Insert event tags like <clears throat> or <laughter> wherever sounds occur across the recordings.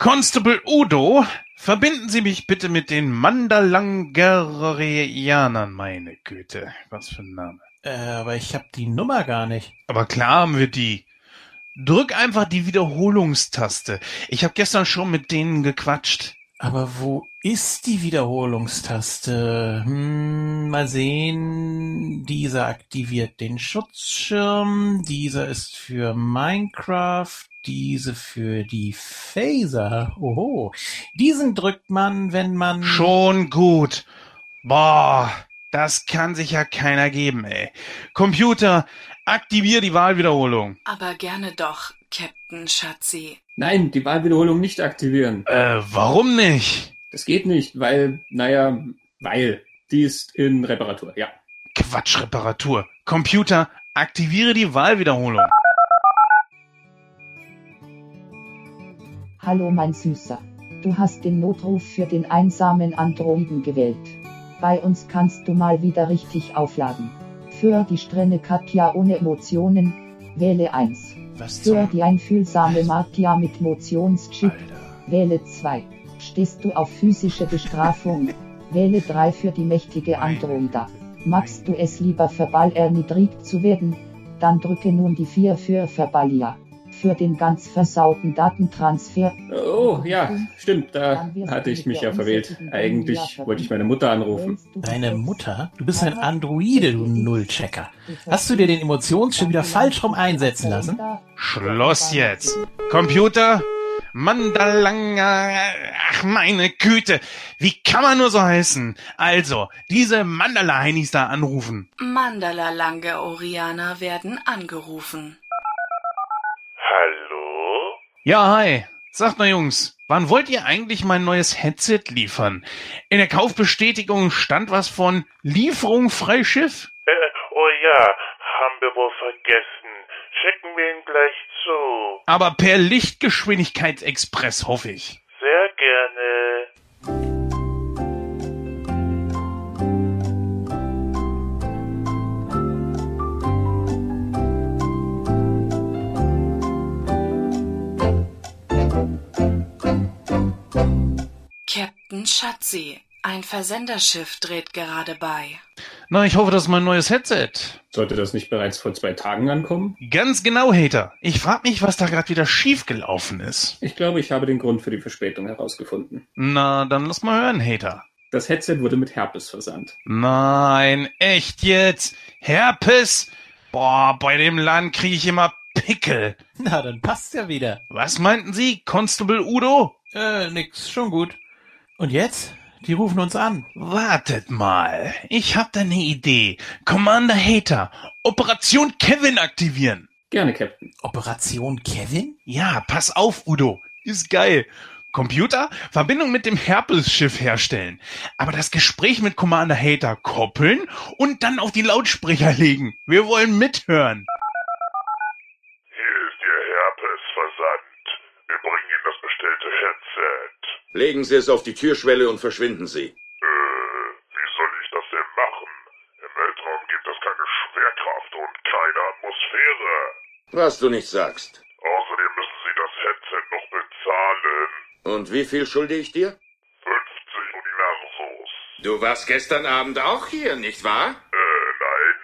Constable Udo, verbinden Sie mich bitte mit den Mandalangerianern, meine Güte. Was für ein Name. Äh, aber ich hab die Nummer gar nicht. Aber klar haben wir die. Drück einfach die Wiederholungstaste. Ich habe gestern schon mit denen gequatscht. Aber wo ist die Wiederholungstaste? Hm, mal sehen. Dieser aktiviert den Schutzschirm. Dieser ist für Minecraft. Diese für die Phaser. Oho. Diesen drückt man, wenn man... Schon gut. Boah, das kann sich ja keiner geben, ey. Computer, aktivier die Wahlwiederholung. Aber gerne doch, Captain Schatzi. Nein, die Wahlwiederholung nicht aktivieren. Äh, warum nicht? Das geht nicht, weil, naja, weil. Die ist in Reparatur, ja. Quatsch, Reparatur. Computer, aktiviere die Wahlwiederholung. Hallo mein Süßer. Du hast den Notruf für den einsamen Androiden gewählt. Bei uns kannst du mal wieder richtig aufladen. Für die strenge Katja ohne Emotionen, wähle 1. Was Für die einfühlsame Martia mit Motionschip, wähle 2. Stehst du auf physische Bestrafung, <laughs> wähle 3 für die mächtige Androida. Magst du es lieber verbal erniedrigt zu werden, dann drücke nun die 4 für Verbalia. Für den ganz versauten Datentransfer, Oh, ja, stimmt, da hatte ich mich ja verwählt. Eigentlich wollte ich meine Mutter anrufen. Deine Mutter? Du bist ein Androide, du Nullchecker. Hast du dir den Emotionschip wieder falsch rum einsetzen lassen? Schluss jetzt. Computer, Mandalanga, ach meine Güte, wie kann man nur so heißen? Also, diese Mandala-Heinis da anrufen. Mandala Lange Orianer werden angerufen. Hallo? Ja, hi. Sagt mal Jungs, wann wollt ihr eigentlich mein neues Headset liefern? In der Kaufbestätigung stand was von Lieferung Freischiff? Äh, oh ja, haben wir wohl vergessen. Schicken wir ihn gleich zu. Aber per Lichtgeschwindigkeitsexpress, hoffe ich. Schatzi, ein Versenderschiff dreht gerade bei. Na, ich hoffe, das ist mein neues Headset. Sollte das nicht bereits vor zwei Tagen ankommen? Ganz genau, Hater. Ich frag mich, was da gerade wieder schiefgelaufen ist. Ich glaube, ich habe den Grund für die Verspätung herausgefunden. Na, dann lass mal hören, Hater. Das Headset wurde mit Herpes versandt. Nein, echt jetzt? Herpes? Boah, bei dem Land kriege ich immer Pickel. Na, dann passt's ja wieder. Was meinten Sie, Constable Udo? Äh, nix, schon gut. Und jetzt? Die rufen uns an. Wartet mal, ich hab da ne Idee. Commander Hater, Operation Kevin aktivieren. Gerne, Captain. Operation Kevin? Ja, pass auf, Udo. Ist geil. Computer, Verbindung mit dem Herpes-Schiff herstellen. Aber das Gespräch mit Commander Hater koppeln und dann auf die Lautsprecher legen. Wir wollen mithören. Hier ist Ihr Herpes-Versand. Wir bringen Ihnen das bestellte Headset. Legen Sie es auf die Türschwelle und verschwinden Sie. Äh, wie soll ich das denn machen? Im Weltraum gibt es keine Schwerkraft und keine Atmosphäre. Was du nicht sagst. Außerdem müssen Sie das Headset noch bezahlen. Und wie viel schulde ich dir? 50 Universos. Du warst gestern Abend auch hier, nicht wahr? Äh, nein.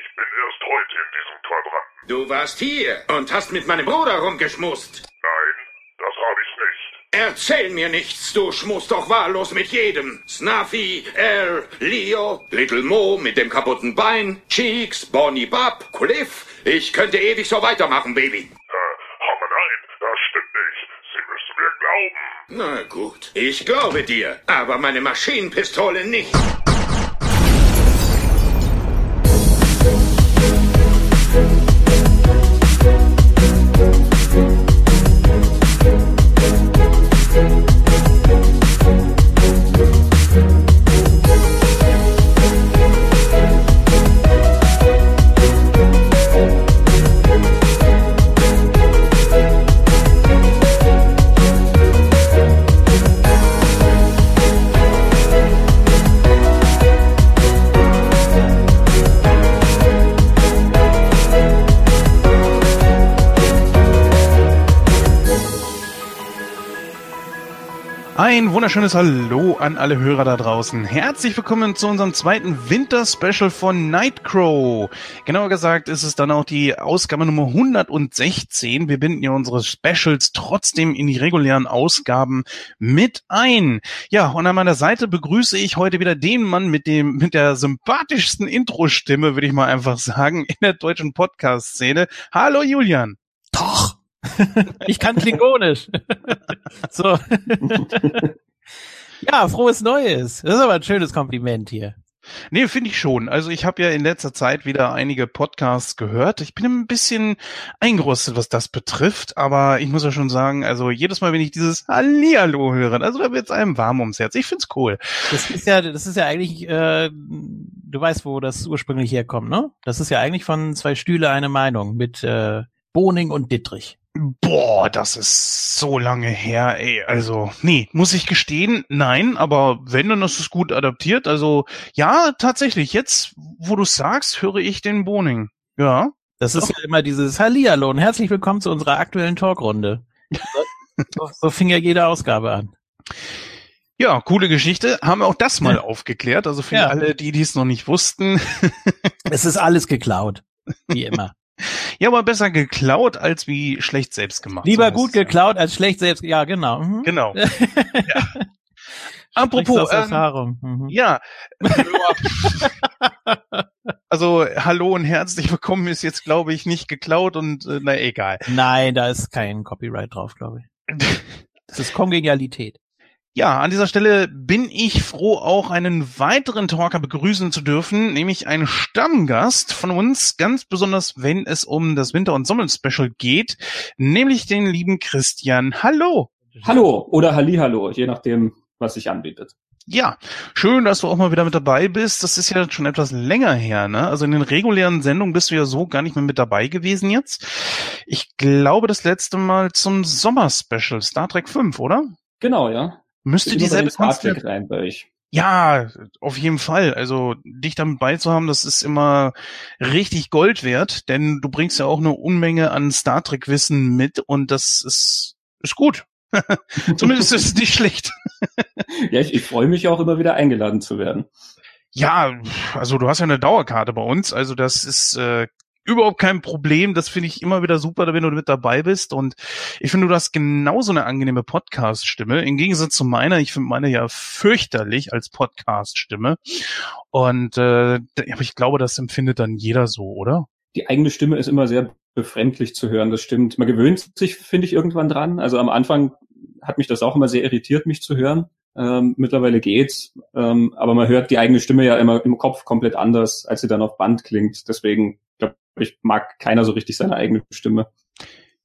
Ich bin erst heute in diesem Quadranten. Du warst hier und hast mit meinem Bruder rumgeschmust. Nein, das habe ich nicht. Erzähl mir nichts, du schmust doch wahllos mit jedem. Snuffy, Air, Leo, Little Mo mit dem kaputten Bein, Cheeks, Bonnie Bub, Cliff. Ich könnte ewig so weitermachen, Baby. Äh, aber nein, das stimmt nicht. Sie müssen mir glauben. Na gut. Ich glaube dir, aber meine Maschinenpistole nicht. Wunderschönes Hallo an alle Hörer da draußen. Herzlich willkommen zu unserem zweiten Winter-Special von Nightcrow. Genauer gesagt ist es dann auch die Ausgabe Nummer 116. Wir binden ja unsere Specials trotzdem in die regulären Ausgaben mit ein. Ja, und an meiner Seite begrüße ich heute wieder den Mann mit dem, mit der sympathischsten Intro-Stimme, würde ich mal einfach sagen, in der deutschen Podcast-Szene. Hallo Julian. Doch. <laughs> ich kann Klingonisch. <laughs> so. <laughs> ja, frohes Neues. Das ist aber ein schönes Kompliment hier. Nee, finde ich schon. Also ich habe ja in letzter Zeit wieder einige Podcasts gehört. Ich bin ein bisschen eingerostet, was das betrifft, aber ich muss ja schon sagen, also jedes Mal, wenn ich dieses Hallihallo höre, also da wird's einem warm ums Herz. Ich find's cool. Das ist ja, das ist ja eigentlich, äh, du weißt, wo das ursprünglich herkommt, ne? Das ist ja eigentlich von zwei Stühle eine Meinung mit äh, Boning und Dittrich. Boah, das ist so lange her, ey. Also, nee, muss ich gestehen, nein, aber wenn, dann ist es gut adaptiert. Also, ja, tatsächlich, jetzt, wo du sagst, höre ich den Boning. Ja. Das ist ja immer dieses Hallihallo und herzlich willkommen zu unserer aktuellen Talkrunde. so, so fing ja jede Ausgabe an. Ja, coole Geschichte. Haben wir auch das mal aufgeklärt. Also für Ja. alle, die dies noch nicht wussten. <laughs> Es ist alles geklaut. Wie immer. Ja, aber besser geklaut als wie schlecht selbst gemacht. Lieber So gut ja. geklaut als schlecht selbst. Ja, genau. Mhm. Genau. <laughs> ja. Apropos, aus ähm, Erfahrung. Mhm. ja. <laughs> also, hallo und herzlich willkommen ist jetzt, glaube ich, nicht geklaut und, äh, na, egal. Nein, da ist kein Copyright drauf, glaube ich. <laughs> Das ist Kongenialität. Ja, an dieser Stelle bin ich froh, auch einen weiteren Talker begrüßen zu dürfen, nämlich einen Stammgast von uns, ganz besonders wenn es um das Winter- und Sommer-Special geht, nämlich den lieben Christian. Hallo! Hallo oder Hallihallo, je nachdem, was sich anbietet. Ja, schön, dass du auch mal wieder mit dabei bist. Das ist ja schon etwas länger her, ne? Also in den regulären Sendungen bist du ja so gar nicht mehr mit dabei gewesen jetzt. Ich glaube, das letzte Mal zum Sommer-Special, Star Trek 5, oder? Genau, ja. Müsste dieselbe Konstellation rein bei euch. Ja, auf jeden Fall. Also dich damit beizuhaben, das ist immer richtig Gold wert, denn du bringst ja auch eine Unmenge an Star Trek Wissen mit und das ist ist gut. <laughs> Zumindest ist es nicht schlecht. <laughs> Ja, ich, ich freue mich auch immer wieder eingeladen zu werden. Ja, also du hast ja eine Dauerkarte bei uns, also das ist äh, überhaupt kein Problem. Das finde ich immer wieder super, wenn du mit dabei bist. Und ich finde, du hast genauso eine angenehme Podcast-Stimme. Im Gegensatz zu meiner, ich finde meine ja fürchterlich als Podcast-Stimme. Und äh, aber ich glaube, das empfindet dann jeder so, oder? Die eigene Stimme ist immer sehr befremdlich zu hören, das stimmt. Man gewöhnt sich, finde ich, irgendwann dran. Also am Anfang hat mich das auch immer sehr irritiert, mich zu hören. Ähm, mittlerweile geht's, ähm, aber man hört die eigene Stimme ja immer im Kopf komplett anders, als sie dann auf Band klingt. Deswegen glaube ich, mag keiner so richtig seine eigene Stimme.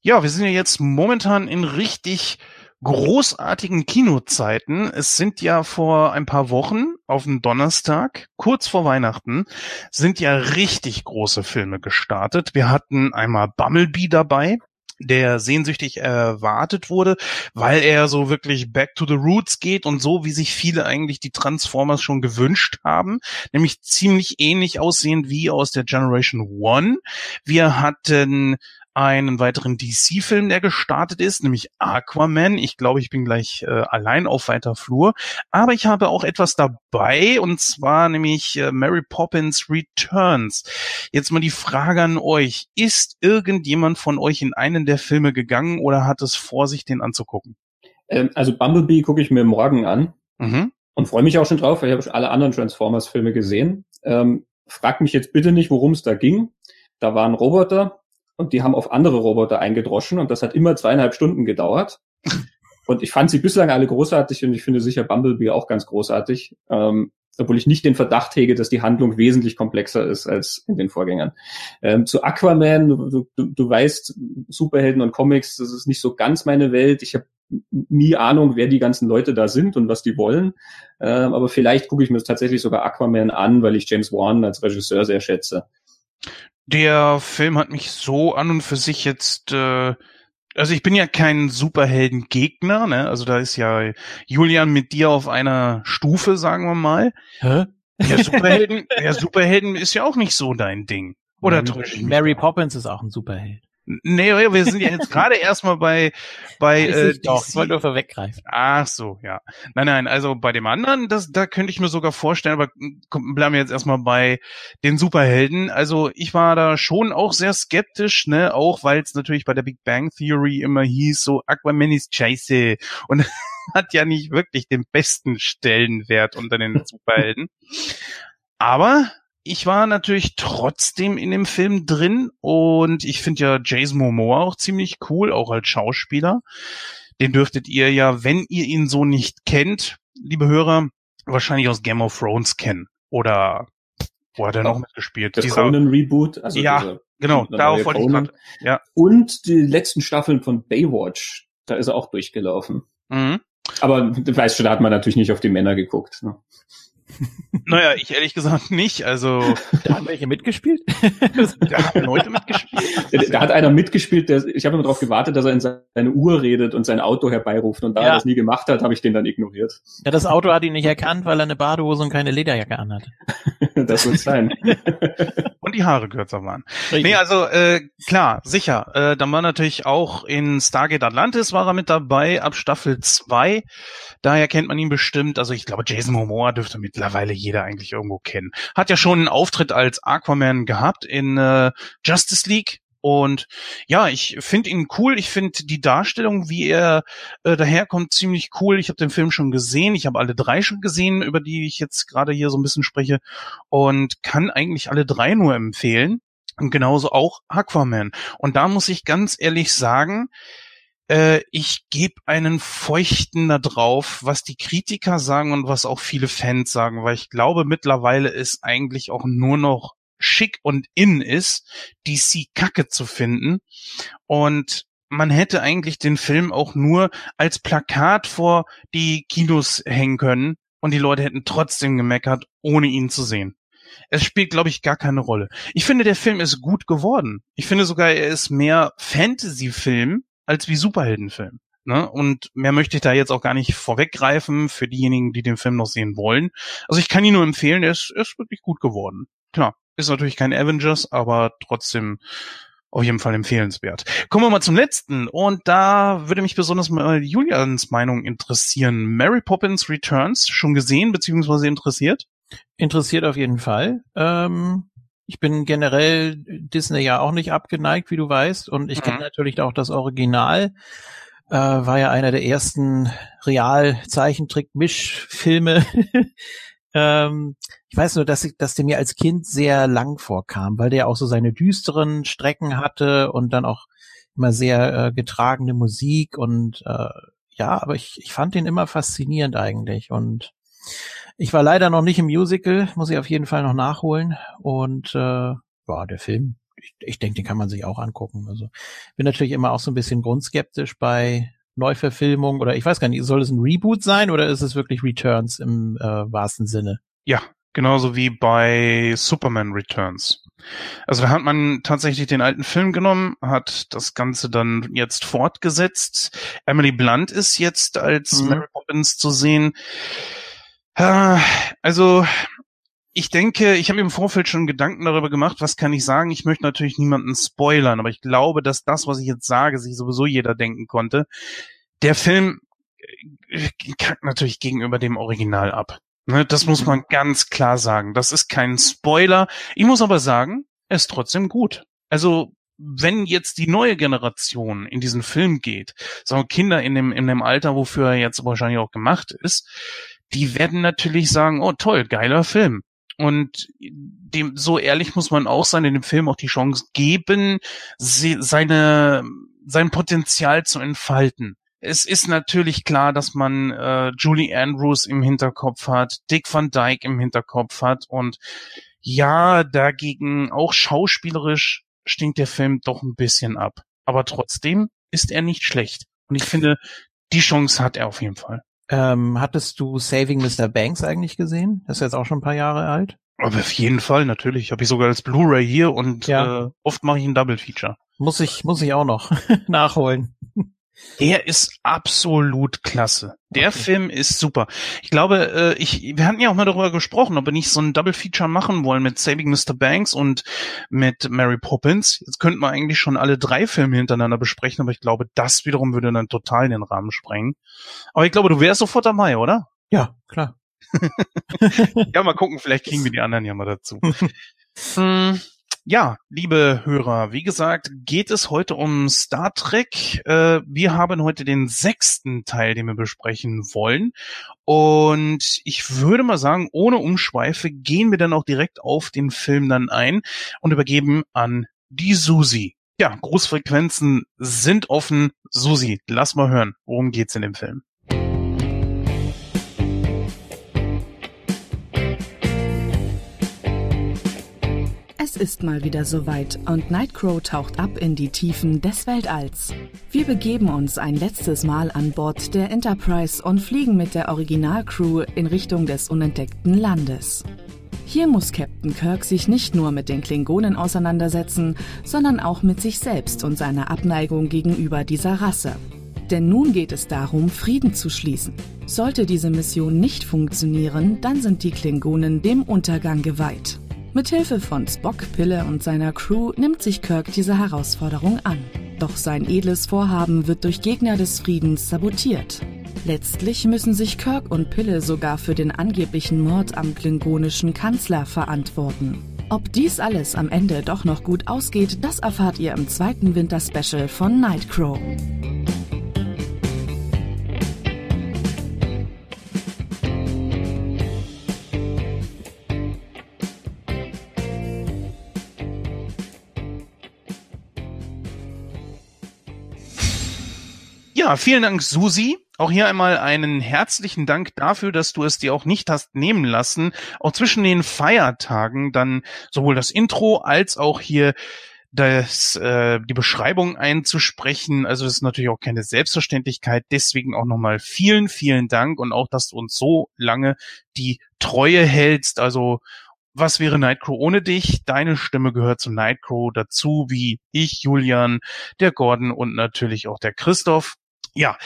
Ja, wir sind ja jetzt momentan in richtig großartigen Kinozeiten. Es sind ja vor ein paar Wochen auf dem Donnerstag, kurz vor Weihnachten, sind ja richtig große Filme gestartet. Wir hatten einmal Bumblebee dabei, der sehnsüchtig erwartet wurde, weil er so wirklich back to the roots geht und so, wie sich viele eigentlich die Transformers schon gewünscht haben, nämlich ziemlich ähnlich aussehend wie aus der Generation One. Wir hatten einen weiteren DC-Film, der gestartet ist, nämlich Aquaman. Ich glaube, ich bin gleich äh, allein auf weiter Flur. Aber ich habe auch etwas dabei, und zwar nämlich äh, Mary Poppins Returns. Jetzt mal die Frage an euch. Ist irgendjemand von euch in einen der Filme gegangen oder hat es vor, sich den anzugucken? Ähm, also Bumblebee gucke ich mir morgen an. Mhm. und freue mich auch schon drauf, weil ich habe schon alle anderen Transformers-Filme gesehen. Ähm, frag mich jetzt bitte nicht, worum es da ging. Da waren Roboter und die haben auf andere Roboter eingedroschen und das hat immer zweieinhalb Stunden gedauert. <laughs> Und ich fand sie bislang alle großartig und ich finde sicher Bumblebee auch ganz großartig, ähm, obwohl ich nicht den Verdacht hege, dass die Handlung wesentlich komplexer ist als in den Vorgängern. Ähm, zu Aquaman, du, du, du weißt, Superhelden und Comics, das ist nicht so ganz meine Welt. Ich habe nie Ahnung, wer die ganzen Leute da sind und was die wollen. Ähm, aber vielleicht gucke ich mir tatsächlich sogar Aquaman an, weil ich James Wan als Regisseur sehr schätze. Der Film hat mich so an und für sich jetzt, äh, also ich bin ja kein Superhelden-Gegner, ne? Also da ist ja Julian mit dir auf einer Stufe, sagen wir mal. Hä? Ja, Superhelden, ja, Superhelden ist ja auch nicht so dein Ding. Oder täusche ich mich Mary da? Poppins ist auch ein Superheld. Nee, wir sind ja jetzt <laughs> gerade erstmal bei bei äh, ich doch, ich wollte nur weggreifen. Ach so, ja. Nein, nein, also bei dem anderen, das, da könnte ich mir sogar vorstellen, aber komm, bleiben wir jetzt erstmal bei den Superhelden. Also ich war da schon auch sehr skeptisch, ne, auch weil es natürlich bei der Big Bang Theory immer hieß, so Aquaman ist scheiße und <laughs> hat ja nicht wirklich den besten Stellenwert unter den <laughs> Superhelden. Aber ich war natürlich trotzdem in dem Film drin und ich finde ja Jason Momoa auch ziemlich cool, auch als Schauspieler. Den dürftet ihr ja, wenn ihr ihn so nicht kennt, liebe Hörer, wahrscheinlich aus Game of Thrones kennen. Oder wo hat er noch mitgespielt? Das Dieser- Conan Reboot, also Ja, genau, der darauf wollte ich gerade. Ja. Und die letzten Staffeln von Baywatch, da ist er auch durchgelaufen. Mhm. Aber du weißt schon, da hat man natürlich nicht auf die Männer geguckt. Ne? Naja, ich ehrlich gesagt nicht. Also Da haben welche mitgespielt? <laughs> da haben Leute mitgespielt. Da, da hat einer mitgespielt, der, ich habe immer darauf gewartet, dass er in seine Uhr redet und sein Auto herbeiruft. Und da Ja. er das nie gemacht hat, habe ich den dann ignoriert. Ja, das Auto hat ihn nicht erkannt, weil er eine Badehose und keine Lederjacke anhat. <laughs> das wird sein. <laughs> Und die Haare kürzer waren. Nee, also äh, klar, sicher. Äh, dann war natürlich auch in Stargate Atlantis war er mit dabei, ab Staffel 2. Daher kennt man ihn bestimmt. Also ich glaube, Jason Momoa dürfte mittlerweile jeder eigentlich irgendwo kennen. Hat ja schon einen Auftritt als Aquaman gehabt in äh, Justice League. Und ja, ich finde ihn cool. Ich finde die Darstellung, wie er äh, daherkommt, ziemlich cool. Ich habe den Film schon gesehen. Ich habe alle drei schon gesehen, über die ich jetzt gerade hier so ein bisschen spreche. Und kann eigentlich alle drei nur empfehlen. Und genauso auch Aquaman. Und da muss ich ganz ehrlich sagen, äh, ich gebe einen Feuchten da drauf, was die Kritiker sagen und was auch viele Fans sagen, weil ich glaube, mittlerweile ist eigentlich auch nur noch schick und in ist, DC Kacke zu finden. Und man hätte eigentlich den Film auch nur als Plakat vor die Kinos hängen können und die Leute hätten trotzdem gemeckert, ohne ihn zu sehen. Es spielt, glaube ich, gar keine Rolle. Ich finde, der Film ist gut geworden. Ich finde sogar, er ist mehr Fantasy-Film als wie Superheldenfilm. Ne? Und mehr möchte ich da jetzt auch gar nicht vorweggreifen für diejenigen, die den Film noch sehen wollen. Also ich kann ihn nur empfehlen, er ist, er ist wirklich gut geworden. Klar, ist natürlich kein Avengers, aber trotzdem auf jeden Fall empfehlenswert. Kommen wir mal zum letzten. Und da würde mich besonders mal Julians Meinung interessieren. Mary Poppins Returns schon gesehen beziehungsweise interessiert? Interessiert auf jeden Fall. Ähm, ich bin generell Disney ja auch nicht abgeneigt, wie du weißt. Und ich Mhm. kenne natürlich auch das Original. Äh, war ja einer der ersten Real-Zeichentrick-Mischfilme. <laughs> ähm, ich weiß nur, dass, ich, dass der mir als Kind sehr lang vorkam, weil der auch so seine düsteren Strecken hatte und dann auch immer sehr äh, getragene Musik und äh, ja, aber ich, ich fand den immer faszinierend eigentlich und ich war leider noch nicht im Musical, muss ich auf jeden Fall noch nachholen. Und äh, ja, der Film, ich, ich denke, den kann man sich auch angucken. Also bin natürlich immer auch so ein bisschen grundskeptisch bei Neuverfilmungen oder ich weiß gar nicht, soll es ein Reboot sein oder ist es wirklich Returns im äh, wahrsten Sinne? Ja, genauso wie bei Superman Returns. Also da hat man tatsächlich den alten Film genommen, hat das Ganze dann jetzt fortgesetzt. Emily Blunt ist jetzt als Mhm. Mary Poppins zu sehen. Ah, Also ich denke, ich habe im Vorfeld schon Gedanken darüber gemacht, was kann ich sagen. Ich möchte natürlich niemanden spoilern, aber ich glaube, dass das, was ich jetzt sage, sich sowieso jeder denken konnte. Der Film äh, kackt natürlich gegenüber dem Original ab. Ne, das muss man ganz klar sagen. Das ist kein Spoiler. Ich muss aber sagen, er ist trotzdem gut. Also, wenn jetzt die neue Generation in diesen Film geht, sagen Kinder in dem, in dem Alter, wofür er jetzt wahrscheinlich auch gemacht ist, die werden natürlich sagen, oh toll, geiler Film. Und dem, so ehrlich muss man auch sein, in dem Film auch die Chance geben, sie, seine, sein Potenzial zu entfalten. Es ist natürlich klar, dass man äh, Julie Andrews im Hinterkopf hat, Dick Van Dyke im Hinterkopf hat und ja, dagegen auch schauspielerisch stinkt der Film doch ein bisschen ab. Aber trotzdem ist er nicht schlecht. Und ich finde, die Chance hat er auf jeden Fall. Ähm, hattest du Saving Mr. Banks eigentlich gesehen? Das ist jetzt auch schon ein paar Jahre alt. Aber auf jeden Fall, natürlich. Habe ich sogar als Blu-ray hier und Ja. äh, oft mache ich ein Double Feature. Muss ich, muss ich auch noch <laughs> nachholen. Der ist absolut klasse. Der okay. Film ist super. Ich glaube, äh, ich, wir hatten ja auch mal darüber gesprochen, ob wir nicht so ein Double Feature machen wollen mit Saving Mr. Banks und mit Mary Poppins. Jetzt könnten wir eigentlich schon alle drei Filme hintereinander besprechen, aber ich glaube, das wiederum würde dann total in den Rahmen sprengen. Aber ich glaube, du wärst sofort dabei, oder? Ja, klar. <laughs> <laughs> ja, mal gucken, vielleicht kriegen wir die anderen ja mal dazu. <laughs> hm, ja, liebe Hörer, wie gesagt, geht es heute um Star Trek. Äh, wir haben heute den sechsten Teil, den wir besprechen wollen. Und ich würde mal sagen, ohne Umschweife gehen wir dann auch direkt auf den Film dann ein und übergeben an die Susi. Ja, Großfrequenzen sind offen. Susi, lass mal hören, worum geht's in dem Film? Es ist mal wieder soweit und Nightcrow taucht ab in die Tiefen des Weltalls. Wir begeben uns ein letztes Mal an Bord der Enterprise und fliegen mit der Originalcrew in Richtung des unentdeckten Landes. Hier muss Captain Kirk sich nicht nur mit den Klingonen auseinandersetzen, sondern auch mit sich selbst und seiner Abneigung gegenüber dieser Rasse. Denn nun geht es darum, Frieden zu schließen. Sollte diese Mission nicht funktionieren, dann sind die Klingonen dem Untergang geweiht. Mithilfe von Spock, Pille und seiner Crew nimmt sich Kirk diese Herausforderung an. Doch sein edles Vorhaben wird durch Gegner des Friedens sabotiert. Letztlich müssen sich Kirk und Pille sogar für den angeblichen Mord am klingonischen Kanzler verantworten. Ob dies alles am Ende doch noch gut ausgeht, das erfahrt ihr im zweiten Winterspecial von Nightcrow. Ja, vielen Dank, Susi. Auch hier einmal einen herzlichen Dank dafür, dass du es dir auch nicht hast nehmen lassen, auch zwischen den Feiertagen dann sowohl das Intro als auch hier das, äh, die Beschreibung einzusprechen. Also das ist natürlich auch keine Selbstverständlichkeit. Deswegen auch nochmal vielen, vielen Dank und auch, dass du uns so lange die Treue hältst. Also was wäre Nightcrow ohne dich? Deine Stimme gehört zu Nightcrow dazu, wie ich, Julian, der Gordon und natürlich auch der Christoph. Ja.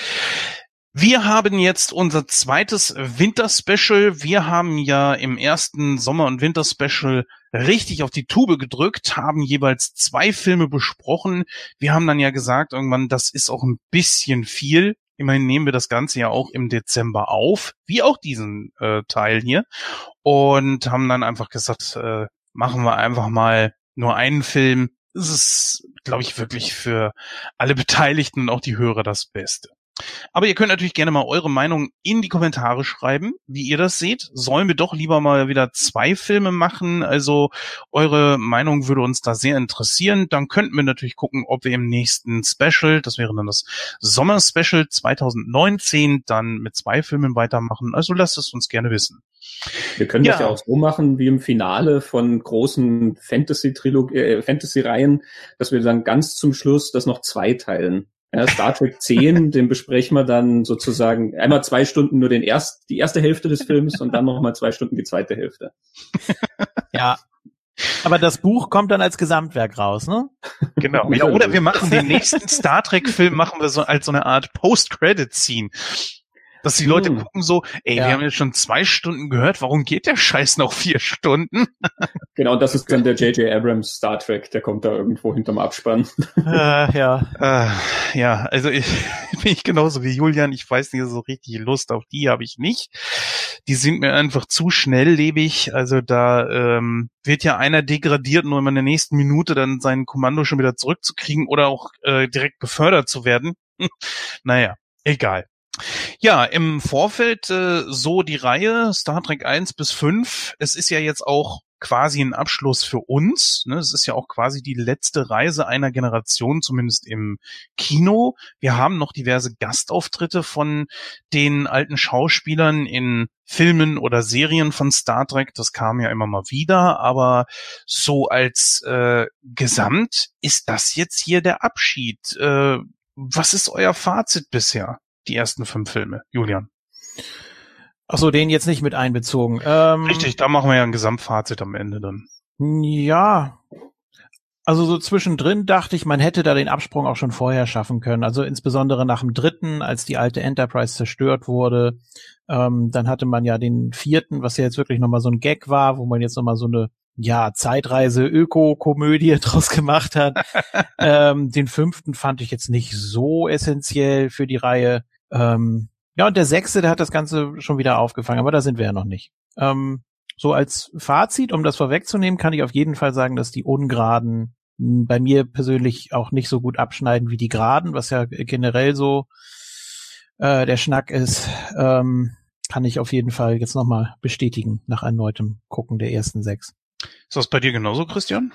Wir haben jetzt unser zweites Winterspecial. Wir haben ja im ersten Sommer- und Winterspecial richtig auf die Tube gedrückt, haben jeweils zwei Filme besprochen. Wir haben dann ja gesagt, irgendwann, das ist auch ein bisschen viel. Immerhin nehmen wir das Ganze ja auch im Dezember auf, wie auch diesen äh, Teil hier. Und haben dann einfach gesagt, äh, machen wir einfach mal nur einen Film ist es, glaube ich, wirklich für alle Beteiligten und auch die Hörer das Beste. Aber ihr könnt natürlich gerne mal eure Meinung in die Kommentare schreiben, wie ihr das seht. Sollen wir doch lieber mal wieder zwei Filme machen? Also eure Meinung würde uns da sehr interessieren. Dann könnten wir natürlich gucken, ob wir im nächsten Special, das wäre dann das Sommer-Special 2019, dann mit zwei Filmen weitermachen. Also lasst es uns gerne wissen. Wir können ja. das ja auch so machen wie im Finale von großen Fantasy-Reihen, äh, Fantasy dass wir dann ganz zum Schluss das noch zweiteilen. Ja, Star Trek 10, den besprechen wir dann sozusagen einmal zwei Stunden nur den erst, die erste Hälfte des Films und dann nochmal zwei Stunden die zweite Hälfte. Ja. Aber das Buch kommt dann als Gesamtwerk raus, ne? Genau. Ja, oder wir machen den <laughs> nächsten Star Trek Film machen wir so als so eine Art Post-Credit-Scene dass die Leute hm. gucken so, ey, ja. wir haben jetzt schon zwei Stunden gehört, warum geht der Scheiß noch vier Stunden? <laughs> Genau, das ist dann der J.J. Abrams Star Trek, der kommt da irgendwo hinterm Abspann. Äh, <laughs> ja. Äh, ja, also ich <laughs> bin ich genauso wie Julian, ich weiß nicht, so richtig Lust auf die habe ich nicht. Die sind mir einfach zu schnelllebig. Also da ähm, wird ja einer degradiert, nur in der nächsten Minute dann sein Kommando schon wieder zurückzukriegen oder auch äh, direkt befördert zu werden. naja, egal. Ja, im Vorfeld äh, so die Reihe Star Trek 1 bis 5. Es ist ja jetzt auch quasi ein Abschluss für uns. Ne? Es ist ja auch quasi die letzte Reise einer Generation, zumindest im Kino. Wir haben noch diverse Gastauftritte von den alten Schauspielern in Filmen oder Serien von Star Trek. Das kam ja immer mal wieder, aber so als äh, Gesamt ist das jetzt hier der Abschied. Äh, was ist euer Fazit bisher? Die ersten fünf Filme. Julian. Ach so, den jetzt nicht mit einbezogen. Ähm, Richtig, da machen wir ja ein Gesamtfazit am Ende dann. Ja. Also so zwischendrin dachte ich, man hätte da den Absprung auch schon vorher schaffen können. Also insbesondere nach dem dritten, als die alte Enterprise zerstört wurde. Ähm, dann hatte man ja den vierten, was ja jetzt wirklich nochmal so ein Gag war, wo man jetzt nochmal so eine ja, Zeitreise, Öko-Komödie <laughs> draus gemacht hat. <laughs> ähm, den fünften fand ich jetzt nicht so essentiell für die Reihe. Ähm, ja, und der sechste, der hat das Ganze schon wieder aufgefangen, aber da sind wir ja noch nicht. Ähm, so als Fazit, um das vorwegzunehmen, kann ich auf jeden Fall sagen, dass die Ungeraden bei mir persönlich auch nicht so gut abschneiden wie die Geraden, was ja generell so äh, der Schnack ist. Ähm, kann ich auf jeden Fall jetzt nochmal bestätigen nach erneutem Gucken der ersten sechs. Ist das bei dir genauso, Christian?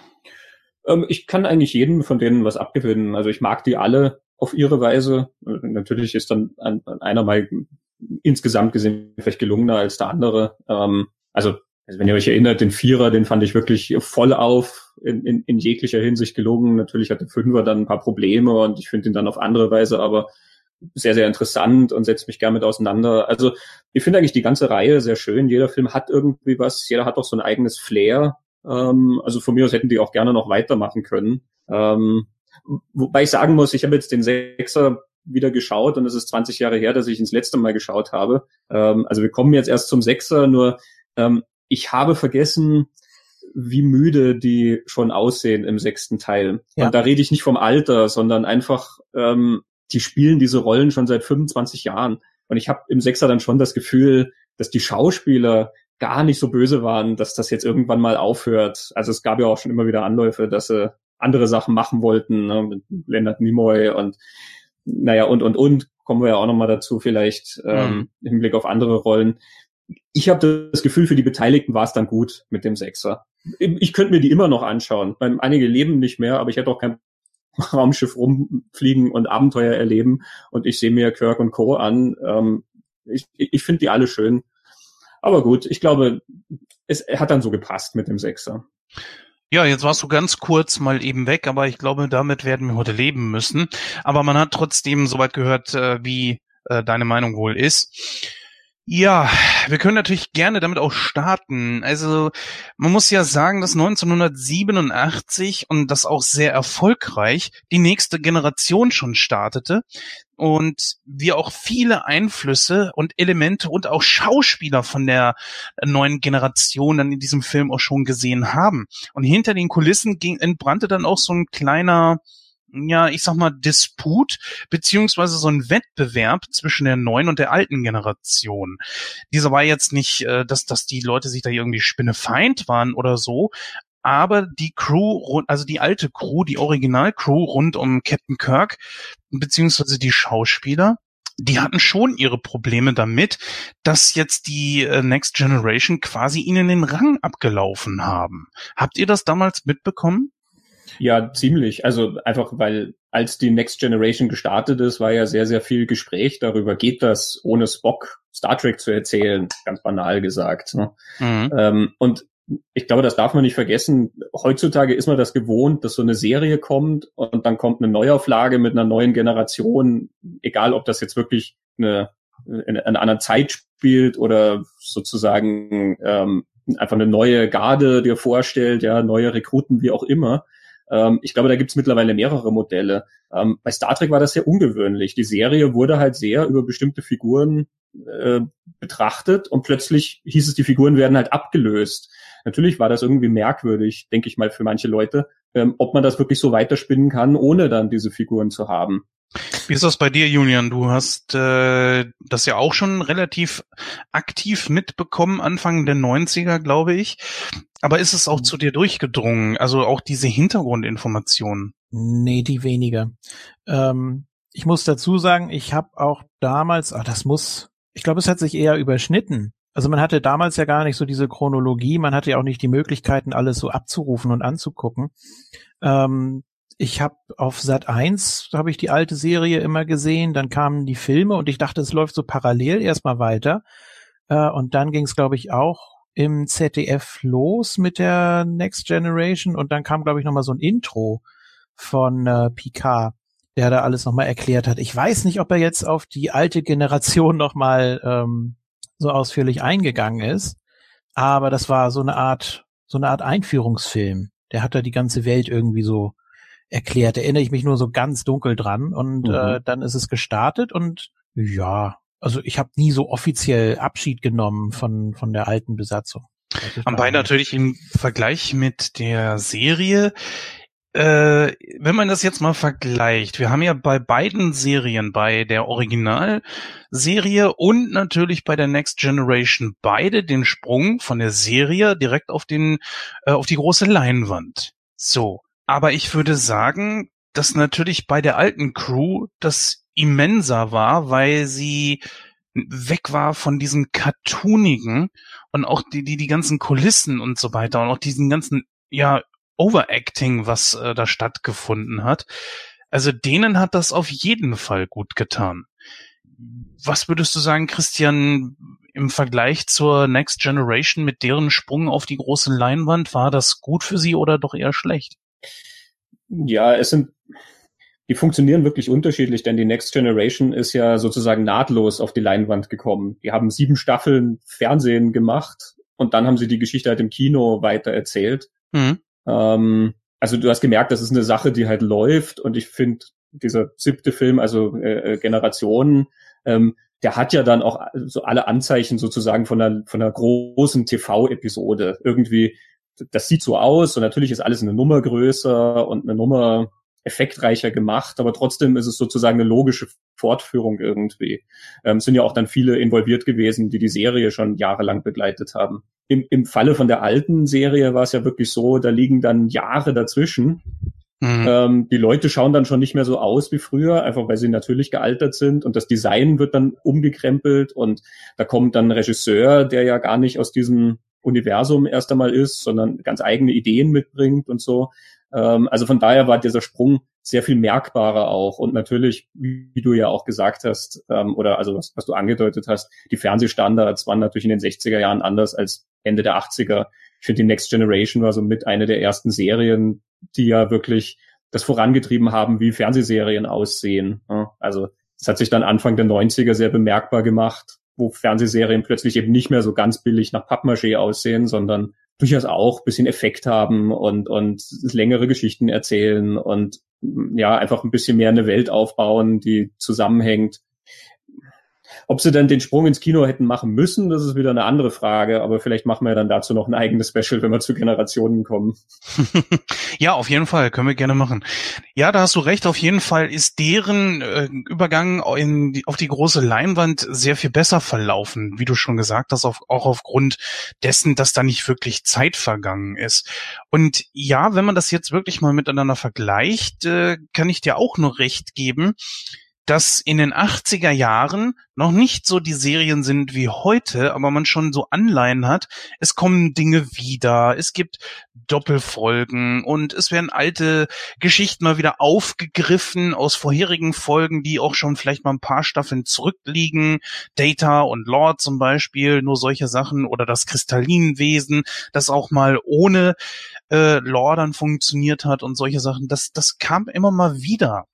Ähm, ich kann eigentlich jedem von denen was abgewinnen. Also ich mag die alle auf ihre Weise. Natürlich ist dann einer mal insgesamt gesehen vielleicht gelungener als der andere. Ähm, also, also wenn ihr euch erinnert, den Vierer, den fand ich wirklich voll auf, in, in, in jeglicher Hinsicht gelungen. Natürlich hat der Fünfer dann ein paar Probleme und ich finde ihn dann auf andere Weise aber sehr, sehr interessant und setzt mich gern mit auseinander. Also ich finde eigentlich die ganze Reihe sehr schön. Jeder Film hat irgendwie was, jeder hat auch so ein eigenes Flair. Ähm, also von mir aus hätten die auch gerne noch weitermachen können. Ähm, wobei ich sagen muss, ich habe jetzt den Sechser wieder geschaut und es ist 20 Jahre her, dass ich ins letzte Mal geschaut habe. Ähm, also wir kommen jetzt erst zum Sechser, nur ähm, ich habe vergessen, wie müde die schon aussehen im sechsten Teil. Ja. Und da rede ich nicht vom Alter, sondern einfach, ähm, die spielen diese Rollen schon seit 25 Jahren. Und ich habe im Sechser dann schon das Gefühl, dass die Schauspieler gar nicht so böse waren, dass das jetzt irgendwann mal aufhört. Also es gab ja auch schon immer wieder Anläufe, dass sie andere Sachen machen wollten, ne, mit Leonard Nimoy und naja, und, und, und, kommen wir ja auch nochmal dazu vielleicht ähm, mhm. im Hinblick auf andere Rollen. Ich habe das Gefühl, für die Beteiligten war es dann gut mit dem Sechser. Ich könnte mir die immer noch anschauen. Einige leben nicht mehr, aber ich hätte auch kein <laughs> Raumschiff rumfliegen und Abenteuer erleben. Und ich sehe mir Kirk und Co. an. Ähm, ich ich finde die alle schön. Aber gut, ich glaube, es hat dann so gepasst mit dem Sechser. Ja, jetzt warst du ganz kurz mal eben weg, aber ich glaube, damit werden wir heute leben müssen. Aber man hat trotzdem soweit gehört, äh, wie äh, deine Meinung wohl ist. Ja, wir können natürlich gerne damit auch starten. Also man muss ja sagen, dass 1987 und das auch sehr erfolgreich die nächste Generation schon startete und wir auch viele Einflüsse und Elemente und auch Schauspieler von der neuen Generation dann in diesem Film auch schon gesehen haben. Und hinter den Kulissen ging, entbrannte dann auch so ein kleiner ja, ich sag mal, Disput beziehungsweise so ein Wettbewerb zwischen der neuen und der alten Generation. Dieser war jetzt nicht, äh, dass, dass die Leute sich da irgendwie spinnefeind waren oder so, aber die Crew, also die alte Crew, die Original-Crew rund um Captain Kirk, beziehungsweise die Schauspieler, die hatten schon ihre Probleme damit, dass jetzt die äh, Next Generation quasi ihnen den Rang abgelaufen haben. Habt ihr das damals mitbekommen? Ja, ziemlich. Also einfach, weil als die Next Generation gestartet ist, war ja sehr, sehr viel Gespräch darüber, geht das ohne Spock Star Trek zu erzählen, ganz banal gesagt. Ne? Mhm. Ähm, und ich glaube, das darf man nicht vergessen. Heutzutage ist man das gewohnt, dass so eine Serie kommt und dann kommt eine Neuauflage mit einer neuen Generation, egal ob das jetzt wirklich eine, in einer anderen Zeit spielt oder sozusagen ähm, einfach eine neue Garde dir vorstellt, ja, neue Rekruten, wie auch immer. Ähm, ich glaube, da gibt es mittlerweile mehrere Modelle. Ähm, bei Star Trek war das sehr ungewöhnlich. Die Serie wurde halt sehr über bestimmte Figuren äh, betrachtet und plötzlich hieß es, die Figuren werden halt abgelöst. Natürlich war das irgendwie merkwürdig, denke ich mal, für manche Leute, ähm, ob man das wirklich so weiterspinnen kann, ohne dann diese Figuren zu haben. Wie ist das bei dir, Julian? Du hast äh, das ja auch schon relativ aktiv mitbekommen, Anfang der 90er, glaube ich. Aber ist es auch mhm. zu dir durchgedrungen? Also auch diese Hintergrundinformationen? Nee, die weniger. Ähm, ich muss dazu sagen, ich habe auch damals, ah, das muss, ich glaube, es hat sich eher überschnitten. Also man hatte damals ja gar nicht so diese Chronologie, man hatte ja auch nicht die Möglichkeiten, alles so abzurufen und anzugucken. Ähm, ich habe auf Sat 1 habe ich die alte Serie immer gesehen, dann kamen die Filme und ich dachte, es läuft so parallel erstmal weiter. Äh, und dann ging es, glaube ich, auch im ZDF los mit der Next Generation und dann kam, glaube ich, nochmal so ein Intro von äh, Picard, der da alles nochmal erklärt hat. Ich weiß nicht, ob er jetzt auf die alte Generation nochmal ähm, so ausführlich eingegangen ist, aber das war so eine Art, so eine Art Einführungsfilm Der hat da die ganze Welt irgendwie so erklärt. Erinnere ich mich nur so ganz dunkel dran. Und Mhm. äh, dann ist es gestartet und ja, also ich habe nie so offiziell Abschied genommen von, von der alten Besatzung. Wobei mal- natürlich im Vergleich mit der Serie, äh, wenn man das jetzt mal vergleicht, wir haben ja bei beiden Serien, bei der Originalserie und natürlich bei der Next Generation beide den Sprung von der Serie direkt auf den, äh, auf die große Leinwand. So. Aber ich würde sagen, dass natürlich bei der alten Crew das immenser war, weil sie weg war von diesem cartoonigen und auch die, die, die ganzen Kulissen und so weiter und auch diesen ganzen, ja, Overacting, was äh, da stattgefunden hat. Also denen hat das auf jeden Fall gut getan. Was würdest du sagen, Christian, im Vergleich zur Next Generation mit deren Sprung auf die große Leinwand, war das gut für sie oder doch eher schlecht? Ja, es sind, die funktionieren wirklich unterschiedlich, denn die Next Generation ist ja sozusagen nahtlos auf die Leinwand gekommen. Die haben sieben Staffeln Fernsehen gemacht und dann haben sie die Geschichte halt im Kino weiter erzählt. Mhm. Ähm, also du hast gemerkt, das ist eine Sache, die halt läuft und ich finde, dieser siebte Film, also äh, äh, Generationen, ähm, der hat ja dann auch so alle Anzeichen sozusagen von einer, von einer großen TV-Episode. Irgendwie, das sieht so aus und natürlich ist alles eine Nummer größer und eine Nummer effektreicher gemacht, aber trotzdem ist es sozusagen eine logische Fortführung irgendwie. Ähm, es sind ja auch dann viele involviert gewesen, die die Serie schon jahrelang begleitet haben. Im, Im Falle von der alten Serie war es ja wirklich so, da liegen dann Jahre dazwischen. Mhm. Ähm, die Leute schauen dann schon nicht mehr so aus wie früher, einfach weil sie natürlich gealtert sind und das Design wird dann umgekrempelt und da kommt dann ein Regisseur, der ja gar nicht aus diesem Universum erst einmal ist, sondern ganz eigene Ideen mitbringt und so. Ähm, also von daher war dieser Sprung sehr viel merkbarer auch und natürlich, wie, du ja auch gesagt hast, ähm, oder also was, was du angedeutet hast, die Fernsehstandards waren natürlich in den 60er Jahren anders als Ende der 80er. Ich finde, die Next Generation war so mit eine der ersten Serien, die ja wirklich das vorangetrieben haben, wie Fernsehserien aussehen. Also es hat sich dann Anfang der 90er sehr bemerkbar gemacht, wo Fernsehserien plötzlich eben nicht mehr so ganz billig nach Pappmaché aussehen, sondern durchaus auch bisschen Effekt haben und, und längere Geschichten erzählen und ja, einfach ein bisschen mehr eine Welt aufbauen, die zusammenhängt. Ob sie dann den Sprung ins Kino hätten machen müssen, das ist wieder eine andere Frage, aber vielleicht machen wir dann dazu noch ein eigenes Special, wenn wir zu Generationen kommen. <laughs> ja, auf jeden Fall, können wir gerne machen. Ja, da hast du recht, auf jeden Fall ist deren äh, Übergang die, auf die große Leinwand sehr viel besser verlaufen, wie du schon gesagt hast, auf, auch aufgrund dessen, dass da nicht wirklich Zeit vergangen ist. Und ja, wenn man das jetzt wirklich mal miteinander vergleicht, äh, kann ich dir auch nur recht geben, dass in den 80er Jahren noch nicht so die Serien sind wie heute, aber man schon so Anleihen hat. Es kommen Dinge wieder, es gibt Doppelfolgen und es werden alte Geschichten mal wieder aufgegriffen aus vorherigen Folgen, die auch schon vielleicht mal ein paar Staffeln zurückliegen. Data und Lord zum Beispiel, nur solche Sachen oder das Kristallinwesen, das auch mal ohne äh, Lore dann funktioniert hat und solche Sachen. Das, das kam immer mal wieder.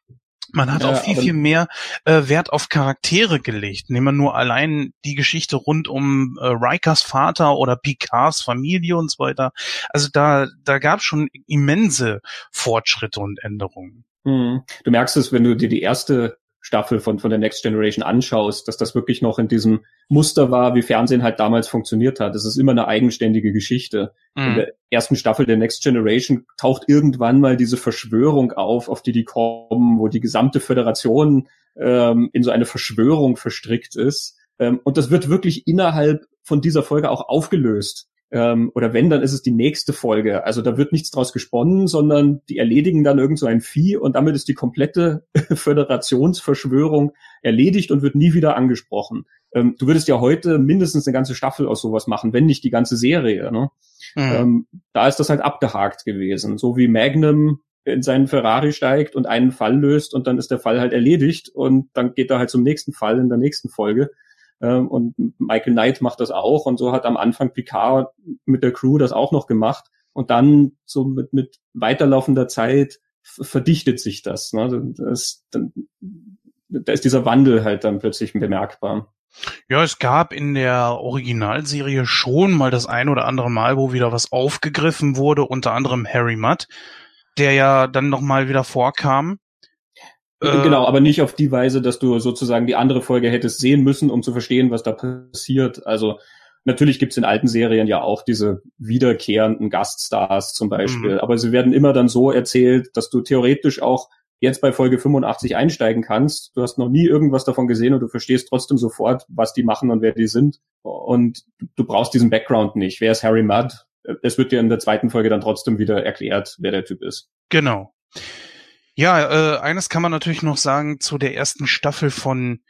Man hat Ja, auch viel, viel mehr äh, Wert auf Charaktere gelegt. Nehmen wir nur allein die Geschichte rund um äh, Rikers Vater oder Picards Familie und so weiter. Also da, da gab es schon immense Fortschritte und Änderungen. Mhm. Du merkst es, wenn du dir die erste Staffel von, von der Next Generation anschaust, dass das wirklich noch in diesem Muster war, wie Fernsehen halt damals funktioniert hat. Es ist immer eine eigenständige Geschichte. In Mhm. der ersten Staffel der Next Generation taucht irgendwann mal diese Verschwörung auf, auf die die kommen, wo die gesamte Föderation ähm, in so eine Verschwörung verstrickt ist. Ähm, und das wird wirklich innerhalb von dieser Folge auch aufgelöst. Ähm, oder wenn, dann ist es die nächste Folge. Also da wird nichts draus gesponnen, sondern die erledigen dann irgend so ein Vieh und damit ist die komplette <laughs> Föderationsverschwörung erledigt und wird nie wieder angesprochen. Ähm, du würdest ja heute mindestens eine ganze Staffel aus sowas machen, wenn nicht die ganze Serie. Ne? Mhm. Ähm, da ist das halt abgehakt gewesen. So wie Magnum in seinen Ferrari steigt und einen Fall löst und dann ist der Fall halt erledigt und dann geht er halt zum nächsten Fall in der nächsten Folge. Ähm, und Michael Knight macht das auch und so hat am Anfang Picard mit der Crew das auch noch gemacht und dann so mit, mit weiterlaufender Zeit verdichtet sich das. Ne? das dann, da ist dieser Wandel halt dann plötzlich bemerkbar. Ja, es gab in der Originalserie schon mal das ein oder andere Mal, wo wieder was aufgegriffen wurde, unter anderem Harry Mudd, der ja dann nochmal wieder vorkam. Äh, genau, aber nicht auf die Weise, dass du sozusagen die andere Folge hättest sehen müssen, um zu verstehen, was da passiert. Also natürlich gibt's in alten Serien ja auch diese wiederkehrenden Gaststars zum Beispiel, mhm. aber sie werden immer dann so erzählt, dass du theoretisch auch jetzt bei Folge 85 einsteigen kannst. Du hast noch nie irgendwas davon gesehen und du verstehst trotzdem sofort, was die machen und wer die sind. Und du brauchst diesen Background nicht. Wer ist Harry Mudd? Es wird dir in der zweiten Folge dann trotzdem wieder erklärt, wer der Typ ist. Genau. Ja, äh, eines kann man natürlich noch sagen zu der ersten Staffel von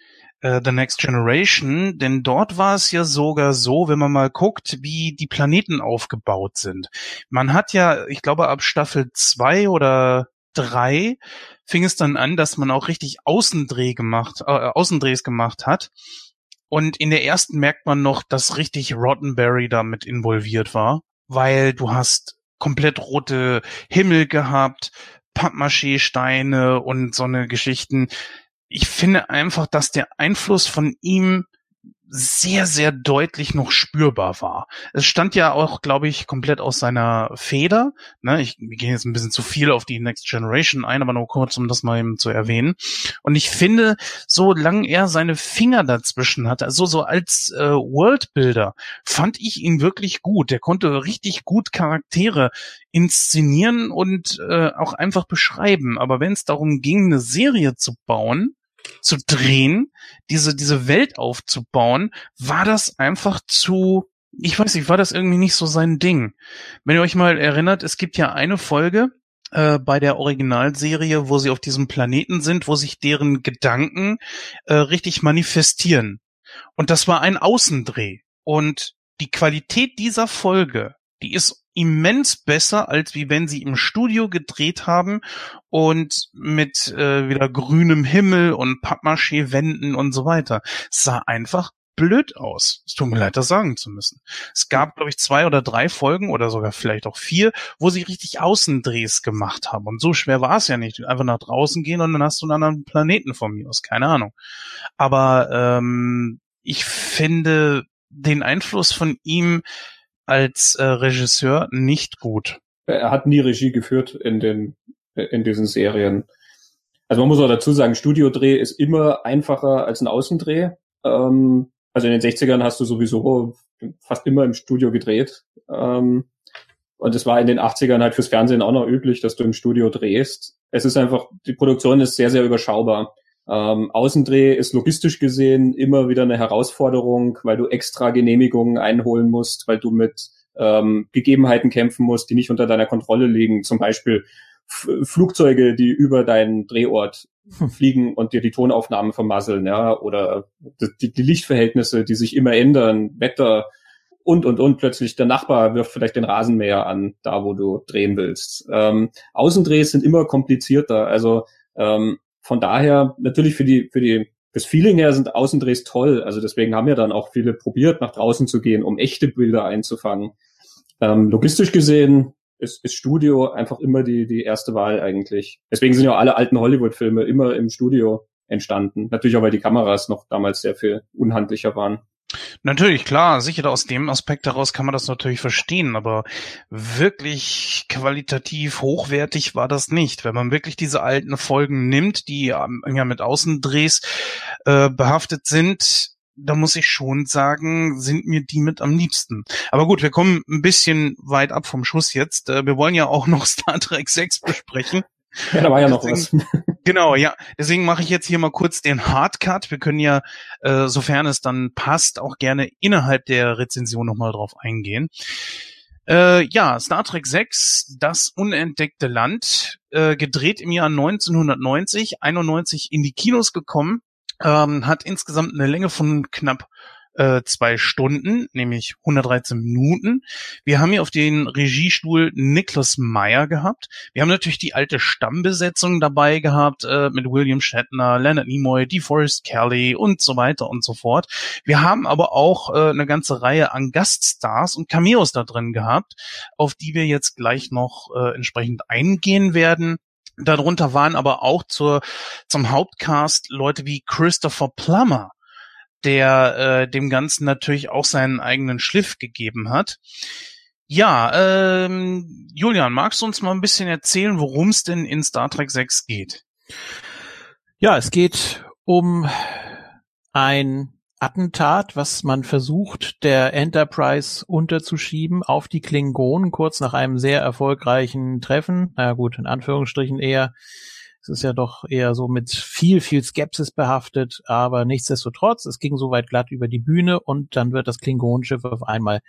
äh, The Next Generation, denn dort war es ja sogar so, wenn man mal guckt, wie die Planeten aufgebaut sind. Man hat ja, ich glaube, ab Staffel zwei oder drei fing es dann an, dass man auch richtig Außendreh gemacht, äh, Außendrehs gemacht hat. Und in der ersten merkt man noch, dass richtig Rottenberry damit involviert war, weil du hast komplett rote Himmel gehabt, Pappmaché-Steine und so eine Geschichten. Ich finde einfach, dass der Einfluss von ihm sehr, sehr deutlich noch spürbar war. Es stand ja auch, glaube ich, komplett aus seiner Feder. Ne, ich wir gehen jetzt ein bisschen zu viel auf die Next Generation ein, aber nur kurz, um das mal eben zu erwähnen. Und ich finde, solange er seine Finger dazwischen hatte, also so als äh, Worldbuilder, fand ich ihn wirklich gut. Der konnte richtig gut Charaktere inszenieren und äh, auch einfach beschreiben. Aber wenn es darum ging, eine Serie zu bauen, zu drehen, diese, diese Welt aufzubauen, war das einfach zu, ich weiß nicht, war das irgendwie nicht so sein Ding. Wenn ihr euch mal erinnert, es gibt ja eine Folge, äh, bei der Originalserie, wo sie auf diesem Planeten sind, wo sich deren Gedanken äh, richtig manifestieren. Und das war ein Außendreh. Und die Qualität dieser Folge, die ist immens besser, als wie wenn sie im Studio gedreht haben und mit äh, wieder grünem Himmel und Pappmaché-Wänden und so weiter. Es sah einfach blöd aus. Es tut mir leid, das sagen zu müssen. Es gab, glaube ich, zwei oder drei Folgen oder sogar vielleicht auch vier, wo sie richtig Außendrehs gemacht haben. Und so schwer war es ja nicht. Einfach nach draußen gehen und dann hast du einen anderen Planeten von mir aus. Keine Ahnung. Aber ähm, ich finde den Einfluss von ihm als äh, Regisseur nicht gut. Er hat nie Regie geführt in den in diesen Serien. Also man muss auch dazu sagen, Studiodreh ist immer einfacher als ein Außendreh. Ähm, also in den 60ern hast du sowieso fast immer im Studio gedreht. Ähm, und es war in den 80ern halt fürs Fernsehen auch noch üblich, dass du im Studio drehst. Es ist einfach, die Produktion ist sehr, sehr überschaubar. Ähm, Außendreh ist logistisch gesehen immer wieder eine Herausforderung, weil du extra Genehmigungen einholen musst, weil du mit ähm, Gegebenheiten kämpfen musst, die nicht unter deiner Kontrolle liegen. Zum Beispiel F Flugzeuge, die über deinen Drehort hm. fliegen und dir die Tonaufnahmen vermasseln, ja, oder die, die Lichtverhältnisse, die sich immer ändern, Wetter und und und plötzlich der Nachbar wirft vielleicht den Rasenmäher an, da wo du drehen willst. Ähm, Außendrehs sind immer komplizierter. Also ähm, von daher natürlich für die, für die, das Feeling her sind Außendrehs toll. Also deswegen haben ja dann auch viele probiert, nach draußen zu gehen, um echte Bilder einzufangen. Ähm, logistisch gesehen ist, ist Studio einfach immer die, die erste Wahl eigentlich. Deswegen sind ja alle alten Hollywood-Filme immer im Studio entstanden. Natürlich auch, weil die Kameras noch damals sehr viel unhandlicher waren. Natürlich, klar, sicher aus dem Aspekt heraus kann man das natürlich verstehen, aber wirklich qualitativ hochwertig war das nicht. Wenn man wirklich diese alten Folgen nimmt, die ja mit Außendrehs äh, behaftet sind, da muss ich schon sagen, sind mir die mit am liebsten. Aber gut, wir kommen ein bisschen weit ab vom Schuss jetzt. Äh, wir wollen ja auch noch <laughs> Star Trek 6 besprechen. Ja, da war ja noch was. Genau, ja. Deswegen mache ich jetzt hier mal kurz den Hardcut. Wir können ja, äh, sofern es dann passt, auch gerne innerhalb der Rezension nochmal drauf eingehen. Äh, ja, Star Trek 6, das unentdeckte Land, äh, gedreht im Jahr 1990, 91 in die Kinos gekommen, ähm, hat insgesamt eine Länge von knapp äh, zwei Stunden, nämlich 113 Minuten. Wir haben hier auf den Regiestuhl Niklas Meyer gehabt. Wir haben natürlich die alte Stammbesetzung dabei gehabt äh, mit William Shatner, Leonard Nimoy, DeForest Kelly und so weiter und so fort. Wir haben aber auch äh, eine ganze Reihe an Gaststars und Cameos da drin gehabt, auf die wir jetzt gleich noch äh, entsprechend eingehen werden. Darunter waren aber auch zur, zum Hauptcast Leute wie Christopher Plummer, der äh, dem Ganzen natürlich auch seinen eigenen Schliff gegeben hat. Ja, ähm, Julian, magst du uns mal ein bisschen erzählen, worum es denn in Star Trek 6 geht? Ja, es geht um ein Attentat, was man versucht, der Enterprise unterzuschieben auf die Klingonen, kurz nach einem sehr erfolgreichen Treffen. Na gut, in Anführungsstrichen eher. Es ist ja doch eher so mit viel, viel Skepsis behaftet, aber nichtsdestotrotz, es ging soweit glatt über die Bühne und dann wird das Klingonenschiff auf einmal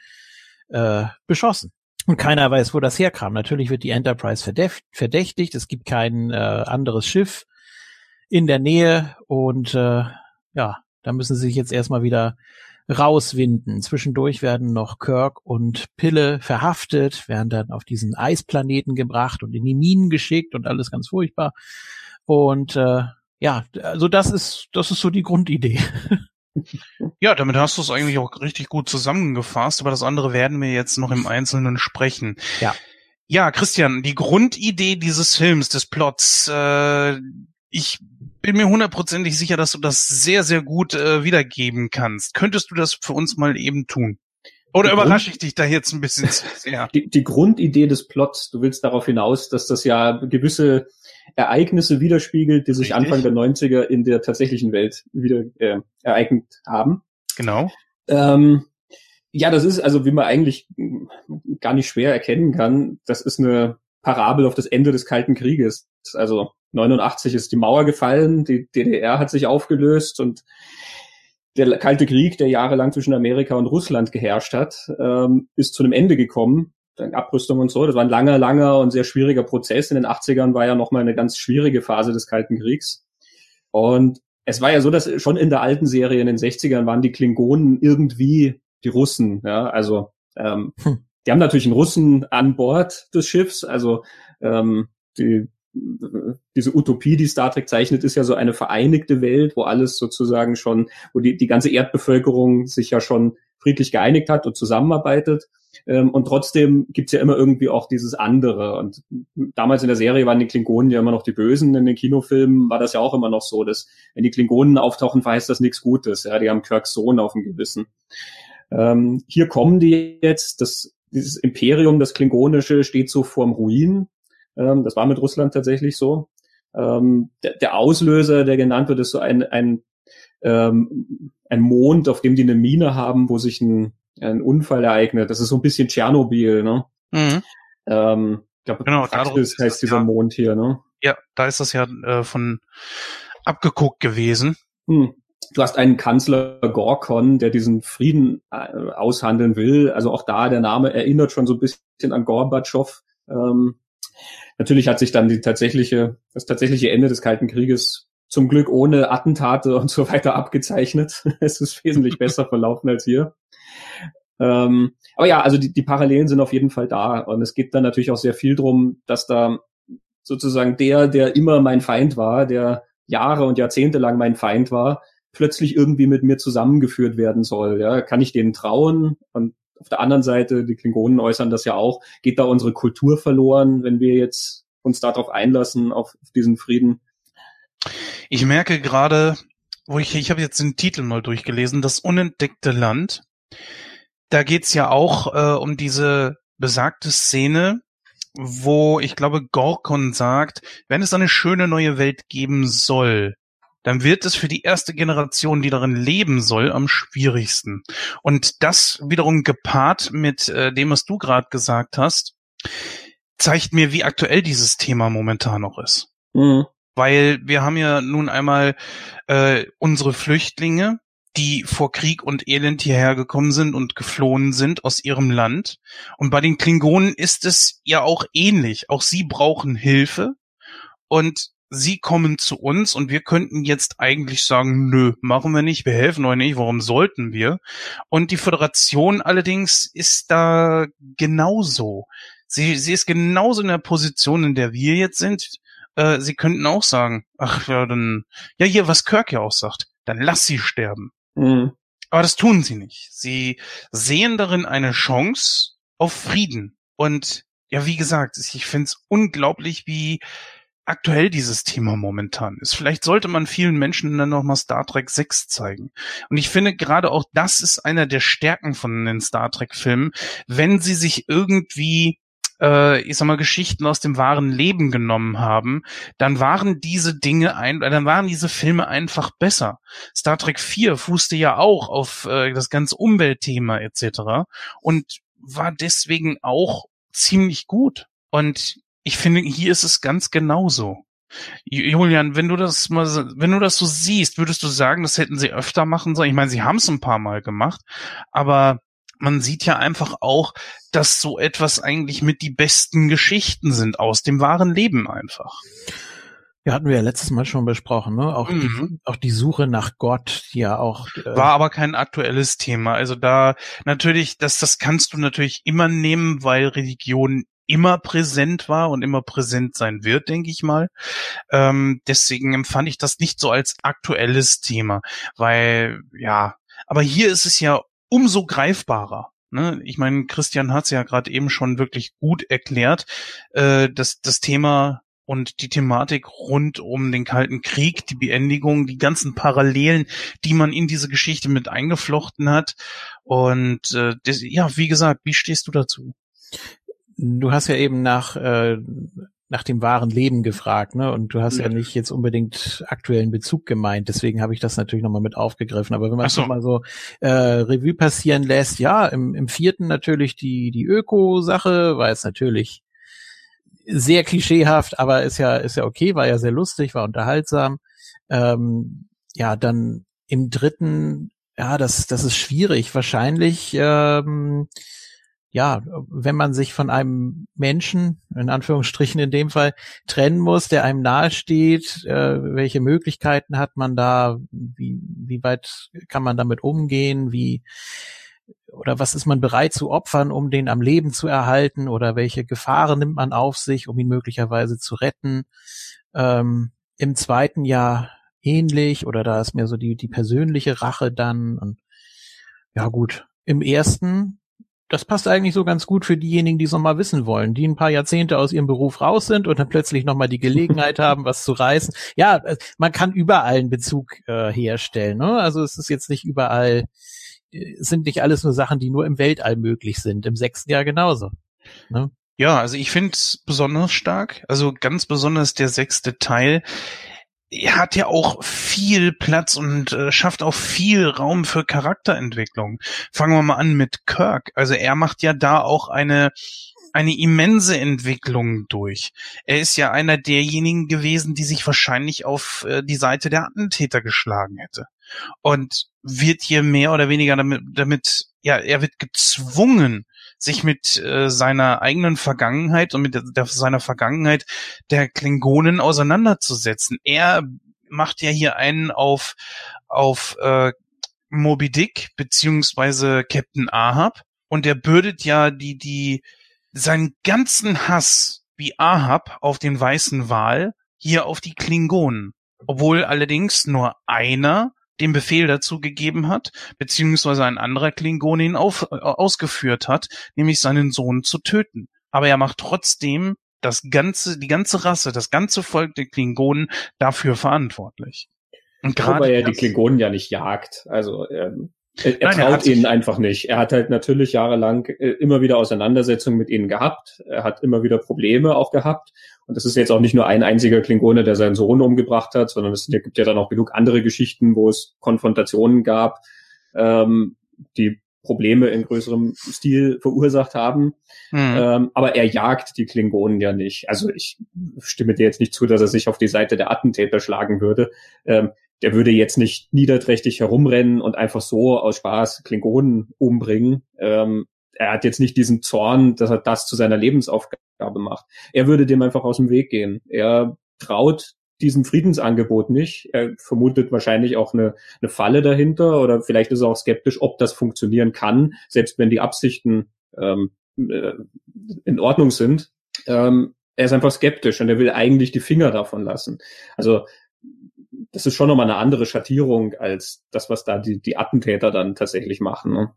äh, beschossen. Und keiner weiß, wo das herkam. Natürlich wird die Enterprise verdächtigt. Es gibt kein äh, anderes Schiff in der Nähe und äh, ja, da müssen sie sich jetzt erstmal wieder rauswinden. Zwischendurch werden noch Kirk und Pille verhaftet, werden dann auf diesen Eisplaneten gebracht und in die Minen geschickt und alles ganz furchtbar. Und äh, ja, also das ist das ist so die Grundidee. <laughs> Ja, damit hast du es eigentlich auch richtig gut zusammengefasst, aber das andere werden wir jetzt noch im Einzelnen sprechen. Ja. Ja, Christian, die Grundidee dieses Films, des Plots, äh, ich bin mir hundertprozentig sicher, dass du das sehr, sehr gut äh, wiedergeben kannst. Könntest du das für uns mal eben tun? Oder überrasche ich dich da jetzt ein bisschen <laughs> sehr? Die, die Grundidee des Plots, du willst darauf hinaus, dass das ja gewisse Ereignisse widerspiegelt, die sich Richtig. Anfang der 90er in der tatsächlichen Welt wieder äh, ereignet haben. Genau. Ähm, ja, das ist also, wie man eigentlich gar nicht schwer erkennen kann, das ist eine Parabel auf das Ende des Kalten Krieges. Also 89 ist die Mauer gefallen, die DDR hat sich aufgelöst und der Kalte Krieg, der jahrelang zwischen Amerika und Russland geherrscht hat, ähm, ist zu einem Ende gekommen. Dann Abrüstung und so. Das war ein langer, langer und sehr schwieriger Prozess. In den 80ern war ja nochmal eine ganz schwierige Phase des Kalten Kriegs. Und es war ja so, dass schon in der alten Serie in den 60ern waren die Klingonen irgendwie die Russen. Ja, also ähm, hm. die haben natürlich einen Russen an Bord des Schiffs. Also ähm, die diese Utopie, die Star Trek zeichnet, ist ja so eine vereinigte Welt, wo alles sozusagen schon, wo die, die ganze Erdbevölkerung sich ja schon friedlich geeinigt hat und zusammenarbeitet. Ähm, und trotzdem gibt's ja immer irgendwie auch dieses andere. Und damals in der Serie waren die Klingonen ja immer noch die Bösen. In den Kinofilmen war das ja auch immer noch so, dass wenn die Klingonen auftauchen, verheißt das nichts Gutes. Ja, die haben Kirks Sohn auf dem Gewissen. Ähm, hier kommen die jetzt, das, dieses Imperium, das Klingonische, steht so vorm Ruin. Ähm, das war mit Russland tatsächlich so. Ähm, der, der, Auslöser, der genannt wird, ist so ein, ein, ähm, ein Mond, auf dem die eine Mine haben, wo sich ein, ein Unfall ereignet. Das ist so ein bisschen Tschernobyl, ne? Mhm. Ähm, ich glaube, genau, Praxis heißt dieser ja, Mond hier, ne? Ja, da ist das ja äh, von abgeguckt gewesen. Hm. Du hast einen Kanzler Gorkon, der diesen Frieden äh, aushandeln will. Also auch da der Name erinnert schon so ein bisschen an Gorbatschow. Ähm, Natürlich hat sich dann die tatsächliche, das tatsächliche Ende des Kalten Krieges zum Glück ohne Attentate und so weiter abgezeichnet. <laughs> es ist wesentlich <laughs> besser verlaufen als hier. Ähm, aber ja, also die, die Parallelen sind auf jeden Fall da. Und es geht dann natürlich auch sehr viel drum, dass da sozusagen der, der immer mein Feind war, der Jahre und Jahrzehnte lang mein Feind war, plötzlich irgendwie mit mir zusammengeführt werden soll. Ja, kann ich denen trauen? Und auf der anderen Seite, die Klingonen äußern das ja auch, geht da unsere Kultur verloren, wenn wir jetzt uns darauf einlassen, auf, auf diesen Frieden? Ich merke gerade, wo ich, ich habe jetzt den Titel mal durchgelesen, das unentdeckte Land. Da geht's ja auch äh, um diese besagte Szene, wo ich glaube Gorkon sagt, wenn es eine schöne neue Welt geben soll, dann wird es für die erste Generation, die darin leben soll, am schwierigsten. Und das wiederum gepaart mit äh, dem, was du gerade gesagt hast, zeigt mir, wie aktuell dieses Thema momentan noch ist. Mhm. Weil wir haben ja nun einmal äh, unsere Flüchtlinge, die vor Krieg und Elend hierher gekommen sind und geflohen sind aus ihrem Land. Und bei den Klingonen ist es ja auch ähnlich. Auch sie brauchen Hilfe. Und sie kommen zu uns und wir könnten jetzt eigentlich sagen, nö, machen wir nicht, wir helfen euch nicht, warum sollten wir? Und die Föderation allerdings ist da genauso. Sie, sie ist genauso in der Position, in der wir jetzt sind. Äh, sie könnten auch sagen, ach ja, dann, ja hier, was Kirk ja auch sagt, dann lass sie sterben. Mhm. Aber das tun sie nicht. Sie sehen darin eine Chance auf Frieden. Und ja, wie gesagt, ich finde es unglaublich, wie aktuell dieses Thema momentan ist. Vielleicht sollte man vielen Menschen dann nochmal Star Trek 6 zeigen. Und ich finde gerade auch das ist einer der Stärken von den Star Trek Filmen, wenn sie sich irgendwie äh, ich sag mal, Geschichten aus dem wahren Leben genommen haben, dann waren diese Dinge ein, dann waren diese Filme einfach besser. Star Trek 4 fußte ja auch auf äh, das ganze Umweltthema etc. und war deswegen auch ziemlich gut. Und ich finde, hier ist es ganz genauso. Julian, wenn du das mal, wenn du das so siehst, würdest du sagen, das hätten sie öfter machen sollen? Ich meine, sie haben es ein paar Mal gemacht, aber man sieht ja einfach auch, dass so etwas eigentlich mit die besten Geschichten sind aus dem wahren Leben einfach. Ja, hatten wir ja letztes Mal schon besprochen, ne? Auch, mhm. die, auch die Suche nach Gott, die ja auch. Äh War aber kein aktuelles Thema. Also da natürlich, das, das kannst du natürlich immer nehmen, weil Religion immer präsent war und immer präsent sein wird, denke ich mal. Ähm, deswegen empfand ich das nicht so als aktuelles Thema, weil ja, aber hier ist es ja umso greifbarer. Ne? Ich meine, Christian hat es ja gerade eben schon wirklich gut erklärt, äh, dass das Thema und die Thematik rund um den Kalten Krieg, die Beendigung, die ganzen Parallelen, die man in diese Geschichte mit eingeflochten hat. Und äh, das, ja, wie gesagt, wie stehst du dazu? Du hast ja eben nach äh, nach dem wahren Leben gefragt, ne? Und du hast ja, ja nicht jetzt unbedingt aktuellen Bezug gemeint, deswegen habe ich das natürlich nochmal mit aufgegriffen. Aber wenn man es so. mal so äh, Revue passieren lässt, ja, im, im vierten natürlich die, die Öko-Sache, war jetzt natürlich sehr klischeehaft, aber ist ja, ist ja okay, war ja sehr lustig, war unterhaltsam. Ähm, ja, dann im dritten, ja, das, das ist schwierig. Wahrscheinlich ähm, ja, wenn man sich von einem Menschen, in Anführungsstrichen in dem Fall, trennen muss, der einem nahesteht, äh, welche Möglichkeiten hat man da, wie, wie weit kann man damit umgehen, wie, oder was ist man bereit zu opfern, um den am Leben zu erhalten, oder welche Gefahren nimmt man auf sich, um ihn möglicherweise zu retten. Ähm, Im zweiten Jahr ähnlich, oder da ist mehr so die, die persönliche Rache dann, und ja gut, im ersten das passt eigentlich so ganz gut für diejenigen, die es nochmal wissen wollen, die ein paar Jahrzehnte aus ihrem Beruf raus sind und dann plötzlich nochmal die Gelegenheit <laughs> haben, was zu reißen. Ja, äh, man kann überall einen Bezug äh, herstellen. Ne? Also es ist jetzt nicht überall, äh, sind nicht alles nur Sachen, die nur im Weltall möglich sind. Im sechsten Jahr genauso. Ne? Ja, also ich finde es besonders stark. Also ganz besonders der sechste Teil er hat ja auch viel Platz und äh, schafft auch viel Raum für Charakterentwicklung. Fangen wir mal an mit Kirk. Also er macht ja da auch eine eine immense Entwicklung durch. Er ist ja einer derjenigen gewesen, die sich wahrscheinlich auf äh, die Seite der Attentäter geschlagen hätte. Und wird hier mehr oder weniger damit, damit ja, er wird gezwungen, sich mit äh, seiner eigenen Vergangenheit und mit der, seiner Vergangenheit der Klingonen auseinanderzusetzen. Er macht ja hier einen auf auf äh, Moby Dick beziehungsweise Captain Ahab und er bürdet ja die die seinen ganzen Hass wie Ahab auf den weißen Wal hier auf die Klingonen, obwohl allerdings nur einer den Befehl dazu gegeben hat, beziehungsweise ein anderer Klingon ihn auf, äh, ausgeführt hat, nämlich seinen Sohn zu töten. Aber er macht trotzdem das ganze, die ganze Rasse, das ganze Volk der Klingonen dafür verantwortlich. Und gerade weil er die Klingonen ja nicht jagt. Also ähm, er, er Nein, traut er ihnen einfach nicht. Er hat halt natürlich jahrelang äh, immer wieder Auseinandersetzungen mit ihnen gehabt. Er hat immer wieder Probleme auch gehabt. Und das ist jetzt auch nicht nur ein einziger Klingone, der seinen Sohn umgebracht hat, sondern es gibt ja dann auch genug andere Geschichten, wo es Konfrontationen gab, ähm, die Probleme in größerem Stil verursacht haben. Mhm. Ähm, aber er jagt die Klingonen ja nicht. Also ich stimme dir jetzt nicht zu, dass er sich auf die Seite der Attentäter schlagen würde. Ähm, der würde jetzt nicht niederträchtig herumrennen und einfach so aus Spaß Klingonen umbringen. Ähm, er hat jetzt nicht diesen Zorn, dass er das zu seiner Lebensaufgabe macht. Er würde dem einfach aus dem Weg gehen. Er traut diesem Friedensangebot nicht. Er vermutet wahrscheinlich auch eine, eine Falle dahinter oder vielleicht ist er auch skeptisch, ob das funktionieren kann, selbst wenn die Absichten ähm, äh, in Ordnung sind. Ähm, er ist einfach skeptisch und er will eigentlich die Finger davon lassen. Also das ist schon nochmal eine andere Schattierung als das, was da die, die Attentäter dann tatsächlich machen. Ne?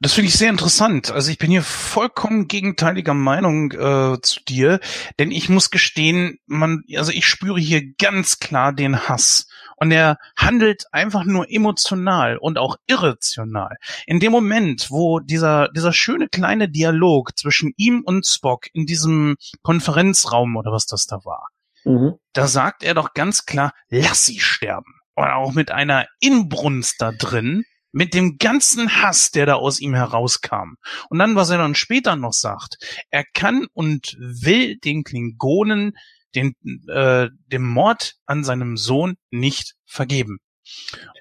Das finde ich sehr interessant. Also ich bin hier vollkommen gegenteiliger Meinung äh, zu dir, denn ich muss gestehen, man, also ich spüre hier ganz klar den Hass. Und er handelt einfach nur emotional und auch irrational. In dem Moment, wo dieser, dieser schöne kleine Dialog zwischen ihm und Spock in diesem Konferenzraum oder was das da war, mhm. da sagt er doch ganz klar, lass sie sterben. Oder auch mit einer Inbrunst da drin, mit dem ganzen Hass, der da aus ihm herauskam. Und dann, was er dann später noch sagt, er kann und will den Klingonen den, äh, dem Mord an seinem Sohn nicht vergeben.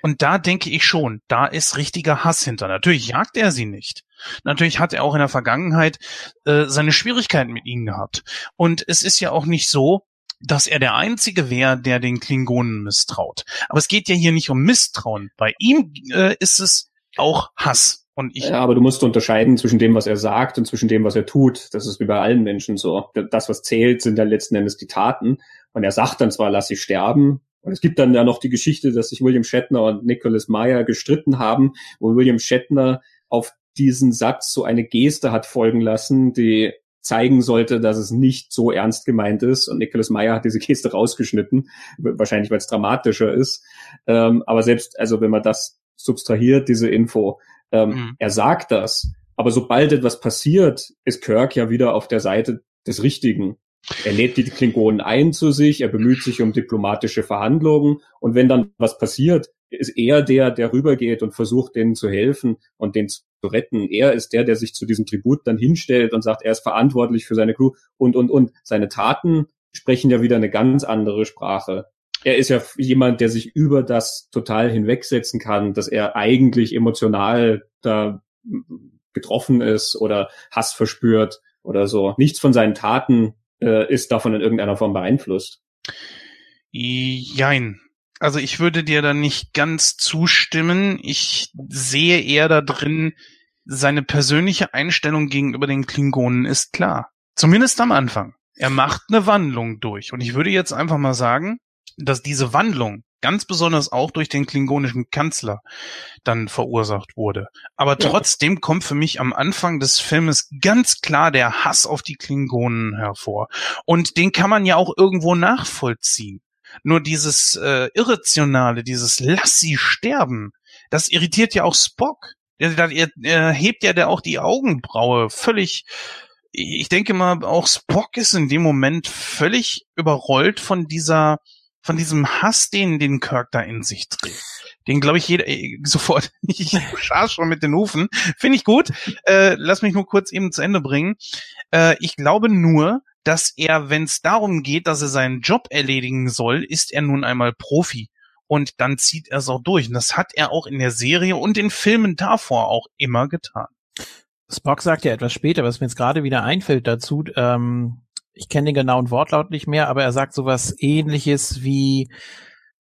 Und da denke ich schon, da ist richtiger Hass hinter. Natürlich jagt er sie nicht. Natürlich hat er auch in der Vergangenheit äh, seine Schwierigkeiten mit ihnen gehabt. Und es ist ja auch nicht so, dass er der Einzige wäre, der den Klingonen misstraut. Aber es geht ja hier nicht um Misstrauen. Bei ihm äh, ist es auch Hass. Und ich ja, aber du musst unterscheiden zwischen dem, was er sagt und zwischen dem, was er tut. Das ist wie bei allen Menschen so. Das, was zählt, sind ja letzten Endes die Taten. Und er sagt dann zwar, lass sie sterben. Und es gibt dann ja noch die Geschichte, dass sich William Shatner und Nicholas Meyer gestritten haben, wo William Shatner auf diesen Satz so eine Geste hat folgen lassen, die zeigen sollte, dass es nicht so ernst gemeint ist. Und Nicholas Meyer hat diese Geste rausgeschnitten, wahrscheinlich weil es dramatischer ist. Ähm, aber selbst, also wenn man das subtrahiert, diese Info, ähm, mhm. er sagt das. Aber sobald etwas passiert, ist Kirk ja wieder auf der Seite des Richtigen. Er lädt die Klingonen ein zu sich, er bemüht sich um diplomatische Verhandlungen und wenn dann was passiert, ist er der, der rübergeht und versucht, denen zu helfen und den zu retten. Er ist der, der sich zu diesem Tribut dann hinstellt und sagt, er ist verantwortlich für seine Crew und, und, und. Seine Taten sprechen ja wieder eine ganz andere Sprache. Er ist ja jemand, der sich über das total hinwegsetzen kann, dass er eigentlich emotional da getroffen ist oder Hass verspürt oder so. Nichts von seinen Taten äh, ist davon in irgendeiner Form beeinflusst. Jein. Also ich würde dir da nicht ganz zustimmen. Ich sehe eher da drin, seine persönliche Einstellung gegenüber den Klingonen ist klar. Zumindest am Anfang. Er macht eine Wandlung durch. Und ich würde jetzt einfach mal sagen, dass diese Wandlung ganz besonders auch durch den klingonischen Kanzler dann verursacht wurde. Aber trotzdem kommt für mich am Anfang des Filmes ganz klar der Hass auf die Klingonen hervor. Und den kann man ja auch irgendwo nachvollziehen. Nur dieses äh, Irrationale, dieses Lass sie sterben, das irritiert ja auch Spock. Er, er, er hebt ja da auch die Augenbraue völlig. Ich denke mal, auch Spock ist in dem Moment völlig überrollt von dieser, von diesem Hass, den den Kirk da in sich trägt. Den glaube ich jeder äh, sofort. <laughs> Ich schar schon mit den Hufen. Finde ich gut. Äh, lass mich nur kurz eben zu Ende bringen. Äh, ich glaube nur, dass er, wenn es darum geht, dass er seinen Job erledigen soll, ist er nun einmal Profi. Und dann zieht er es auch durch. Und das hat er auch in der Serie und in Filmen davor auch immer getan. Spock sagt ja etwas später, was mir jetzt gerade wieder einfällt dazu. Ähm, ich kenne den genauen Wortlaut nicht mehr, aber er sagt sowas ähnliches wie,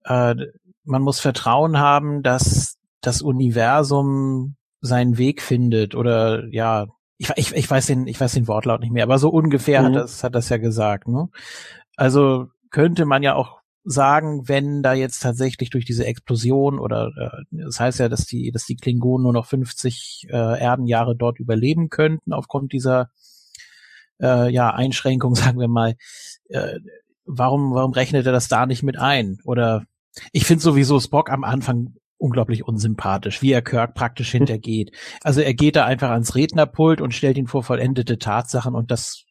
äh, man muss Vertrauen haben, dass das Universum seinen Weg findet oder ja, ich, ich, ich weiß den, ich weiß den Wortlaut nicht mehr, aber so ungefähr mhm. hat das, hat das ja gesagt, ne? Also könnte man ja auch sagen, wenn da jetzt tatsächlich durch diese Explosion oder äh, das heißt ja, dass die, dass die Klingonen nur noch 50 äh, Erdenjahre dort überleben könnten aufgrund dieser äh, ja Einschränkung, <laughs> sagen wir mal. Äh, warum, warum rechnet er das da nicht mit ein? Oder ich finde sowieso Spock am Anfang unglaublich unsympathisch, wie er Kirk praktisch hintergeht. <laughs> Also er geht da einfach ans Rednerpult und stellt ihn vor vollendete Tatsachen und das,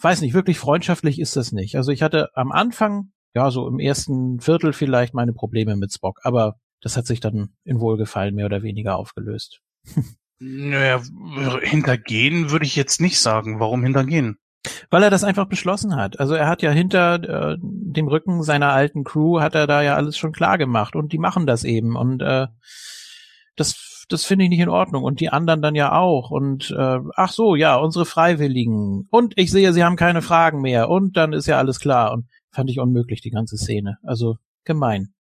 weiß nicht, wirklich freundschaftlich ist das nicht. Also ich hatte am Anfang, ja, so im ersten Viertel vielleicht meine Probleme mit Spock, aber das hat sich dann in Wohlgefallen mehr oder weniger aufgelöst. <laughs> Naja, hintergehen würde ich jetzt nicht sagen. Warum hintergehen? Weil er das einfach beschlossen hat. Also er hat ja hinter äh, dem Rücken seiner alten Crew hat er da ja alles schon klar gemacht und die machen das eben und äh, das das finde ich nicht in Ordnung und die anderen dann ja auch und äh, ach so ja unsere Freiwilligen und ich sehe sie haben keine Fragen mehr und dann ist ja alles klar und fand ich unmöglich die ganze Szene also gemein.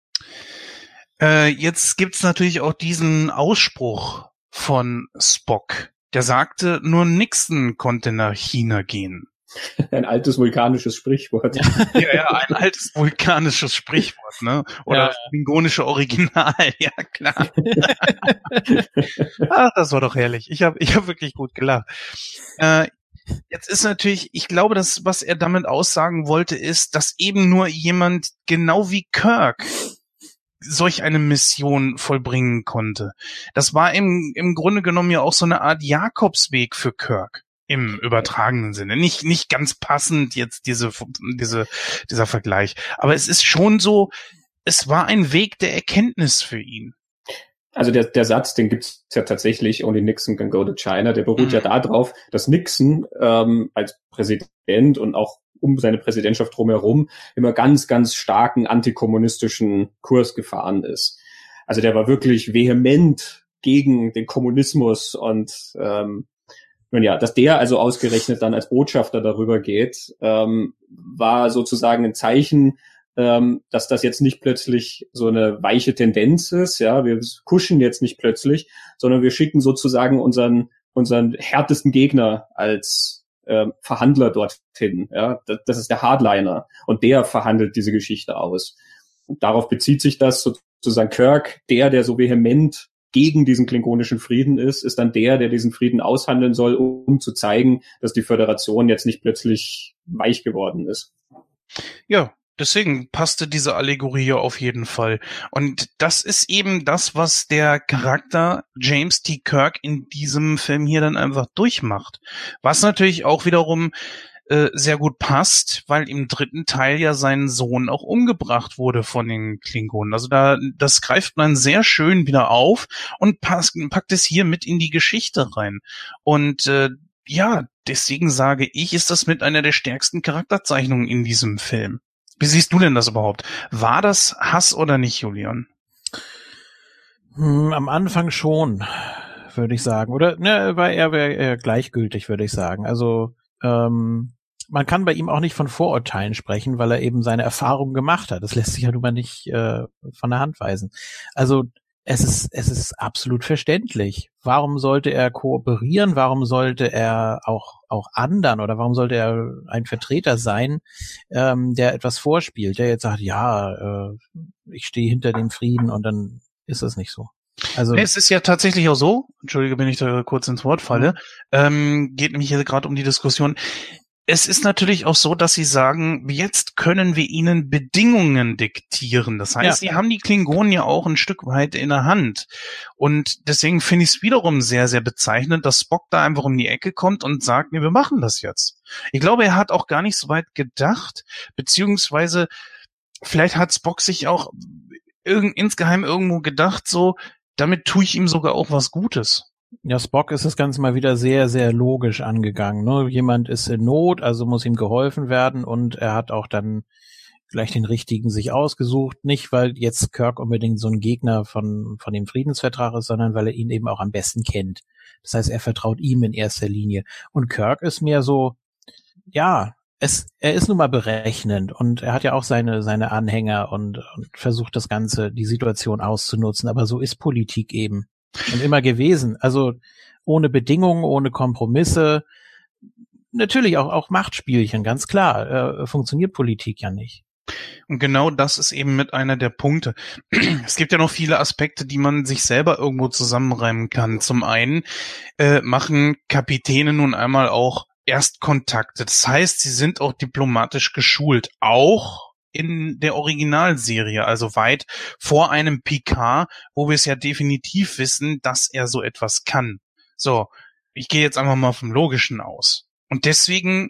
Äh, jetzt gibt's natürlich auch diesen Ausspruch von Spock. Der sagte, nur Nixon konnte nach China gehen. <laughs> Ein altes vulkanisches Sprichwort. Ja, ja, ein altes vulkanisches Sprichwort, ne? Oder Ja. klingonische Original, <laughs> ja klar. <laughs> Ach, das war doch herrlich. Ich habe ich hab wirklich gut gelacht. Äh, jetzt ist natürlich, ich glaube, dass was er damit aussagen wollte, ist, dass eben nur jemand genau wie Kirk solch eine Mission vollbringen konnte. Das war im, im Grunde genommen ja auch so eine Art Jakobsweg für Kirk. Im übertragenen Sinne. Nicht, nicht ganz passend jetzt diese, diese, dieser Vergleich. Aber es ist schon so, es war ein Weg der Erkenntnis für ihn. Also der, der Satz, den gibt's ja tatsächlich, only Nixon can go to China, der beruht Mhm. ja darauf, dass Nixon ähm, als Präsident und auch um seine Präsidentschaft drumherum immer ganz, ganz starken antikommunistischen Kurs gefahren ist. Also der war wirklich vehement gegen den Kommunismus und ähm, nun ja, dass der also ausgerechnet dann als Botschafter darüber geht, ähm, war sozusagen ein Zeichen, ähm, dass das jetzt nicht plötzlich so eine weiche Tendenz ist, ja, wir kuschen jetzt nicht plötzlich, sondern wir schicken sozusagen unseren unseren härtesten Gegner als ähm, Verhandler dorthin, ja, das, das ist der Hardliner und der verhandelt diese Geschichte aus. Und darauf bezieht sich das sozusagen Kirk, der, der so vehement gegen diesen klingonischen Frieden ist, ist dann der, der diesen Frieden aushandeln soll, um zu zeigen, dass die Föderation jetzt nicht plötzlich weich geworden ist. Ja, deswegen passte diese Allegorie auf jeden Fall. Und das ist eben das, was der Charakter James T. Kirk in diesem Film hier dann einfach durchmacht. Was natürlich auch wiederum äh, sehr gut passt, weil im dritten Teil ja sein Sohn auch umgebracht wurde von den Klingonen. Also da, das greift man sehr schön wieder auf und passt, packt es hier mit in die Geschichte rein. Und äh, ja, deswegen sage ich, ist das mit einer der stärksten Charakterzeichnungen in diesem Film. Wie siehst du denn das überhaupt? War das Hass oder nicht, Julian? Hm, am Anfang schon, würde ich sagen. Oder ne, war eher, eher, eher gleichgültig, würde ich sagen. Also ähm, man kann bei ihm auch nicht von Vorurteilen sprechen, weil er eben seine Erfahrungen gemacht hat. Das <laughs> lässt sich ja nun mal nicht äh, von der Hand weisen. Also es ist, es ist absolut verständlich. Warum sollte er kooperieren? Warum sollte er auch, auch anderen oder warum sollte er ein Vertreter sein, ähm, der etwas vorspielt, der jetzt sagt, ja, äh, ich stehe hinter dem Frieden und dann ist es nicht so. Also Nee, es ist ja tatsächlich auch so, entschuldige, wenn ich da kurz ins Wort falle, ähm, geht nämlich hier gerade um die Diskussion. Es ist natürlich auch so, dass sie sagen, jetzt können wir ihnen Bedingungen diktieren. Das heißt, Ja. sie haben die Klingonen ja auch ein Stück weit in der Hand. Und deswegen finde ich es wiederum sehr, sehr bezeichnend, dass Spock da einfach um die Ecke kommt und sagt, nee, wir machen das jetzt. Ich glaube, er hat auch gar nicht so weit gedacht, beziehungsweise vielleicht hat Spock sich auch irgend, insgeheim irgendwo gedacht, so, damit tue ich ihm sogar auch was Gutes. Ja, Spock ist das Ganze mal wieder sehr, sehr logisch angegangen. Ne? Jemand ist in Not, also muss ihm geholfen werden und er hat auch dann gleich den richtigen sich ausgesucht. Nicht, weil jetzt Kirk unbedingt so ein Gegner von, von dem Friedensvertrag ist, sondern weil er ihn eben auch am besten kennt. Das heißt, er vertraut ihm in erster Linie. Und Kirk ist mehr so, ja, es, er ist nun mal berechnend und er hat ja auch seine, seine Anhänger und, und versucht das Ganze, die Situation auszunutzen. Aber so ist Politik eben. Und immer gewesen. Also ohne Bedingungen, ohne Kompromisse. Natürlich auch, auch Machtspielchen, ganz klar. Äh, funktioniert Politik ja nicht. Und genau das ist eben mit einer der Punkte. <clears throat> Es gibt ja noch viele Aspekte, die man sich selber irgendwo zusammenreimen kann. Zum einen äh, machen Kapitäne nun einmal auch Erstkontakte. Das heißt, sie sind auch diplomatisch geschult. Auch in der Originalserie, also weit vor einem Picard, wo wir es ja definitiv wissen, dass er so etwas kann. So, ich gehe jetzt einfach mal vom Logischen aus. Und deswegen,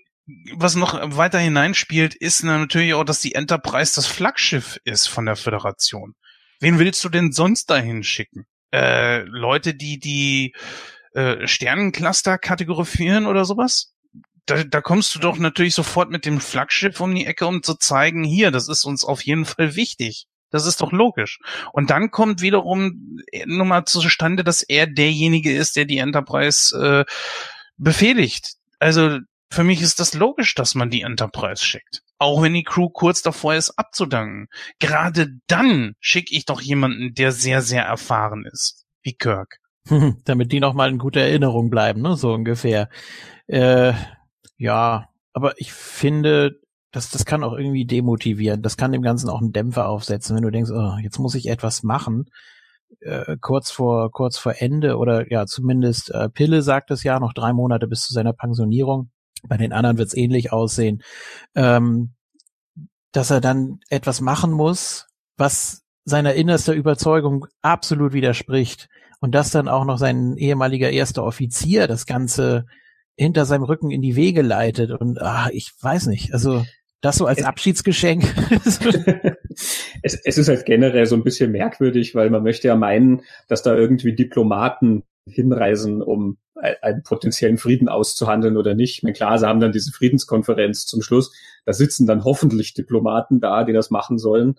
was noch weiter hineinspielt, ist natürlich auch, dass die Enterprise das Flaggschiff ist von der Föderation. Wen willst du denn sonst dahin schicken? Äh, Leute, die die äh, Sternencluster kategorisieren oder sowas? Da, da kommst du doch natürlich sofort mit dem Flaggschiff um die Ecke, um zu zeigen, hier, das ist uns auf jeden Fall wichtig. Das ist doch logisch. Und dann kommt wiederum nur mal zustande, dass er derjenige ist, der die Enterprise äh, befehligt. Also für mich ist das logisch, dass man die Enterprise schickt. Auch wenn die Crew kurz davor ist, abzudanken. Gerade dann schicke ich doch jemanden, der sehr, sehr erfahren ist, wie Kirk. <laughs> Damit die noch mal in guter Erinnerung bleiben, ne? so ungefähr. Äh, ja, aber ich finde, das, das kann auch irgendwie demotivieren. Das kann dem Ganzen auch einen Dämpfer aufsetzen, wenn du denkst, oh, jetzt muss ich etwas machen, äh, kurz vor, kurz vor Ende oder ja, zumindest äh, Pille sagt es ja, noch drei Monate bis zu seiner Pensionierung. Bei den anderen wird es ähnlich aussehen. Ähm, dass er dann etwas machen muss, was seiner innerster Überzeugung absolut widerspricht. Und dass dann auch noch sein ehemaliger erster Offizier das Ganze hinter seinem Rücken in die Wege leitet. Und ah, ich weiß nicht, also das so als Abschiedsgeschenk. <laughs> es, es ist halt generell so ein bisschen merkwürdig, weil man möchte ja meinen, dass da irgendwie Diplomaten hinreisen, um einen potenziellen Frieden auszuhandeln oder nicht. Ich meine, klar, sie haben dann diese Friedenskonferenz zum Schluss. Da sitzen dann hoffentlich Diplomaten da, die das machen sollen.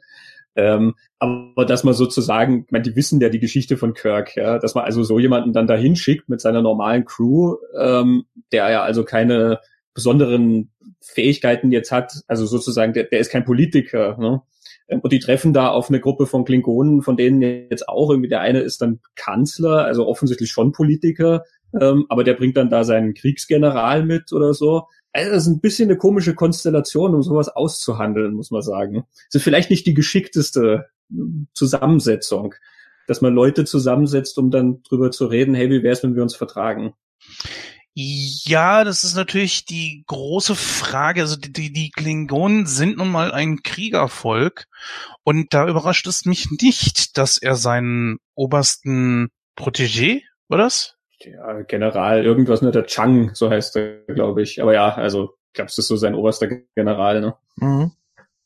Ähm, aber dass man sozusagen, ich meine, die wissen ja die Geschichte von Kirk, ja, dass man also so jemanden dann dahin schickt mit seiner normalen Crew, ähm, der ja also keine besonderen Fähigkeiten jetzt hat, also sozusagen, der, der ist kein Politiker, ne? Ähm, und die treffen da auf eine Gruppe von Klingonen, von denen jetzt auch irgendwie der eine ist dann Kanzler, also offensichtlich schon Politiker, ähm, aber der bringt dann da seinen Kriegsgeneral mit oder so. Also das ist ein bisschen eine komische Konstellation, um sowas auszuhandeln, muss man sagen. Es ist vielleicht nicht die geschickteste hm, Zusammensetzung, dass man Leute zusammensetzt, um dann drüber zu reden, hey, wie wär's, wenn wir uns vertragen? Ja, das ist natürlich die große Frage. Also die, die Klingonen sind nun mal ein Kriegervolk und da überrascht es mich nicht, dass er seinen obersten Protégé, war das? Ja, General, irgendwas, ne, der Chang, so heißt er, glaube ich. Aber ja, also, ich glaube, es ist so sein oberster General, ne? Mhm.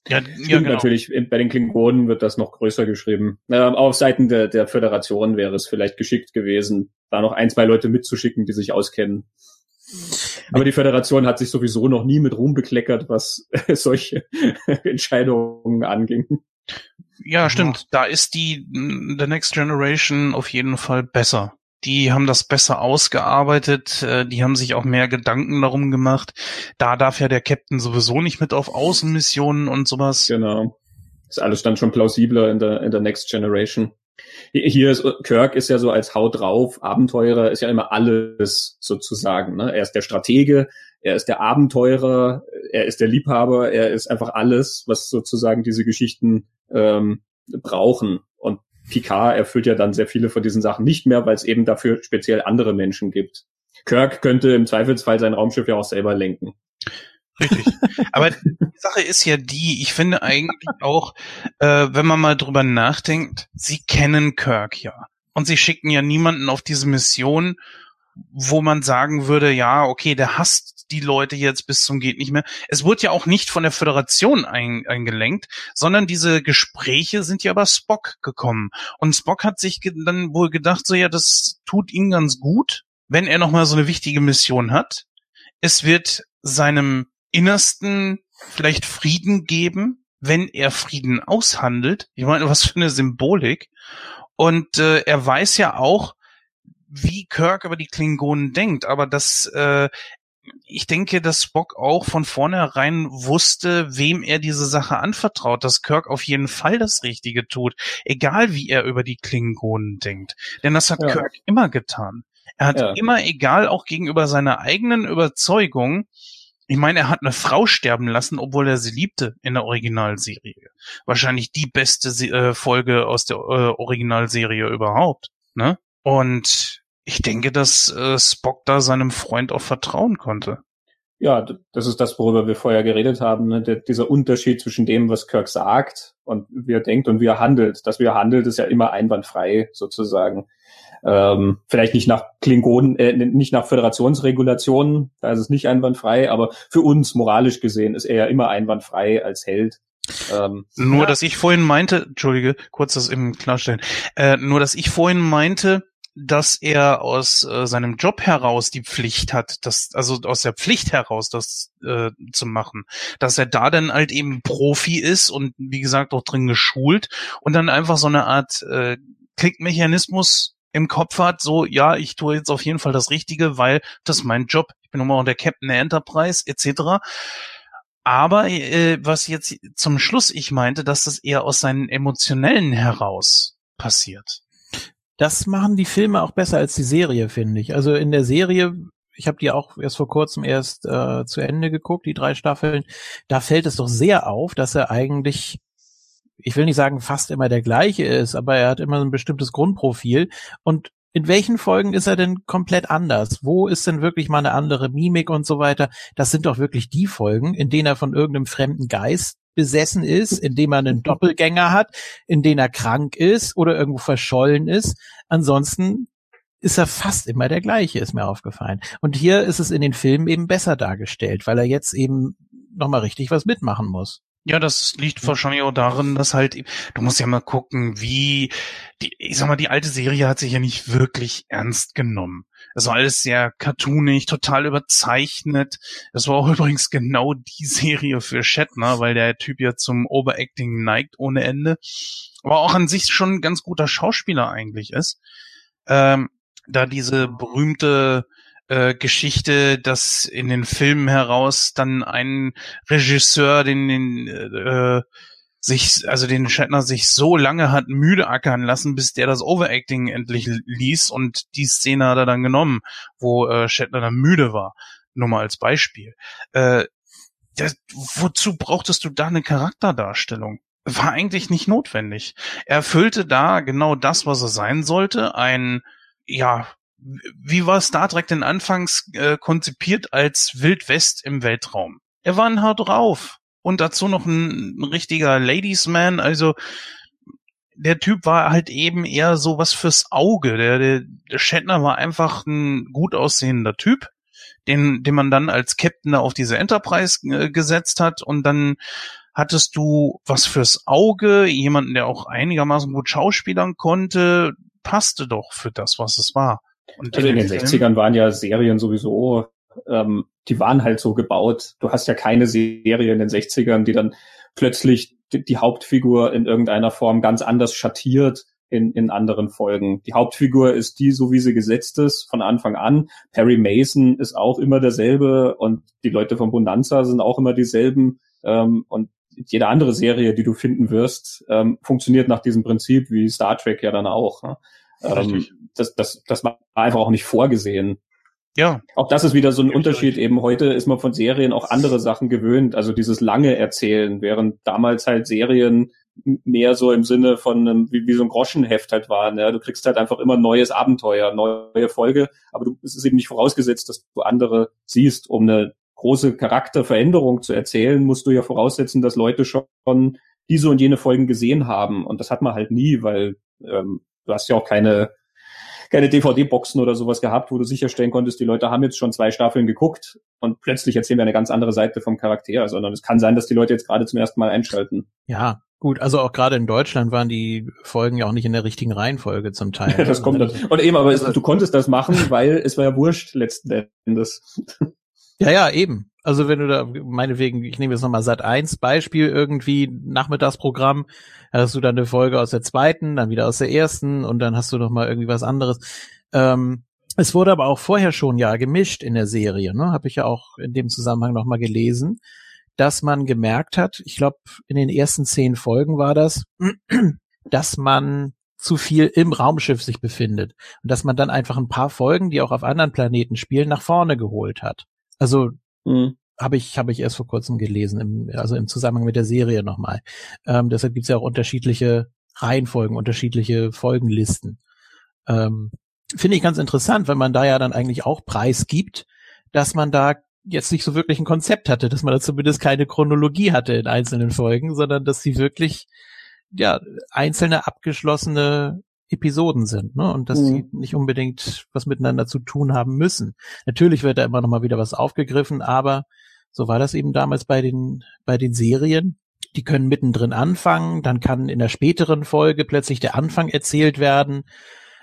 Ja, Stimmt ja, genau. natürlich, bei den Klingonen wird das noch größer geschrieben. Ähm, auf Seiten der, der Föderation wäre es vielleicht geschickt gewesen, da noch ein, zwei Leute mitzuschicken, die sich auskennen. Aber die Föderation hat sich sowieso noch nie mit Ruhm bekleckert, was <laughs> solche Entscheidungen anging. Ja, stimmt. Da ist die The Next Generation auf jeden Fall besser. Die haben das besser ausgearbeitet, äh, die haben sich auch mehr Gedanken darum gemacht. Da darf ja der Captain sowieso nicht mit auf Außenmissionen und sowas. Genau. ist alles dann schon plausibler in der, in der Next Generation. Hier ist Kirk ist ja so als Haut drauf, Abenteurer ist ja immer alles sozusagen. Ne? Er ist der Stratege, er ist der Abenteurer, er ist der Liebhaber, er ist einfach alles, was sozusagen diese Geschichten ähm, brauchen. Picard erfüllt ja dann sehr viele von diesen Sachen nicht mehr, weil es eben dafür speziell andere Menschen gibt. Kirk könnte im Zweifelsfall sein Raumschiff ja auch selber lenken. Richtig. <laughs> Aber die Sache ist ja die, ich finde eigentlich auch, äh, wenn man mal drüber nachdenkt, sie kennen Kirk ja. Und sie schicken ja niemanden auf diese Mission, wo man sagen würde, ja, okay, der hasst die Leute jetzt bis zum geht nicht mehr. Es wurde ja auch nicht von der Föderation ein, eingelenkt, sondern diese Gespräche sind ja über Spock gekommen. Und Spock hat sich dann wohl gedacht, so ja, das tut ihm ganz gut, wenn er nochmal so eine wichtige Mission hat. Es wird seinem Innersten vielleicht Frieden geben, wenn er Frieden aushandelt. Ich meine, was für eine Symbolik. Und äh, er weiß ja auch, wie Kirk über die Klingonen denkt, aber das, äh, ich denke, dass Spock auch von vornherein wusste, wem er diese Sache anvertraut, dass Kirk auf jeden Fall das Richtige tut, egal wie er über die Klingonen denkt. Denn das hat ja. Kirk immer getan. Er hat ja. immer, egal auch gegenüber seiner eigenen Überzeugung, ich meine, er hat eine Frau sterben lassen, obwohl er sie liebte in der Originalserie. Wahrscheinlich die beste äh, Folge aus der äh, Originalserie überhaupt. Ne? Und ich denke, dass äh, Spock da seinem Freund auch vertrauen konnte. Ja, das ist das, worüber wir vorher geredet haben. Ne? Der, dieser Unterschied zwischen dem, was Kirk sagt und wie er denkt und wie er handelt. Dass wie er handelt, ist ja immer einwandfrei sozusagen. Ähm, vielleicht nicht nach Klingonen, äh, nicht nach Föderationsregulationen, da ist es nicht einwandfrei, aber für uns moralisch gesehen ist er ja immer einwandfrei als Held. Ähm, nur, ja. dass ich vorhin meinte, entschuldige, kurz das eben klarstellen, äh, nur, dass ich vorhin meinte, dass er aus äh, seinem Job heraus die Pflicht hat, das, also aus der Pflicht heraus das äh, zu machen, dass er da dann halt eben Profi ist und wie gesagt auch drin geschult und dann einfach so eine Art äh, Klickmechanismus im Kopf hat, so, ja, ich tue jetzt auf jeden Fall das Richtige, weil das ist mein Job. Ich bin immer auch der Captain der Enterprise, etc. Aber äh, was jetzt zum Schluss ich meinte, dass das eher aus seinen emotionellen heraus passiert. Das machen die Filme auch besser als die Serie, finde ich. Also in der Serie ich habe die auch erst vor kurzem erst äh, zu Ende geguckt, die drei Staffeln. Da fällt es doch sehr auf, dass er eigentlich ich will nicht sagen fast immer der gleiche ist, aber er hat immer ein bestimmtes Grundprofil und in welchen Folgen ist er denn komplett anders? Wo ist denn wirklich mal eine andere Mimik und so weiter? Das sind doch wirklich die Folgen, in denen er von irgendeinem fremden Geist besessen ist, in dem er einen Doppelgänger hat, in denen er krank ist oder irgendwo verschollen ist. Ansonsten ist er fast immer der gleiche, ist mir aufgefallen. Und hier ist es in den Filmen eben besser dargestellt, weil er jetzt eben nochmal richtig was mitmachen muss. Ja, das liegt wahrscheinlich auch darin, dass halt, du musst ja mal gucken, wie, die, ich sag mal, die alte Serie hat sich ja nicht wirklich ernst genommen. Es war alles sehr cartoonig, total überzeichnet. Das war auch <laughs> übrigens genau die Serie für Shatner, weil der Typ ja zum Overacting neigt ohne Ende. Aber auch an sich schon ein ganz guter Schauspieler eigentlich ist. Ähm, da diese berühmte äh, Geschichte, dass in den Filmen heraus dann ein Regisseur den, den äh, sich, also den Shatner sich so lange hat müde ackern lassen, bis der das Overacting endlich ließ und die Szene hat er dann genommen, wo äh, Shatner dann müde war. Nur mal als Beispiel. Äh, das, wozu brauchtest du da eine Charakterdarstellung? War eigentlich nicht notwendig. Er erfüllte da genau das, was er sein sollte. Ein, ja, wie war Star Trek denn anfangs äh, konzipiert als Wild West im Weltraum? Er war ein Hart drauf. Und dazu noch ein, ein richtiger Ladiesman, also der Typ war halt eben eher so was fürs Auge. Der, der, der Shatner war einfach ein gut aussehender Typ, den, den man dann als Captain auf diese Enterprise äh, gesetzt hat und dann hattest du was fürs Auge, jemanden, der auch einigermaßen gut schauspielern konnte, passte doch für das, was es war. Und also in den 60ern waren ja Serien sowieso, ähm, die waren halt so gebaut. Du hast ja keine Serie in den 60ern, die dann plötzlich die, die Hauptfigur in irgendeiner Form ganz anders schattiert in, in anderen Folgen. Die Hauptfigur ist die, so wie sie gesetzt ist, von Anfang an. Perry Mason ist auch immer derselbe und die Leute von Bonanza sind auch immer dieselben. Ähm, und jede andere Serie, die du finden wirst, ähm, funktioniert nach diesem Prinzip, wie Star Trek ja dann auch. Ne? Ähm, das, das, das war einfach auch nicht vorgesehen. Ja. Auch das ist wieder so ein Unterschied. Eben heute ist man von Serien auch andere Sachen gewöhnt. Also dieses lange Erzählen, während damals halt Serien mehr so im Sinne von einem, wie, wie so ein Groschenheft halt waren. Ja. Du kriegst halt einfach immer neues Abenteuer, neue Folge, aber du, es ist eben nicht vorausgesetzt, dass du andere siehst. Um eine große Charakterveränderung zu erzählen, musst du ja voraussetzen, dass Leute schon diese und jene Folgen gesehen haben. Und das hat man halt nie, weil ähm, du hast ja auch keine keine DVD-Boxen oder sowas gehabt, wo du sicherstellen konntest, die Leute haben jetzt schon zwei Staffeln geguckt und plötzlich erzählen wir eine ganz andere Seite vom Charakter, sondern es kann sein, dass die Leute jetzt gerade zum ersten Mal einschalten. Ja, Gut, also auch gerade in Deutschland waren die Folgen ja auch nicht in der richtigen Reihenfolge zum Teil. <laughs> Ja, das kommt dann. Und eben, aber es, du konntest das machen, weil es war ja wurscht letzten Endes. Ja, ja, eben. Also wenn du da, meinetwegen, ich nehme jetzt nochmal Sat 1 Beispiel, irgendwie Nachmittagsprogramm, hast du dann eine Folge aus der zweiten, dann wieder aus der ersten und dann hast du nochmal irgendwie was anderes. Ähm, es wurde aber auch vorher schon ja gemischt in der Serie, ne? Habe ich ja auch in dem Zusammenhang nochmal gelesen, dass man gemerkt hat, ich glaube, in den ersten zehn Folgen war das, <clears throat> dass man zu viel im Raumschiff sich befindet und dass man dann einfach ein paar Folgen, die auch auf anderen Planeten spielen, nach vorne geholt hat. Also mhm. habe ich habe ich erst vor kurzem gelesen, im, also im Zusammenhang mit der Serie nochmal. Ähm, deshalb gibt's ja auch unterschiedliche Reihenfolgen, unterschiedliche Folgenlisten. Ähm, Finde ich ganz interessant, wenn man da ja dann eigentlich auch Preis gibt, dass man da jetzt nicht so wirklich ein Konzept hatte, dass man da zumindest keine Chronologie hatte in einzelnen Folgen, sondern dass sie wirklich ja einzelne abgeschlossene Episoden sind, ne? Und dass mhm. sie nicht unbedingt was miteinander zu tun haben müssen. Natürlich wird da immer noch mal wieder was aufgegriffen, aber so war das eben damals bei den bei den Serien. Die können mittendrin anfangen, dann kann in der späteren Folge plötzlich der Anfang erzählt werden.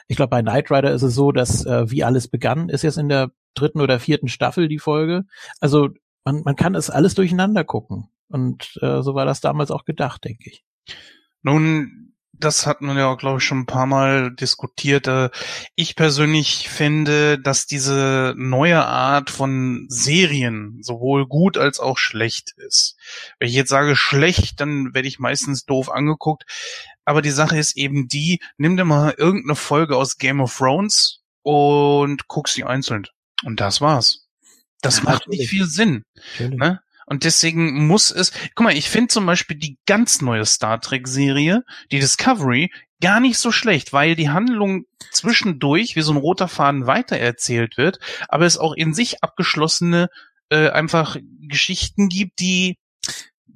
Ich glaube, bei Knight Rider ist es so, dass äh, wie alles begann, ist jetzt in der dritten oder vierten Staffel die Folge. Also man, man kann es alles durcheinander gucken. Und äh, so war das damals auch gedacht, denke ich. Nun, das hat man ja auch, glaube ich, schon ein paar Mal diskutiert. Äh, ich persönlich finde, dass diese neue Art von Serien sowohl gut als auch schlecht ist. Wenn ich jetzt sage schlecht, dann werde ich meistens doof angeguckt. Aber die Sache ist eben die, nimm dir mal irgendeine Folge aus Game of Thrones und guck sie einzeln. Und das war's. Das Ja, macht natürlich. nicht viel Sinn. Ne? Und deswegen muss es, guck mal, ich finde zum Beispiel die ganz neue Star Trek-Serie, die Discovery, gar nicht so schlecht, weil die Handlung zwischendurch wie so ein roter Faden weitererzählt wird, aber es auch in sich abgeschlossene äh, einfach Geschichten gibt, die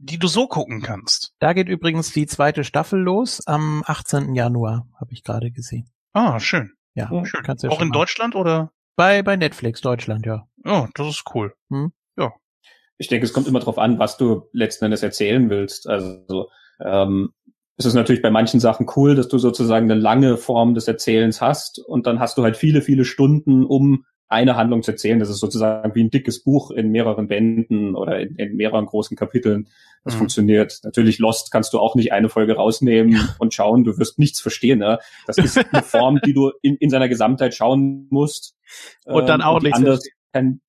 die du so gucken kannst. Da geht übrigens die zweite Staffel los am 18. Januar, habe ich gerade gesehen. Ah, schön. Ja, Ja, schön. kannst du ja auch in mal- Deutschland oder? Bei, bei Netflix Deutschland, ja. Oh, das ist cool. Ich denke, es kommt immer darauf an, was du letzten Endes erzählen willst. Also ähm, es ist natürlich bei manchen Sachen cool, dass du sozusagen eine lange Form des Erzählens hast und dann hast du halt viele, viele Stunden, um eine Handlung zu erzählen. Das ist sozusagen wie ein dickes Buch in mehreren Bänden oder in, in mehreren großen Kapiteln. Das Mhm. funktioniert. Natürlich Lost kannst du auch nicht eine Folge rausnehmen und schauen. Du wirst nichts verstehen. Ne? Das ist eine <laughs> Form, die du in, in seiner Gesamtheit schauen musst. Und dann auch die nichts anders kann.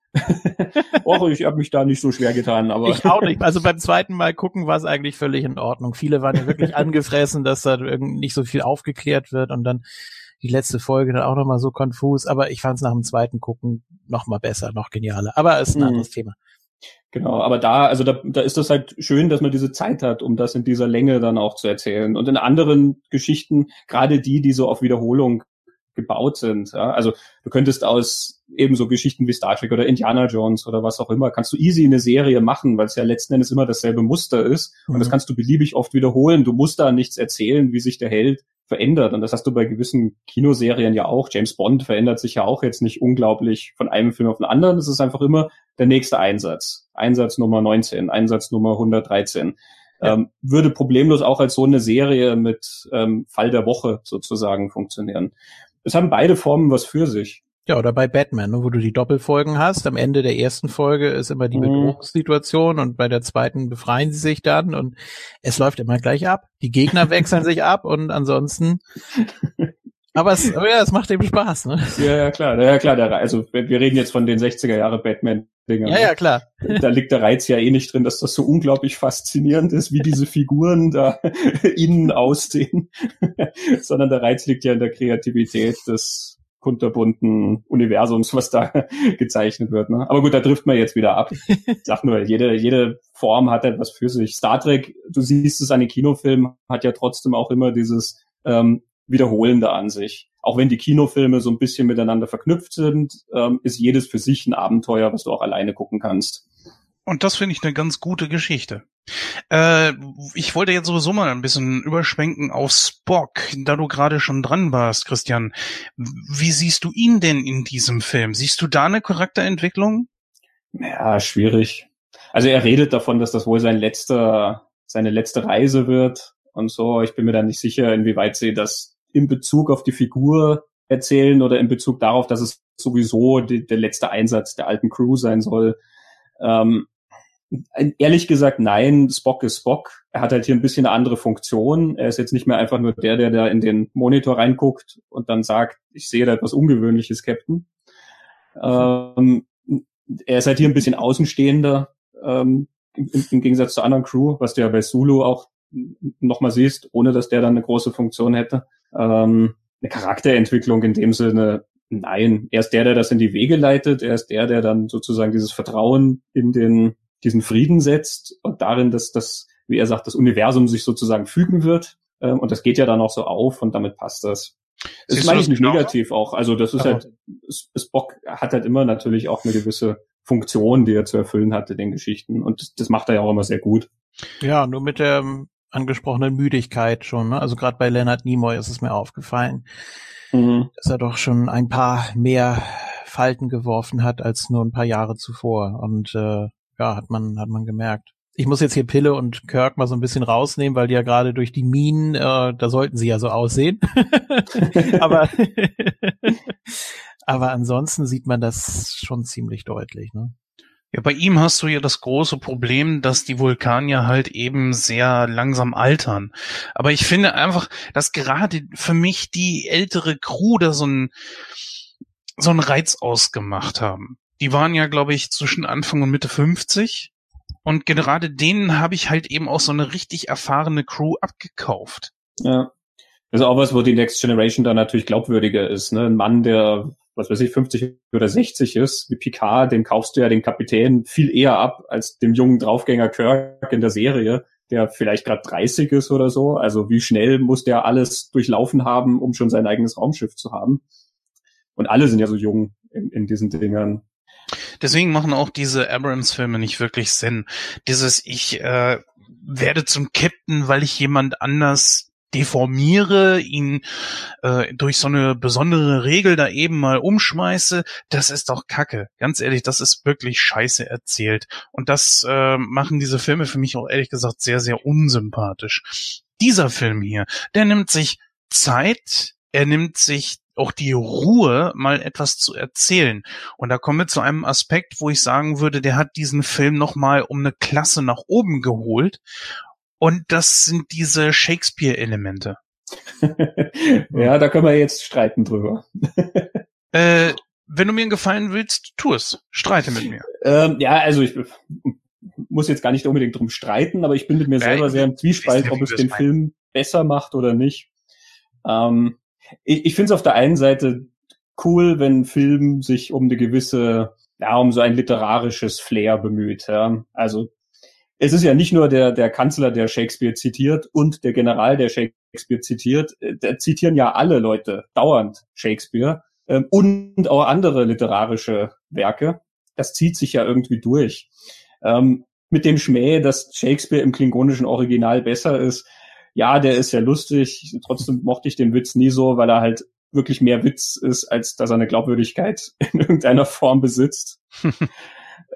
Och, ich habe mich da nicht so schwer getan, aber Ich auch nicht. Also beim zweiten Mal gucken war es eigentlich völlig in Ordnung. Viele waren ja wirklich <laughs> angefressen, dass da nicht so viel aufgeklärt wird und dann die letzte Folge dann auch nochmal so konfus. Aber ich fand es nach dem zweiten Gucken noch mal besser, noch genialer. Aber ist ein Mhm. anderes Thema. Genau, aber da, also da, da ist das halt schön, dass man diese Zeit hat, um das in dieser Länge dann auch zu erzählen. Und in anderen Geschichten, gerade die, die so auf Wiederholung gebaut sind, ja, also du könntest aus eben so Geschichten wie Star Trek oder Indiana Jones oder was auch immer, kannst du easy eine Serie machen, weil es ja letzten Endes immer dasselbe Muster ist. Und das Mhm. kannst du beliebig oft wiederholen. Du musst da nichts erzählen, wie sich der Held verändert. Und das hast du bei gewissen Kinoserien ja auch. James Bond verändert sich ja auch jetzt nicht unglaublich von einem Film auf den anderen. Es ist einfach immer der nächste Einsatz. Einsatz Nummer 19, Einsatz Nummer 113. Ja. Ähm, würde problemlos auch als so eine Serie mit ähm, Fall der Woche sozusagen funktionieren. Es haben beide Formen was für sich. Ja, oder bei Batman, ne, wo du die Doppelfolgen hast. Am Ende der ersten Folge ist immer die Mhm. Bedrohungssituation und bei der zweiten befreien sie sich dann und es läuft immer gleich ab. Die Gegner <laughs> wechseln sich ab und ansonsten. <laughs> Aber es, aber ja, es macht eben Spaß, ne? Ja, ja, klar. Ja, klar. Der, also wir wir reden jetzt von den 60er Jahre Batman-Dingern. Ja, ja, klar. da liegt der Reiz ja eh nicht drin, dass das so unglaublich faszinierend ist, wie diese Figuren da <laughs> innen aussehen, sondern der Reiz liegt ja in der Kreativität des kunterbunten Universums, was da <laughs> gezeichnet wird. Ne? Aber gut, da trifft man jetzt wieder ab. Ich <laughs> sag nur, jede, jede Form hat etwas für sich. Star Trek, du siehst es an den Kinofilmen, hat ja trotzdem auch immer dieses ähm, Wiederholende an sich. Auch wenn die Kinofilme so ein bisschen miteinander verknüpft sind, ähm, ist jedes für sich ein Abenteuer, was du auch alleine gucken kannst. Und das finde ich eine ganz gute Geschichte. Äh, ich wollte jetzt sowieso mal ein bisschen überschwenken auf Spock, da du gerade schon dran warst, Christian. Wie siehst du ihn denn in diesem Film? Siehst du da eine Charakterentwicklung? Ja, schwierig. Also er redet davon, dass das wohl sein letzter, seine letzte Reise wird und so. Ich bin mir da nicht sicher, inwieweit sie das in Bezug auf die Figur erzählen oder in Bezug darauf, dass es sowieso die, der letzte Einsatz der alten Crew sein soll. Ähm, ehrlich gesagt, nein, Spock ist Spock. Er hat halt hier ein bisschen eine andere Funktion. Er ist jetzt nicht mehr einfach nur der, der da in den Monitor reinguckt und dann sagt, ich sehe da etwas Ungewöhnliches, Captain. Ähm, er ist halt hier ein bisschen außenstehender, ähm, im, im Gegensatz zur anderen Crew, was du ja bei Sulu auch nochmal siehst, ohne dass der dann eine große Funktion hätte. Ähm, eine Charakterentwicklung in dem Sinne, nein. Er ist der, der das in die Wege leitet. Er ist der, der dann sozusagen dieses Vertrauen in den, diesen Frieden setzt und darin, dass das, wie er sagt, das Universum sich sozusagen fügen wird. Ähm, und das geht ja dann auch so auf und damit passt das. Das meine ich nicht negativ auch. Also das ist Aber- halt, Spock hat halt immer natürlich auch eine gewisse Funktion, die er zu erfüllen hatte, den Geschichten. Und das, das macht er ja auch immer sehr gut. Ja, nur mit der ähm, angesprochenen Müdigkeit schon. Ne? Also gerade bei Leonard Nimoy ist es mir aufgefallen, dass er doch schon ein paar mehr Falten geworfen hat als nur ein paar Jahre zuvor. Und äh, ja, hat man hat man gemerkt. Ich muss jetzt hier Pille und Kirk mal so ein bisschen rausnehmen, weil die ja gerade durch die Minen, äh, da sollten sie ja so aussehen. <laughs> aber <laughs> aber ansonsten sieht man das schon ziemlich deutlich. Ne? Ja, bei ihm hast du ja das große Problem, dass die Vulkanier halt eben sehr langsam altern. Aber ich finde einfach, dass gerade für mich die ältere Crew da so einen so einen Reiz ausgemacht haben. Die waren ja, glaube ich, zwischen Anfang und Mitte 50. Und gerade denen habe ich halt eben auch so eine richtig erfahrene Crew abgekauft. Ja. Das ist auch was, wo die Next Generation dann natürlich glaubwürdiger ist. Ne? Ein Mann, der, was weiß ich, 50 oder 60 ist, wie Picard, dem kaufst du ja den Kapitän viel eher ab als dem jungen Draufgänger Kirk in der Serie, der vielleicht gerade 30 ist oder so. Also wie schnell muss der alles durchlaufen haben, um schon sein eigenes Raumschiff zu haben? Und alle sind ja so jung in, in diesen Dingern. Deswegen machen auch diese Abrams-Filme nicht wirklich Sinn. Dieses, ich äh, werde zum Captain, weil ich jemand anders deformiere, ihn äh, durch so eine besondere Regel da eben mal umschmeiße, das ist doch Kacke. Ganz ehrlich, das ist wirklich scheiße erzählt. Und das äh, machen diese Filme für mich auch ehrlich gesagt sehr, sehr unsympathisch. Dieser Film hier, der nimmt sich Zeit, er nimmt sich auch die Ruhe, mal etwas zu erzählen. Und da kommen wir zu einem Aspekt, wo ich sagen würde, der hat diesen Film nochmal um eine Klasse nach oben geholt. Und das sind diese Shakespeare-Elemente. <laughs> ja, da können wir jetzt streiten drüber. <laughs> äh, wenn du mir einen Gefallen willst, tu es. Streite mit mir. Ähm, ja, also ich muss jetzt gar nicht unbedingt drum streiten, aber ich bin mit mir selber ja, sehr im Zwiespalt, ob es den Film besser macht oder nicht. Ähm, ich, ich finde es auf der einen Seite cool, wenn Film sich um eine gewisse, ja, um so ein literarisches Flair bemüht. Ja. Also es ist ja nicht nur der, der Kanzler, der Shakespeare zitiert und der General, der Shakespeare zitiert. Äh, da zitieren ja alle Leute dauernd Shakespeare ähm, und auch andere literarische Werke. Das zieht sich ja irgendwie durch. Ähm, mit dem Schmäh, dass Shakespeare im klingonischen Original besser ist, ja, der ist ja lustig. Trotzdem mochte ich den Witz nie so, weil er halt wirklich mehr Witz ist, als dass er eine Glaubwürdigkeit <laughs> in irgendeiner Form besitzt. <laughs>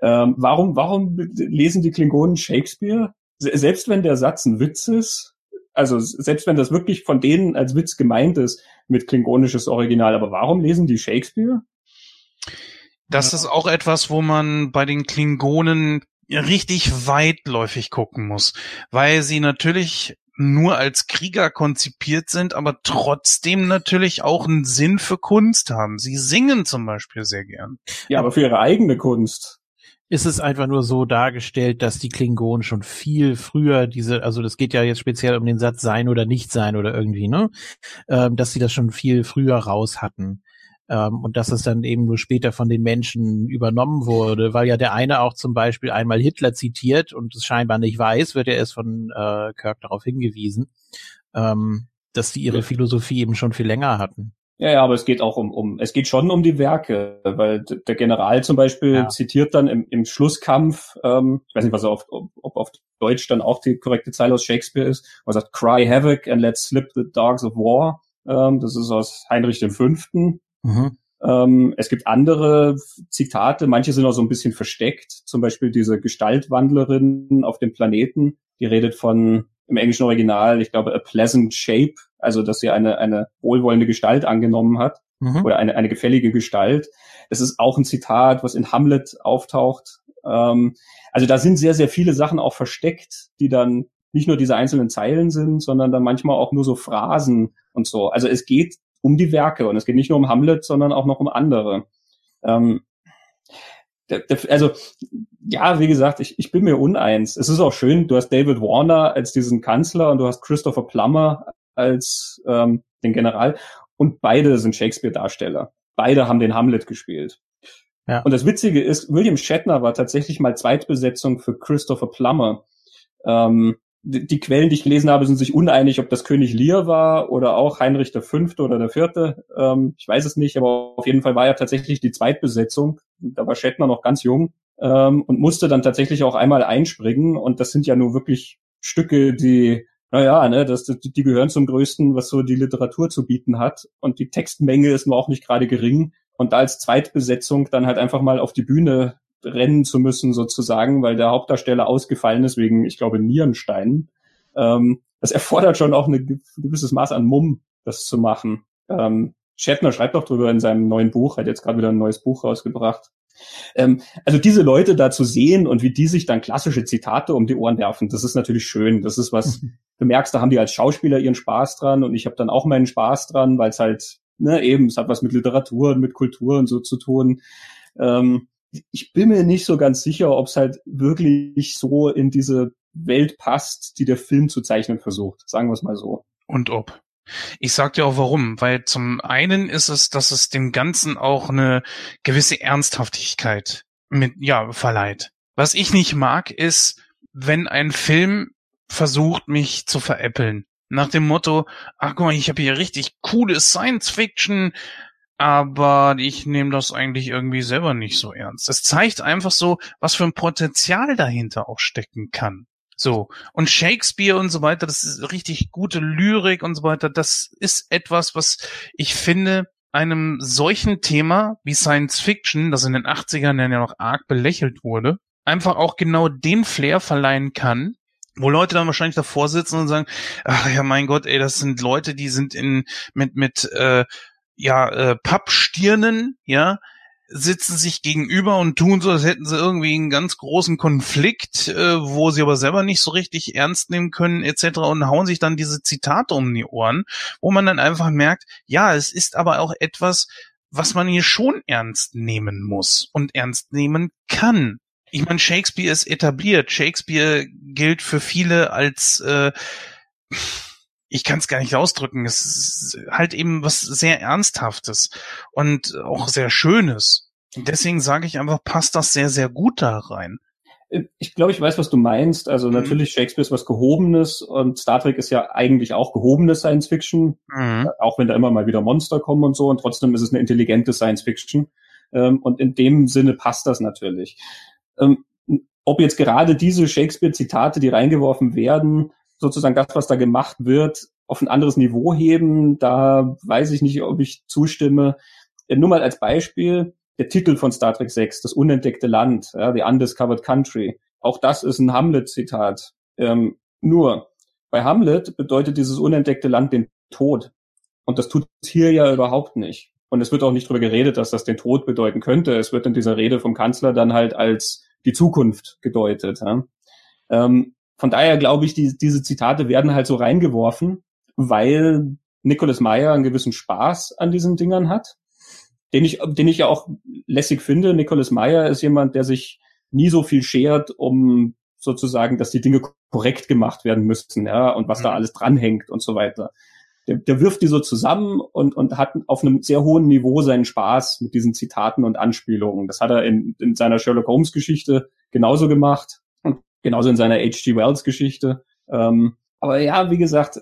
ähm, warum, warum lesen die Klingonen Shakespeare? Selbst wenn der Satz ein Witz ist, also selbst wenn das wirklich von denen als Witz gemeint ist mit klingonisches Original, aber warum lesen die Shakespeare? Das ist auch etwas, wo man bei den Klingonen richtig weitläufig gucken muss, weil sie natürlich nur als Krieger konzipiert sind, aber trotzdem natürlich auch einen Sinn für Kunst haben. Sie singen zum Beispiel sehr gern. Ja, aber für ihre eigene Kunst. Ist es einfach nur so dargestellt, dass die Klingonen schon viel früher diese, also das geht ja jetzt speziell um den Satz sein oder nicht sein oder irgendwie, ne? Ähm, dass sie das schon viel früher raus hatten. Ähm, und dass es dann eben nur später von den Menschen übernommen wurde, weil ja der eine auch zum Beispiel einmal Hitler zitiert und es scheinbar nicht weiß, wird er erst von äh, Kirk darauf hingewiesen, ähm, dass die ihre Philosophie eben schon viel länger hatten. Ja, ja, aber es geht auch um, um, es geht schon um die Werke, weil der General zum Beispiel ja. zitiert dann im, im Schlusskampf, ähm, ich weiß nicht, was er auf, ob, ob auf Deutsch dann auch die korrekte Zeile aus Shakespeare ist, wo er sagt, cry havoc and let slip the dogs of war. Ähm, das ist aus Heinrich V. Mhm. Ähm, es gibt andere Zitate, manche sind auch so ein bisschen versteckt. Zum Beispiel diese Gestaltwandlerin auf dem Planeten, die redet von im englischen Original, ich glaube, a pleasant shape, also dass sie eine, eine wohlwollende Gestalt angenommen hat mhm. oder eine, eine gefällige Gestalt. Es ist auch ein Zitat, was in Hamlet auftaucht. Ähm, also da sind sehr, sehr viele Sachen auch versteckt, die dann nicht nur diese einzelnen Zeilen sind, sondern dann manchmal auch nur so Phrasen und so. Also es geht um die Werke und es geht nicht nur um Hamlet, sondern auch noch um andere. Ähm, also ja, wie gesagt, ich, ich bin mir uneins. Es ist auch schön, du hast David Warner als diesen Kanzler und du hast Christopher Plummer als ähm, den General und beide sind Shakespeare-Darsteller. Beide haben den Hamlet gespielt. Ja. Und das Witzige ist, William Shatner war tatsächlich mal Zweitbesetzung für Christopher Plummer. Ähm, die Quellen, die ich gelesen habe, sind sich uneinig, ob das König Lear war oder auch Heinrich Fünfte oder der Vierte. Ähm, ich weiß es nicht, aber auf jeden Fall war er tatsächlich die Zweitbesetzung. Da war Shatner noch ganz jung ähm, und musste dann tatsächlich auch einmal einspringen. Und das sind ja nur wirklich Stücke, die, naja, ne, das, die gehören zum Größten, was so die Literatur zu bieten hat. Und die Textmenge ist nur auch nicht gerade gering. Und da als Zweitbesetzung dann halt einfach mal auf die Bühne rennen zu müssen sozusagen, weil der Hauptdarsteller ausgefallen ist wegen, ich glaube, Nierensteinen. Ähm, das erfordert schon auch ein gewisses Maß an Mumm, das zu machen. Ähm, Shatner schreibt auch drüber in seinem neuen Buch, hat jetzt gerade wieder ein neues Buch rausgebracht. Ähm, also diese Leute da zu sehen und wie die sich dann klassische Zitate um die Ohren werfen, das ist natürlich schön. Das ist was, mhm. du merkst, da haben die als Schauspieler ihren Spaß dran und ich habe dann auch meinen Spaß dran, weil es halt, ne, eben, es hat was mit Literatur und mit Kultur und so zu tun. Ähm, ich bin mir nicht so ganz sicher, ob es halt wirklich so in diese Welt passt, die der Film zu zeichnen versucht. Sagen wir es mal so. Und ob. Ich sag dir auch warum, weil zum einen ist es, dass es dem Ganzen auch eine gewisse Ernsthaftigkeit mit, ja, verleiht. Was ich nicht mag, ist, wenn ein Film versucht, mich zu veräppeln. Nach dem Motto, ach guck mal, ich habe hier richtig coole Science Fiction, aber ich nehme das eigentlich irgendwie selber nicht so ernst. Es zeigt einfach so, was für ein Potenzial dahinter auch stecken kann. So. Und Shakespeare und so weiter, das ist richtig gute Lyrik und so weiter. Das ist etwas, was ich finde, einem solchen Thema wie Science Fiction, das in den 80ern ja noch arg belächelt wurde, einfach auch genau den Flair verleihen kann, wo Leute dann wahrscheinlich davor sitzen und sagen, ach ja, mein Gott, ey, das sind Leute, die sind in mit mit äh, ja äh, Pappstirnen, ja, sitzen sich gegenüber und tun so, als hätten sie irgendwie einen ganz großen Konflikt, äh, wo sie aber selber nicht so richtig ernst nehmen können, etc. und hauen sich dann diese Zitate um die Ohren, wo man dann einfach merkt, ja, es ist aber auch etwas, was man hier schon ernst nehmen muss und ernst nehmen kann. Ich meine, Shakespeare ist etabliert. Shakespeare gilt für viele als äh, ich kann es gar nicht ausdrücken. Es ist halt eben was sehr Ernsthaftes und auch sehr Schönes. Und deswegen sage ich einfach, passt das sehr, sehr gut da rein. Ich glaube, ich weiß, was du meinst. Also mhm. natürlich, Shakespeare ist was Gehobenes und Star Trek ist ja eigentlich auch gehobene Science Fiction, mhm. auch wenn da immer mal wieder Monster kommen und so. Und trotzdem ist es eine intelligente Science Fiction. Ähm, und in dem Sinne passt das natürlich. Ähm, ob jetzt gerade diese Shakespeare-Zitate, die reingeworfen werden, sozusagen das, was da gemacht wird, auf ein anderes Niveau heben. Da weiß ich nicht, ob ich zustimme. Nur mal als Beispiel, der Titel von Star Trek 6, das unentdeckte Land, ja, The Undiscovered Country. Auch das ist ein Hamlet-Zitat. Ähm, nur, bei Hamlet bedeutet dieses unentdeckte Land den Tod. Und das tut hier ja überhaupt nicht. Und es wird auch nicht darüber geredet, dass das den Tod bedeuten könnte. Es wird in dieser Rede vom Kanzler dann halt als die Zukunft gedeutet. Ja. Ähm, von daher glaube ich, die, diese Zitate werden halt so reingeworfen, weil Nicholas Meyer einen gewissen Spaß an diesen Dingern hat, den ich, den ich ja auch lässig finde. Nicholas Meyer ist jemand, der sich nie so viel schert, um sozusagen, dass die Dinge korrekt gemacht werden müssten, ja, und was mhm. da alles dranhängt und so weiter. Der, der wirft die so zusammen und, und hat auf einem sehr hohen Niveau seinen Spaß mit diesen Zitaten und Anspielungen. Das hat er in, in seiner Sherlock Holmes Geschichte genauso gemacht genauso in seiner H.G. Wells Geschichte. Ähm, aber ja, wie gesagt,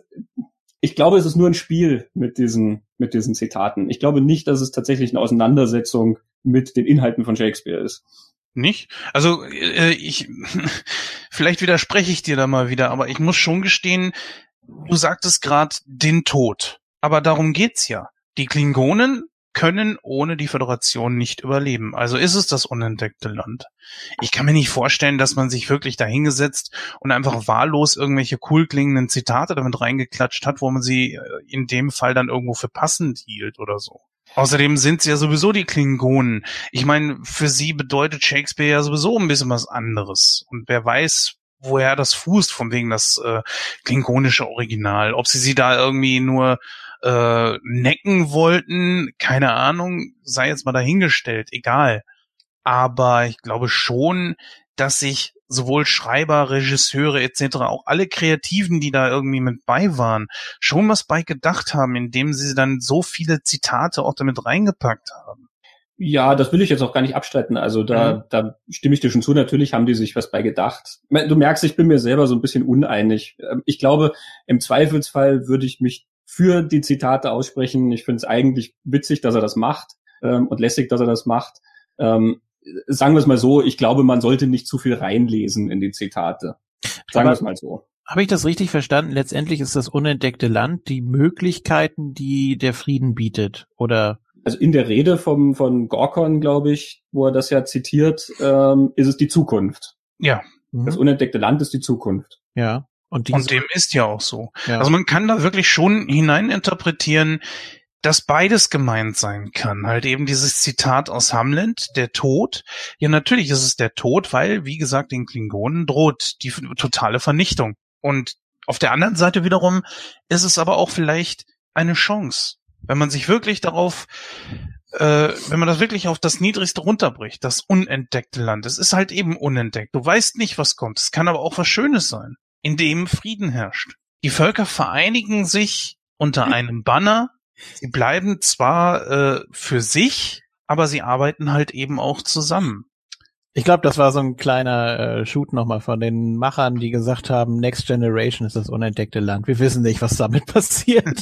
ich glaube, es ist nur ein Spiel mit diesen, mit diesen Zitaten. Ich glaube nicht, dass es tatsächlich eine Auseinandersetzung mit den Inhalten von Shakespeare ist. Nicht? Also äh, ich <laughs> vielleicht widerspreche ich dir da mal wieder, aber ich muss schon gestehen, du sagtest gerade den Tod. Aber darum geht's ja. Die Klingonen können ohne die Föderation nicht überleben. Also ist es das unentdeckte Land. Ich kann mir nicht vorstellen, dass man sich wirklich dahingesetzt und einfach wahllos irgendwelche cool klingenden Zitate damit reingeklatscht hat, wo man sie äh, in dem Fall dann irgendwo für passend hielt oder so. Außerdem sind sie ja sowieso die Klingonen. Ich meine, für sie bedeutet Shakespeare ja sowieso ein bisschen was anderes. Und wer weiß, woher das fußt, von wegen das äh, klingonische Original. Ob sie sie da irgendwie nur äh, necken wollten, keine Ahnung, sei jetzt mal dahingestellt, egal. Aber ich glaube schon, dass sich sowohl Schreiber, Regisseure etc., auch alle Kreativen, die da irgendwie mit bei waren, schon was bei gedacht haben, indem sie dann so viele Zitate auch damit reingepackt haben. Ja, das will ich jetzt auch gar nicht abstreiten. Also da, mhm. da stimme ich dir schon zu. Natürlich haben die sich was bei gedacht. Du merkst, ich bin mir selber so ein bisschen uneinig. Ähm, ich glaube, im Zweifelsfall würde ich mich für die Zitate aussprechen. Ich finde es eigentlich witzig, dass er das macht ähm, und lässig, dass er das macht. Ähm, sagen wir es mal so, ich glaube, man sollte nicht zu viel reinlesen in die Zitate. Sagen wir es mal so. Habe ich das richtig verstanden? Letztendlich ist das unentdeckte Land die Möglichkeiten, die der Frieden bietet, oder? Also in der Rede vom, von Gorkon, glaube ich, wo er das ja zitiert, ähm, ist es die Zukunft. Ja. Das unentdeckte Land ist die Zukunft. Ja. Und, und dem ist ja auch so. Ja. Also man kann da wirklich schon hineininterpretieren, dass beides gemeint sein kann. Halt eben dieses Zitat aus Hamlet, der Tod. Ja, natürlich ist es der Tod, weil, wie gesagt, den Klingonen droht die totale Vernichtung. Und auf der anderen Seite wiederum ist es aber auch vielleicht eine Chance, wenn man sich wirklich darauf, äh, wenn man das wirklich auf das Niedrigste runterbricht, das unentdeckte Land. Es ist halt eben unentdeckt. Du weißt nicht, was kommt. Es kann aber auch was Schönes sein in dem Frieden herrscht. Die Völker vereinigen sich unter einem Banner. Sie bleiben zwar äh, für sich, aber sie arbeiten halt eben auch zusammen. Ich glaube, das war so ein kleiner äh, Shoot nochmal von den Machern, die gesagt haben, Next Generation ist das unentdeckte Land. Wir wissen nicht, was damit <laughs> passiert.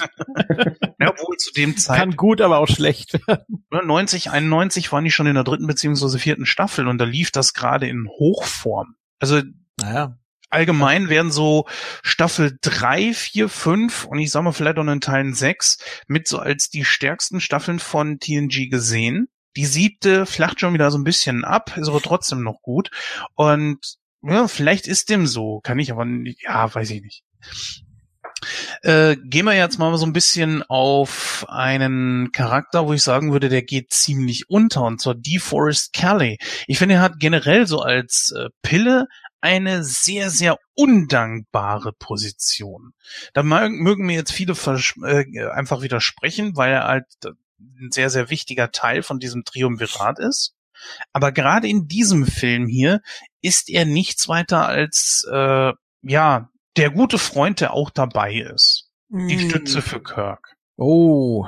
ja, obwohl zu dem Zeitpunkt. Kann gut, aber auch schlecht werden. 90, 91 waren die schon in der dritten beziehungsweise vierten Staffel und da lief das gerade in Hochform. Also naja. Allgemein werden so Staffel drei, vier, fünf und ich sag mal vielleicht auch in Teilen sechs mit so als die stärksten Staffeln von TNG gesehen. Die siebte flacht schon wieder so ein bisschen ab, ist aber trotzdem noch gut. Und ja, vielleicht ist dem so, kann ich aber, nicht, ja, weiß ich nicht. Äh, gehen wir jetzt mal so ein bisschen auf einen Charakter, wo ich sagen würde, der geht ziemlich unter, und zwar DeForest Kelly. Ich finde, er hat generell so als äh, Pille eine sehr, sehr undankbare Position. Da mögen mir jetzt viele äh, einfach widersprechen, weil er halt ein sehr, sehr wichtiger Teil von diesem Triumvirat ist. Aber gerade in diesem Film hier ist er nichts weiter als äh, ja der gute Freund, der auch dabei ist. Die mm. Stütze für Kirk. Oh.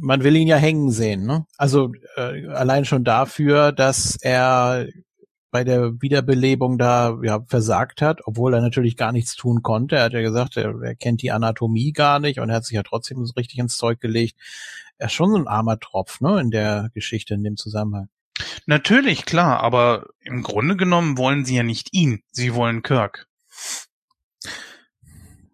Man will ihn ja hängen sehen, ne? Also äh, allein schon dafür, dass er bei der Wiederbelebung da ja versagt hat, obwohl er natürlich gar nichts tun konnte. Er hat ja gesagt, er, er kennt die Anatomie gar nicht und er hat sich ja trotzdem so richtig ins Zeug gelegt. Er ist schon so ein armer Tropf, ne, in der Geschichte, in dem Zusammenhang. Natürlich, klar, aber im Grunde genommen wollen sie ja nicht ihn, sie wollen Kirk.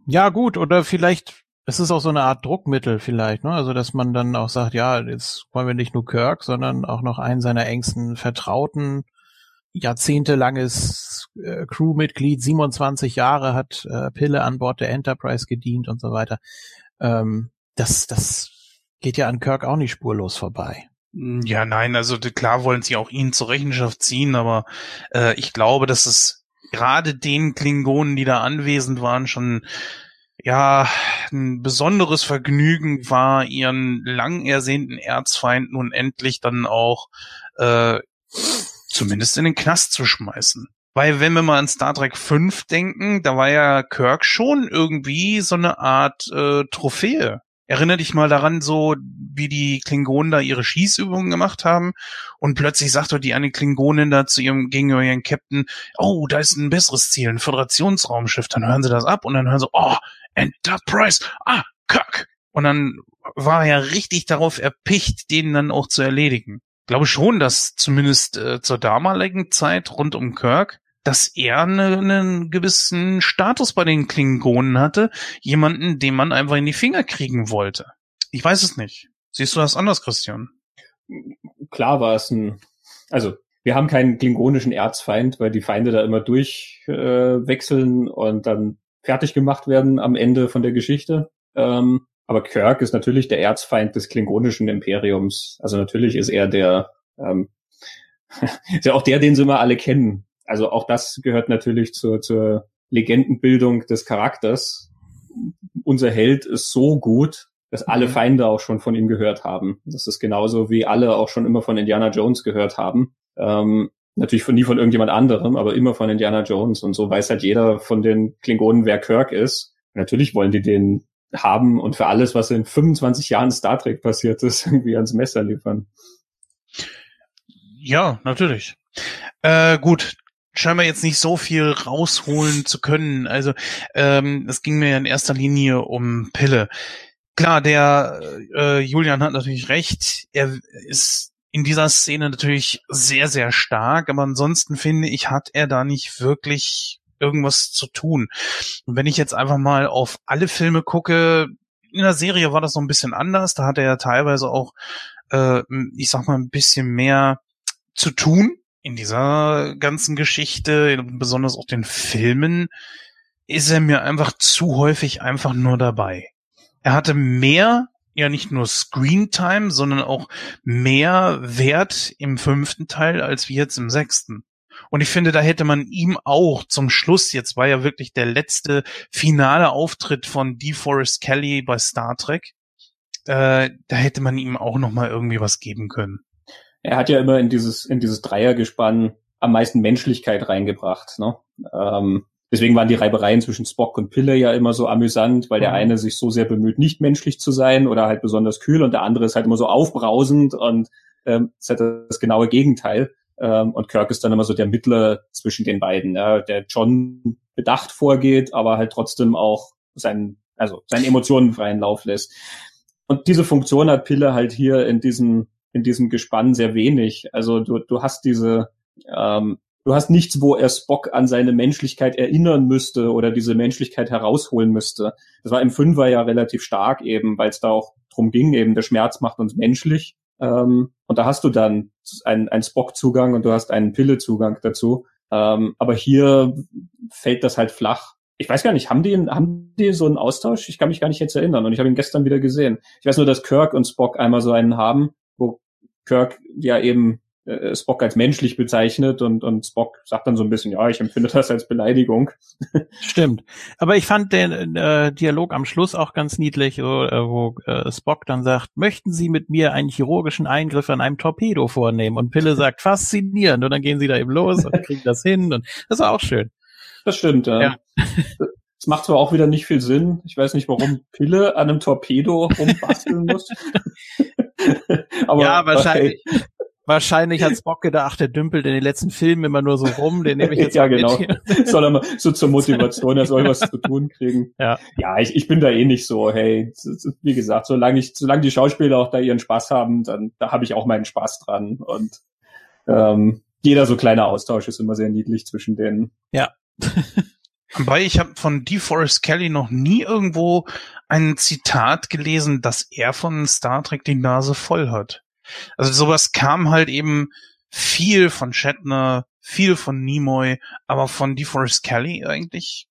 Ja, gut, oder vielleicht es ist auch so eine Art Druckmittel vielleicht, ne? Also dass man dann auch sagt, ja, jetzt wollen wir nicht nur Kirk, sondern auch noch einen seiner engsten Vertrauten jahrzehntelanges äh, Crewmitglied, 27 Jahre hat äh, Pille an Bord der Enterprise gedient und so weiter. Ähm, das, das geht ja an Kirk auch nicht spurlos vorbei. Hm, ja, nein, also klar wollen sie auch ihn zur Rechenschaft ziehen, aber äh, ich glaube, dass es gerade den Klingonen, die da anwesend waren, schon ja ein besonderes Vergnügen war, ihren lang ersehnten Erzfeind nun endlich dann auch äh, zumindest in den Knast zu schmeißen. Weil wenn wir mal an Star Trek 5 denken, da war ja Kirk schon irgendwie so eine Art äh, Trophäe. Erinner dich mal daran, so wie die Klingonen da ihre Schießübungen gemacht haben und plötzlich sagt doch die eine Klingonin da zu ihrem gegenüber ihren Captain, oh, da ist ein besseres Ziel, ein Föderationsraumschiff. Dann hören sie das ab und dann hören sie, oh, Enterprise, ah, Kirk. Und dann war er ja richtig darauf erpicht, den dann auch zu erledigen glaube schon, dass zumindest äh, zur damaligen Zeit rund um Kirk, dass er einen ne gewissen Status bei den Klingonen hatte, jemanden, den man einfach in die Finger kriegen wollte. Ich weiß es nicht. Siehst du das anders, Christian? Klar war es ein, also wir haben keinen klingonischen Erzfeind, weil die Feinde da immer durchwechseln äh, und dann fertig gemacht werden am Ende von der Geschichte. Ähm, aber Kirk ist natürlich der Erzfeind des klingonischen Imperiums. Also natürlich ist er der, ähm, <laughs> ist ja auch der, den sie immer alle kennen. Also auch das gehört natürlich zur, zur Legendenbildung des Charakters. Unser Held ist so gut, dass alle mhm. Feinde auch schon von ihm gehört haben. Das ist genauso wie alle auch schon immer von Indiana Jones gehört haben. Ähm, natürlich von nie von irgendjemand anderem, aber immer von Indiana Jones. Und so weiß halt jeder von den Klingonen, wer Kirk ist. natürlich wollen die den haben und für alles, was in 25 Jahren Star Trek passiert ist, <laughs> irgendwie ans Messer liefern. Ja, natürlich. Äh, gut, scheinbar jetzt nicht so viel rausholen zu können. Also ähm, es ging mir in erster Linie um Pille. Klar, der äh, Julian hat natürlich recht. Er ist in dieser Szene natürlich sehr, sehr stark, aber ansonsten finde ich, hat er da nicht wirklich irgendwas zu tun. Und wenn ich jetzt einfach mal auf alle Filme gucke, in der Serie war das so ein bisschen anders. Da hat er ja teilweise auch, äh, ich sag mal, ein bisschen mehr zu tun in dieser ganzen Geschichte, besonders auch den Filmen, ist er mir einfach zu häufig einfach nur dabei. Er hatte mehr, ja nicht nur Screentime, sondern auch mehr Wert im fünften Teil als wie jetzt im sechsten. Und ich finde, da hätte man ihm auch zum Schluss, jetzt war ja wirklich der letzte finale Auftritt von DeForest Kelly bei Star Trek, äh, da hätte man ihm auch noch mal irgendwie was geben können. Er hat ja immer in dieses in dieses Dreiergespann am meisten Menschlichkeit reingebracht. Ne? Ähm, deswegen waren die Reibereien zwischen Spock und Pille ja immer so amüsant, weil der Mhm. eine sich so sehr bemüht, nicht menschlich zu sein oder halt besonders kühl und der andere ist halt immer so aufbrausend und ähm, ist halt das genaue Gegenteil. Ähm, und Kirk ist dann immer so der Mittler zwischen den beiden, ja, der John bedacht vorgeht, aber halt trotzdem auch seinen, also seinen Emotionen freien Lauf lässt. Und diese Funktion hat Pille halt hier in diesem, in diesem Gespann sehr wenig. Also du, du hast diese, ähm, du hast nichts, wo er Spock an seine Menschlichkeit erinnern müsste oder diese Menschlichkeit herausholen müsste. Das war im Fünfer ja relativ stark eben, weil es da auch drum ging, eben der Schmerz macht uns menschlich. Ähm, und da hast du dann einen, einen Spock-Zugang und du hast einen Pille-Zugang dazu. Ähm, aber hier fällt das halt flach. Ich weiß gar nicht, haben die, haben die so einen Austausch? Ich kann mich gar nicht jetzt erinnern und ich habe ihn gestern wieder gesehen. Ich weiß nur, dass Kirk und Spock einmal so einen haben, wo Kirk ja eben äh, Spock als menschlich bezeichnet und, und Spock sagt dann so ein bisschen, ja, ich empfinde das als Beleidigung. <laughs> Stimmt. Aber ich fand den äh, Dialog am Schluss auch ganz niedlich, so, äh, wo äh, Spock dann sagt, möchten Sie mit mir einen chirurgischen Eingriff an einem Torpedo vornehmen? Und Pille sagt, <laughs> faszinierend. Und dann gehen sie da eben los und kriegen das hin. Und das war auch schön. Das stimmt, ja. Ja. <laughs> Es macht zwar auch wieder nicht viel Sinn. Ich weiß nicht, warum Pille an einem Torpedo rumbasteln muss. Aber ja, wahrscheinlich. Wahrscheinlich hat Spock <laughs> gedacht, der dümpelt in den letzten Filmen immer nur so rum, den nehme ich <laughs> jetzt Ja, mal mit genau. hier. <laughs> soll er mal so zur Motivation, er soll was zu tun kriegen. Ja. Ja, ich, ich bin da eh nicht so, hey, wie gesagt, solange ich, solange die Schauspieler auch da ihren Spaß haben, dann da habe ich auch meinen Spaß dran. Und ähm, jeder so kleine Austausch ist immer sehr niedlich zwischen denen. Wobei ich habe von DeForest Kelly noch nie irgendwo ein Zitat gelesen, dass er von Star Trek die Nase voll hat. Also sowas kam halt eben viel von Shatner, viel von Nimoy, aber von DeForest Kelly eigentlich.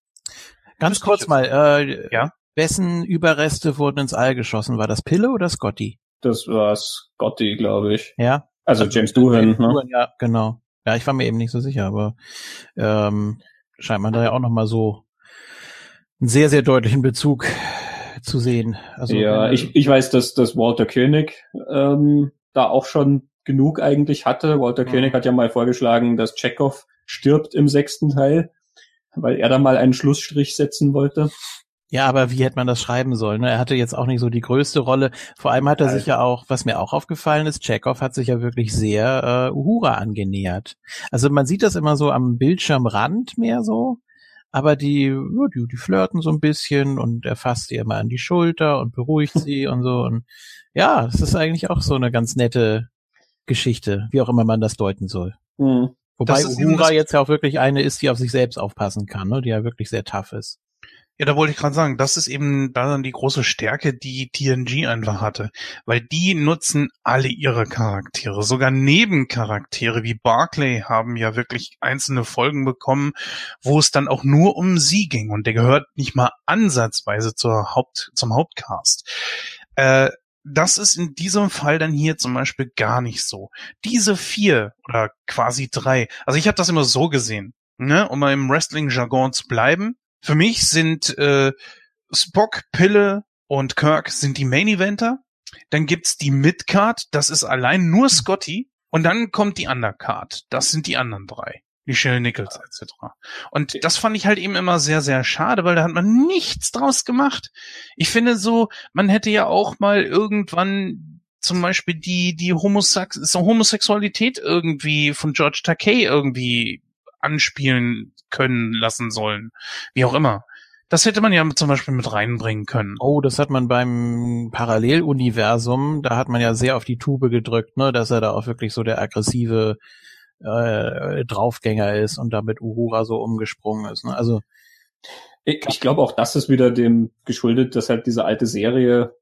Ganz kurz mal, äh, Ja? wessen Überreste wurden ins All geschossen? War das Pille oder Scotty? Das war Scotty, glaube ich. Ja. Also James Doohan, ne? Doohan, Ja, genau. Ja, ich war mir eben nicht so sicher, aber ähm, scheint man da ja auch noch mal so einen sehr, sehr deutlichen Bezug zu sehen. Also ja, wenn- ich, ich weiß, dass, dass Walter Koenig ähm, da auch schon genug eigentlich hatte. Walter Mhm. Koenig hat ja mal vorgeschlagen, dass Chekhov stirbt im sechsten Teil, weil er da mal einen Schlussstrich setzen wollte. Ja, aber wie hätte man das schreiben sollen? Ne? Er hatte jetzt auch nicht so die größte Rolle. Vor allem hat er sich ja auch, was mir auch aufgefallen ist, Chekhov hat sich ja wirklich sehr äh, Uhura angenähert. Also man sieht das immer so am Bildschirmrand mehr so, aber die, die, die flirten so ein bisschen und er fasst ihr immer an die Schulter und beruhigt <laughs> sie und so. Und ja, das ist eigentlich auch so eine ganz nette Geschichte, wie auch immer man das deuten soll. Hm. Wobei Uhura jetzt ja auch wirklich eine ist, die auf sich selbst aufpassen kann, ne? die ja wirklich sehr tough ist. Ja, da wollte ich gerade sagen, das ist eben da dann die große Stärke, die TNG einfach hatte. Weil die nutzen alle ihre Charaktere. Sogar Nebencharaktere wie Barclay haben ja wirklich einzelne Folgen bekommen, wo es dann auch nur um sie ging. Und der gehört nicht mal ansatzweise zur Haupt, zum Hauptcast. Äh, das ist in diesem Fall dann hier zum Beispiel gar nicht so. Diese vier oder quasi drei, also ich habe das immer so gesehen, ne, um mal im Wrestling-Jargon zu bleiben. Für mich sind äh, Spock, Pille und Kirk sind die Main Eventer. Dann gibt's die Midcard, das ist allein nur Scotty. Und dann kommt die Undercard, das sind die anderen drei. Michelle Nichols etc. Und das fand ich halt eben immer sehr, sehr schade, weil da hat man nichts draus gemacht. Ich finde so, man hätte ja auch mal irgendwann zum Beispiel die, die Homosex Homosexualität irgendwie von George Takei irgendwie anspielen können lassen sollen. Wie auch immer. Das hätte man ja zum Beispiel mit reinbringen können. Oh, das hat man beim Paralleluniversum, da hat man ja sehr auf die Tube gedrückt, ne, dass er da auch wirklich so der aggressive äh, Draufgänger ist und da mit Uhura so umgesprungen ist. Ne? Also Ich, ich glaube auch, das ist wieder dem geschuldet, dass halt diese alte Serie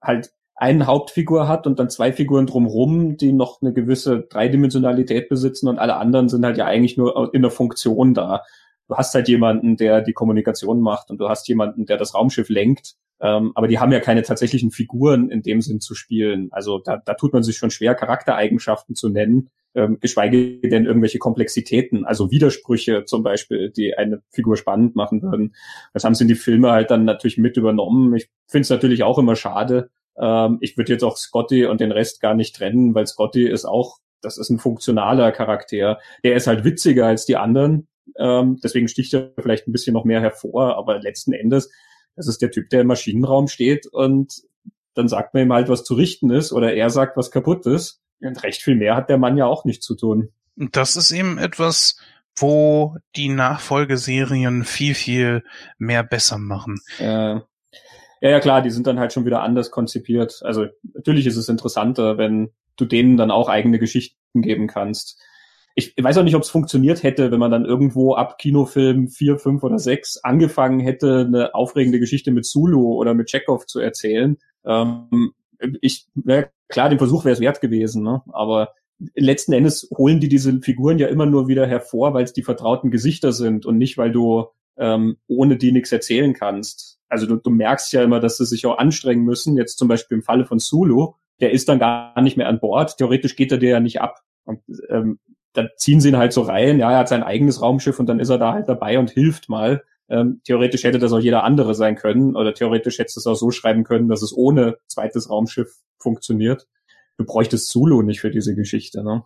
halt eine Hauptfigur hat und dann zwei Figuren drumrum, die noch eine gewisse Dreidimensionalität besitzen und alle anderen sind halt ja eigentlich nur in der Funktion da. Du hast halt jemanden, der die Kommunikation macht und du hast jemanden, der das Raumschiff lenkt. Ähm, aber die haben ja keine tatsächlichen Figuren in dem Sinn zu spielen. Also da, da tut man sich schon schwer, Charaktereigenschaften zu nennen, ähm, geschweige denn irgendwelche Komplexitäten, also Widersprüche zum Beispiel, die eine Figur spannend machen würden. Das haben sie in die Filme halt dann natürlich mit übernommen. Ich finde es natürlich auch immer schade. Ähm, ich würde jetzt auch Scotty und den Rest gar nicht trennen, weil Scotty ist auch, das ist ein funktionaler Charakter. Der ist halt witziger als die anderen, Ähm, deswegen sticht er vielleicht ein bisschen noch mehr hervor, aber letzten Endes, das ist der Typ, der im Maschinenraum steht und dann sagt man ihm halt, was zu richten ist, oder er sagt, was kaputt ist. Und recht viel mehr hat der Mann ja auch nicht zu tun. Das ist eben etwas, wo die Nachfolgeserien viel, viel mehr besser machen. Äh, ja, ja, klar, die sind dann halt schon wieder anders konzipiert. Also natürlich ist es interessanter, wenn du denen dann auch eigene Geschichten geben kannst. Ich weiß auch nicht, ob es funktioniert hätte, wenn man dann irgendwo ab Kinofilm vier, fünf oder sechs angefangen hätte, eine aufregende Geschichte mit Zulu oder mit Chekhov zu erzählen. Ähm, ich, ja, klar, den Versuch wäre es wert gewesen, ne? aber letzten Endes holen die diese Figuren ja immer nur wieder hervor, weil es die vertrauten Gesichter sind und nicht, weil du ähm, ohne die nichts erzählen kannst. Also du, du merkst ja immer, dass sie sich auch anstrengen müssen. Jetzt zum Beispiel im Falle von Sulu, der ist dann gar nicht mehr an Bord. Theoretisch geht er dir ja nicht ab. Und ähm, dann ziehen sie ihn halt so rein. Ja, er hat sein eigenes Raumschiff und dann ist er da halt dabei und hilft mal. Ähm, theoretisch hätte das auch jeder andere sein können oder theoretisch hättest du es auch so schreiben können, dass es ohne zweites Raumschiff funktioniert. Du bräuchtest Zulu nicht für diese Geschichte, ne?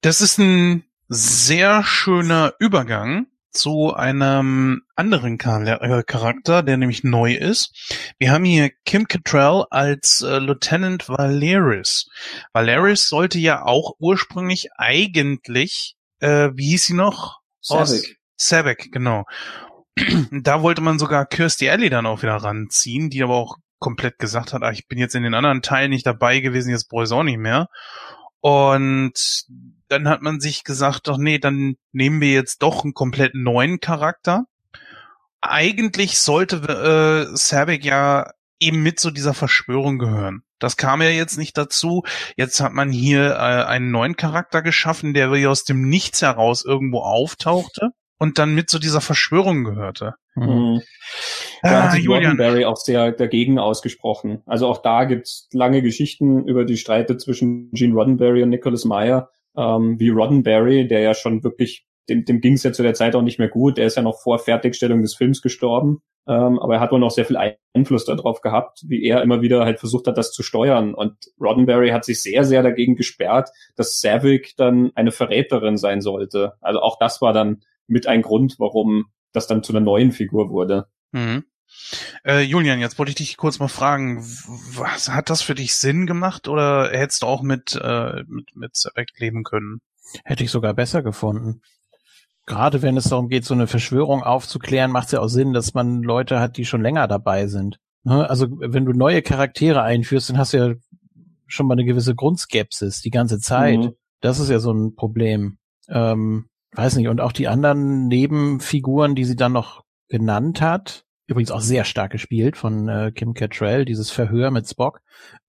Das ist ein sehr schöner Übergang zu einem anderen äh, Charakter, der nämlich neu ist. Wir haben hier Kim Cattrall als äh, Lieutenant Valeris. Valeris sollte ja auch ursprünglich eigentlich, äh, wie hieß sie noch? Savick. Savick, genau. da wollte man sogar Kirstie Alley dann auch wieder ranziehen, die aber auch komplett gesagt hat, ah, ich bin jetzt in den anderen Teilen nicht dabei gewesen, jetzt brauche ich auch nicht mehr. Und dann hat man sich gesagt, doch nee, dann nehmen wir jetzt doch einen komplett neuen Charakter. Eigentlich sollte äh, Sabic ja eben mit zu dieser Verschwörung gehören. Das kam ja jetzt nicht dazu. Jetzt hat man hier äh, einen neuen Charakter geschaffen, der wie aus dem Nichts heraus irgendwo auftauchte und dann mit zu dieser Verschwörung gehörte. Mhm. Da ah, hat sich Roddenberry auch sehr dagegen ausgesprochen. Also auch da gibt's lange Geschichten über die Streite zwischen Gene Roddenberry und Nicholas Meyer, ähm, wie Roddenberry, der ja schon wirklich, dem, dem ging es ja zu der Zeit auch nicht mehr gut. Der ist ja noch vor Fertigstellung des Films gestorben. Ähm, aber er hat wohl noch sehr viel Einfluss darauf gehabt, wie er immer wieder halt versucht hat, das zu steuern. Und Roddenberry hat sich sehr, sehr dagegen gesperrt, dass Savick dann eine Verräterin sein sollte. Also auch das war dann mit ein Grund, warum das dann zu einer neuen Figur wurde. Mhm. Äh, Julian, jetzt wollte ich dich kurz mal fragen, was hat das für dich Sinn gemacht oder hättest du auch mit äh, mit mit Zerbeck leben können? Hätte ich sogar besser gefunden. Gerade wenn es darum geht, so eine Verschwörung aufzuklären, macht es ja auch Sinn, dass man Leute hat, die schon länger dabei sind. Ne? Also wenn du neue Charaktere einführst, dann hast du ja schon mal eine gewisse Grundskepsis die ganze Zeit. Mhm. Das ist ja so ein Problem. Ähm, weiß nicht, und auch die anderen Nebenfiguren, die sie dann noch genannt hat, übrigens auch sehr stark gespielt von äh, Kim Cattrall, dieses Verhör mit Spock,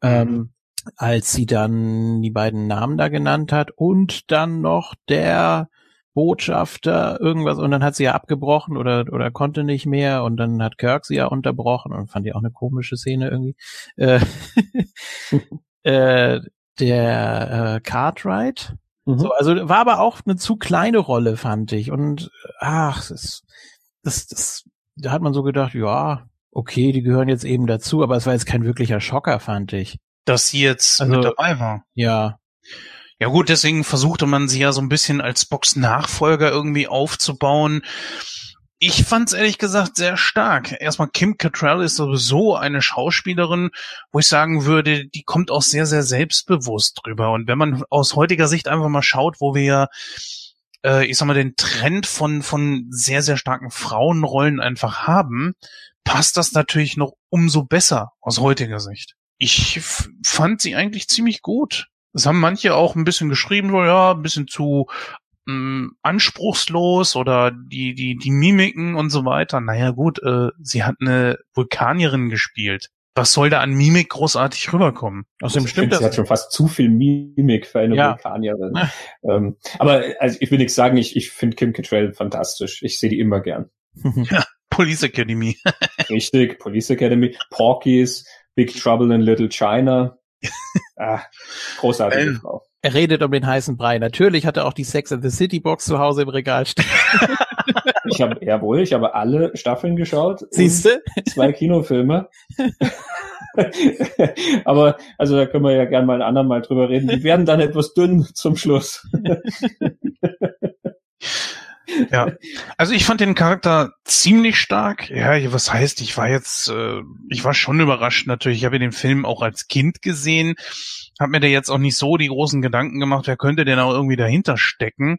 mhm. ähm, als sie dann die beiden Namen da genannt hat und dann noch der Botschafter irgendwas und dann hat sie ja abgebrochen oder oder konnte nicht mehr und dann hat Kirk sie ja unterbrochen und fand ich auch eine komische Szene irgendwie. Äh, <laughs> äh, der äh, Cartwright, Mhm. So, also war aber auch eine zu kleine Rolle, fand ich. Und ach, das, das, das, da hat man so gedacht, ja, okay, die gehören jetzt eben dazu, aber es war jetzt kein wirklicher Schocker, fand ich. Dass sie jetzt also, mit dabei war. Ja. Ja gut, deswegen versuchte man sie ja so ein bisschen als Box-Nachfolger irgendwie aufzubauen. Ich fand's ehrlich gesagt sehr stark. Erstmal Kim Cattrall ist sowieso eine Schauspielerin, wo ich sagen würde, die kommt auch sehr, sehr selbstbewusst drüber. Und wenn man aus heutiger Sicht einfach mal schaut, wo wir, äh, ich sag mal, den Trend von, von sehr, sehr starken Frauenrollen einfach haben, passt das natürlich noch umso besser aus heutiger Sicht. Ich fand sie eigentlich ziemlich gut. Das haben manche auch ein bisschen geschrieben, so ja, ein bisschen zu mh, mm, anspruchslos oder die, die, die Mimiken und so weiter. Naja, gut, äh, sie hat eine Vulkanierin gespielt. Was soll da an Mimik großartig rüberkommen? Außerdem stimmt das. Sie hat schon fast zu viel Mimik für eine ja. Vulkanierin. ähm, aber also ich will nichts sagen, ich, ich finde Kim Cattrall fantastisch. Ich sehe die immer gern. <laughs> <laughs> ja, Police Academy. <laughs> Richtig, Police Academy. Porkies, Big Trouble in Little China. ah, großartige ähm, Frau. Er redet um den heißen Brei. Natürlich hat er auch die Sex and the City Box zu Hause im Regal stehen. Ich habe, jawohl, ich habe alle Staffeln geschaut. Siehst du? Zwei Kinofilme. Aber, also da können wir ja gerne mal ein anderen Mal drüber reden. Die werden dann etwas dünn zum Schluss. Ja, also ich fand den Charakter ziemlich stark. Ja, was heißt, ich war jetzt, äh, ich war schon überrascht natürlich. Ich habe den Film auch als Kind gesehen, habe mir da jetzt auch nicht so die großen Gedanken gemacht, wer könnte denn auch irgendwie dahinter stecken.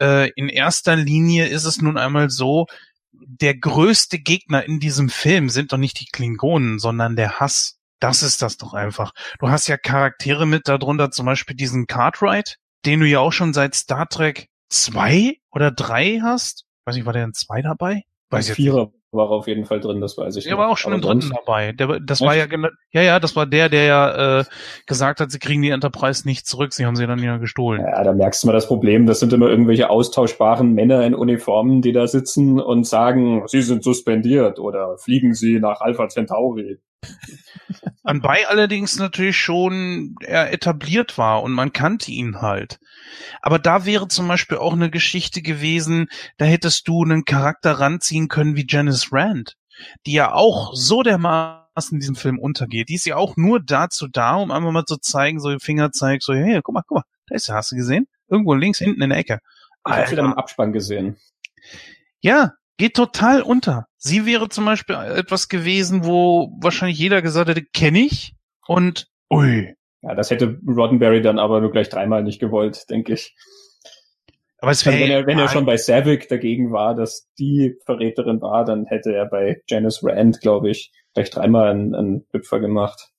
Äh, in erster Linie ist es nun einmal so, der größte Gegner in diesem Film sind doch nicht die Klingonen, sondern der Hass. Das ist das doch einfach. Du hast ja Charaktere mit darunter, zum Beispiel diesen Cartwright, den du ja auch schon seit Star Trek zwei oder drei hast. Weiß nicht, war der in zwei dabei? Weiß jetzt Vierer war auf jeden Fall drin, das weiß ich. Der noch. war auch schon im dritten dabei. Der, das Echt? war ja ja ja, das war der, der ja äh, gesagt hat, sie kriegen die Enterprise nicht zurück, sie haben sie dann ja gestohlen. Ja, da merkst du mal das Problem, das sind immer irgendwelche austauschbaren Männer in Uniformen, die da sitzen und sagen, sie sind suspendiert oder fliegen sie nach Alpha Centauri. Anbei allerdings natürlich schon er etabliert war und man kannte ihn halt. Aber da wäre zum Beispiel auch eine Geschichte gewesen, da hättest du einen Charakter ranziehen können wie Janice Rand, die ja auch so dermaßen in diesem Film untergeht. Die ist ja auch nur dazu da, um einfach mal zu zeigen, so Fingerzeig, so, hey, guck mal, guck mal, da ist er, hast du gesehen? Irgendwo links hinten in der Ecke. Ich habe sie dann im Abspann gesehen. Ja, geht total unter. Sie wäre zum Beispiel etwas gewesen, wo wahrscheinlich jeder gesagt hätte, kenne ich und ui, ja, das hätte Roddenberry dann aber nur gleich dreimal nicht gewollt, denke ich. Aber es wäre, also wenn, er, wenn er schon bei Savick dagegen war, dass die Verräterin war, dann hätte er bei Janice Rand, glaube ich, gleich dreimal einen, einen Hüpfer gemacht.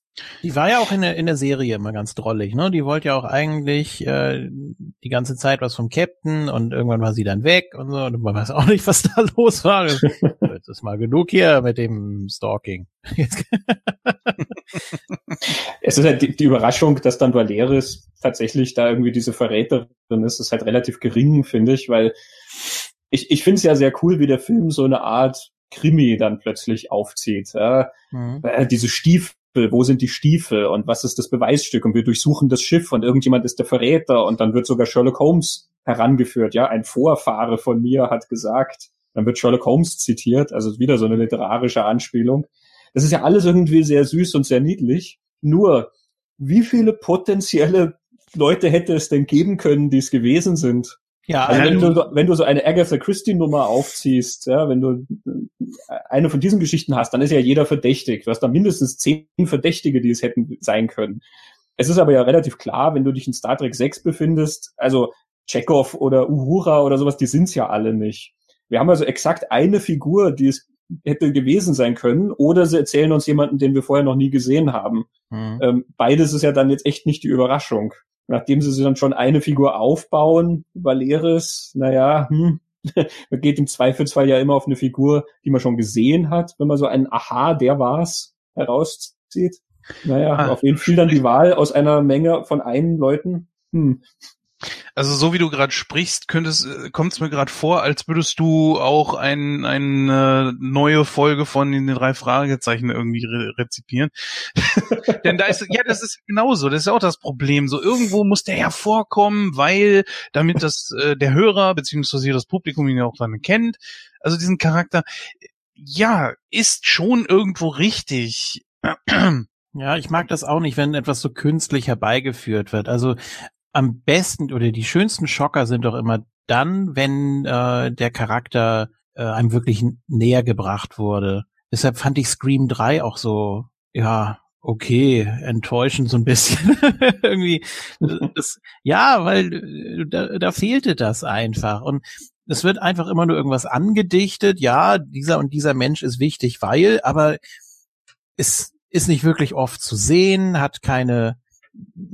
Die war ja auch in der, in der Serie immer ganz drollig, ne? Die wollte ja auch eigentlich äh, die ganze Zeit was vom Captain und irgendwann war sie dann weg und so und man weiß auch nicht, was <laughs> da los war. Jetzt <laughs> ist mal genug hier mit dem Stalking. <laughs> es ist halt die, die, Überraschung, dass dann Valeris tatsächlich da irgendwie diese Verräterin ist, ist halt relativ gering, finde ich, weil ich, ich finde es ja sehr cool, wie der Film so eine Art Krimi dann plötzlich aufzieht. Ja? Mhm. Äh, diese Stiefel wo sind die Stiefel und was ist das Beweisstück und wir durchsuchen das Schiff und irgendjemand ist der Verräter und dann wird sogar Sherlock Holmes herangeführt, ja, ein Vorfahre von mir hat gesagt, dann wird Sherlock Holmes zitiert, also wieder so eine literarische Anspielung. Das ist ja alles irgendwie sehr süß und sehr niedlich. Nur, wie viele potenzielle Leute hätte es denn geben können, die es gewesen sind? Ja, also wenn du, wenn du so eine Agatha Christie Nummer aufziehst, ja, wenn du äh, eine von diesen Geschichten hast, dann ist ja jeder verdächtig. Du hast da mindestens zehn Verdächtige, die es hätten sein können. Es ist aber ja relativ klar, wenn du dich in Star Trek 6 befindest, also Chekhov oder Uhura oder sowas, die sind's ja alle nicht. Wir haben also exakt eine Figur, die es hätte gewesen sein können, oder sie erzählen uns jemanden, den wir vorher noch nie gesehen haben. Mhm. Ähm, beides ist ja dann jetzt echt nicht die Überraschung nachdem sie dann schon eine Figur aufbauen, Valeris, naja, hm, <laughs> man geht im Zweifelsfall ja immer auf eine Figur, die man schon gesehen hat, wenn man so einen Aha, der war's, herauszieht. Naja, ah, auf wen fiel dann die Wahl aus einer Menge von einen Leuten? Hm. Also so wie du gerade sprichst, könntest, äh, kommt es mir gerade vor, als würdest du auch ein, eine neue Folge von den drei Fragezeichen irgendwie re rezipieren. <laughs> Denn da ist, ja, das ist genauso, das ist auch das Problem. So irgendwo muss der ja vorkommen, weil, damit das äh, der Hörer beziehungsweise das Publikum ihn ja auch dann kennt, also diesen Charakter, ja, ist schon irgendwo richtig. Ja, ich mag das auch nicht, wenn etwas so künstlich herbeigeführt wird. Also am besten oder die schönsten Schocker sind doch immer dann, wenn äh, der Charakter äh, einem wirklich näher gebracht wurde. Deshalb fand ich Scream 3 auch so, ja, okay, enttäuschend so ein bisschen. <laughs> Irgendwie, das, ja, weil äh, da, da fehlte das einfach. Und es wird einfach immer nur irgendwas angedichtet. Ja, dieser und dieser Mensch ist wichtig, weil, aber es ist nicht wirklich oft zu sehen, hat keine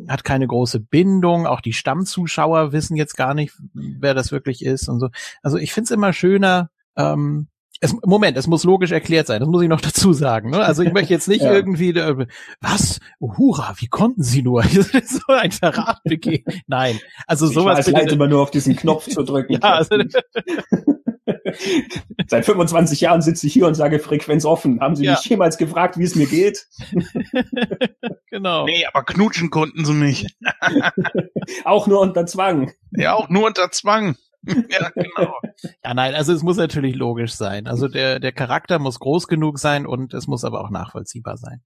hat keine große Bindung. Auch die Stammzuschauer wissen jetzt gar nicht, wer das wirklich ist und so. Also ich finde es immer schöner. Ähm, es, Moment, es muss logisch erklärt sein. Das muss ich noch <laughs> dazu sagen. Ne? Also ich möchte jetzt nicht ja. irgendwie, äh, was, hurra, wie konnten Sie nur <laughs> so ein Verrat begehen? Nein, also sowas. Ich halt immer nur auf diesen Knopf zu drücken. <laughs> ja, also, Seit 25 Jahren sitze ich hier und sage Frequenz offen. Haben Sie ja. mich jemals gefragt, wie es mir geht? <laughs> genau. Nee, aber knutschen konnten sie mich. <laughs> auch nur unter Zwang. Ja, auch nur unter Zwang. <laughs> ja, genau. Ja, nein, also es muss natürlich logisch sein. Also der, der Charakter muss groß genug sein und es muss aber auch nachvollziehbar sein.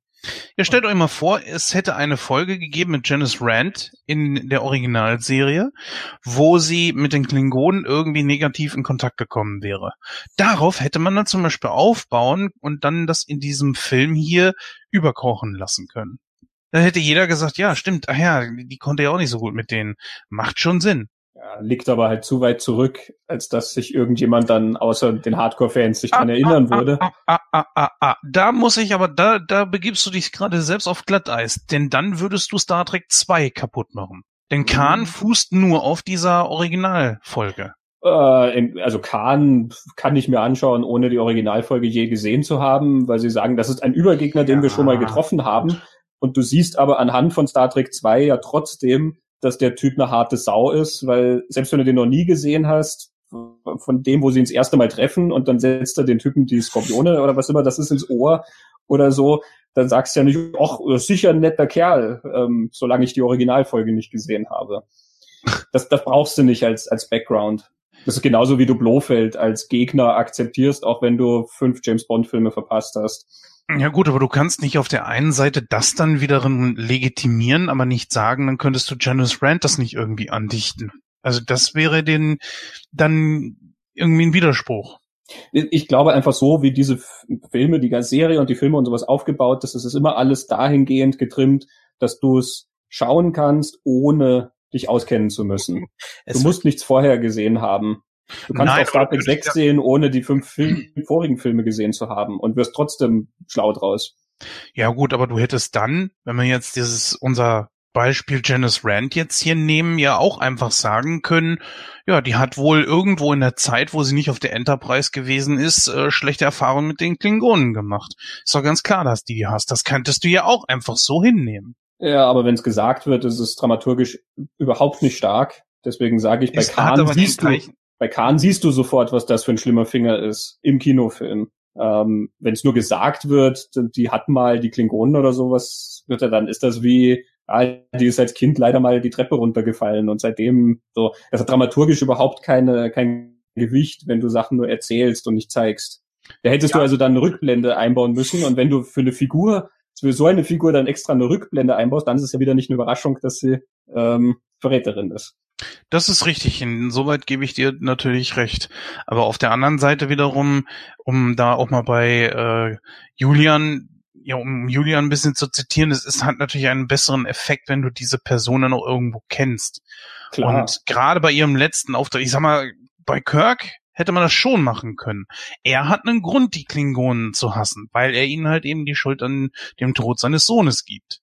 Ja, stellt euch mal vor, es hätte eine Folge gegeben mit Janice Rand in der Originalserie, wo sie mit den Klingonen irgendwie negativ in Kontakt gekommen wäre. Darauf hätte man dann zum Beispiel aufbauen und dann das in diesem Film hier überkochen lassen können. Da hätte jeder gesagt, ja, stimmt, ach ja, die konnte ja auch nicht so gut mit denen. Macht schon Sinn. Liegt aber halt zu weit zurück, als dass sich irgendjemand dann außer den Hardcore-Fans sich Ah, erinnern ah, würde. Ah, ah, ah, ah, ah. Da muss ich aber, da, da begibst du dich gerade selbst auf Glatteis, denn dann würdest du Star Trek 2 kaputt machen. Denn Khan Mhm. fußt nur auf dieser Originalfolge. Äh, also Khan kann ich mir anschauen, ohne die Originalfolge je gesehen zu haben, weil sie sagen, das ist ein Übergegner, den wir Ja, schon mal getroffen haben. Und du siehst aber anhand von Star Trek 2 ja trotzdem, dass der Typ eine harte Sau ist, weil selbst wenn du den noch nie gesehen hast, von dem, wo sie ihn das erste Mal treffen und dann setzt er den Typen die Skorpione oder was immer das ist ins Ohr oder so, dann sagst du ja nicht, ach, sicher ein netter Kerl, ähm, solange ich die Originalfolge nicht gesehen habe. Das, das brauchst du nicht als, als Background. Das ist genauso wie du Blofeld als Gegner akzeptierst, auch wenn du fünf James Bond Filme verpasst hast. Ja gut, aber du kannst nicht auf der einen Seite das dann wiederum legitimieren, aber nicht sagen, dann könntest du Janice Rand das nicht irgendwie andichten. Also das wäre den dann irgendwie ein Widerspruch. Ich glaube einfach so, wie diese Filme, die ganze Serie und die Filme und sowas aufgebaut ist, es ist immer alles dahingehend getrimmt, dass du es schauen kannst, ohne dich auskennen zu müssen. <laughs> Es Du musst nichts vorher gesehen haben. Du kannst Nein, auch Star Trek du- 6 sehen, ohne die fünf Fil vorigen Filme gesehen zu haben und wirst trotzdem schlau draus. Ja gut, aber du hättest dann, wenn wir jetzt dieses unser Beispiel Janice Rand jetzt hier nehmen, ja auch einfach sagen können, ja, die hat wohl irgendwo in der Zeit, wo sie nicht auf der Enterprise gewesen ist, äh, schlechte Erfahrungen mit den Klingonen gemacht. Ist doch ganz klar, dass die die hast. Das könntest du ja auch einfach so hinnehmen. Ja, aber wenn es gesagt wird, ist es dramaturgisch überhaupt nicht stark. Deswegen sage ich, bei Es den siehst du, gleichen- bei Khan siehst du sofort, was das für ein schlimmer Finger ist im Kinofilm. Ähm, wenn es nur gesagt wird, die hat mal die Klingonen oder sowas, wird er dann ist das wie, ah, die ist als Kind leider mal die Treppe runtergefallen und seitdem so, das hat dramaturgisch überhaupt keine kein Gewicht, wenn du Sachen nur erzählst und nicht zeigst. Da hättest du also dann eine Rückblende einbauen müssen und wenn du für eine Figur für so eine Figur dann extra eine Rückblende einbaust, dann ist es ja wieder nicht eine Überraschung, dass sie ähm, Verräterin ist. Das ist richtig. Insoweit gebe ich dir natürlich recht. Aber auf der anderen Seite wiederum, um da auch mal bei äh, Julian, ja, um Julian ein bisschen zu zitieren, es ist halt natürlich einen besseren Effekt, wenn du diese Person dann auch irgendwo kennst. Klar. Und gerade bei ihrem letzten Auftritt, ich sag mal, bei Kirk hätte man das schon machen können. Er hat einen Grund, die Klingonen zu hassen, weil er ihnen halt eben die Schuld an dem Tod seines Sohnes gibt.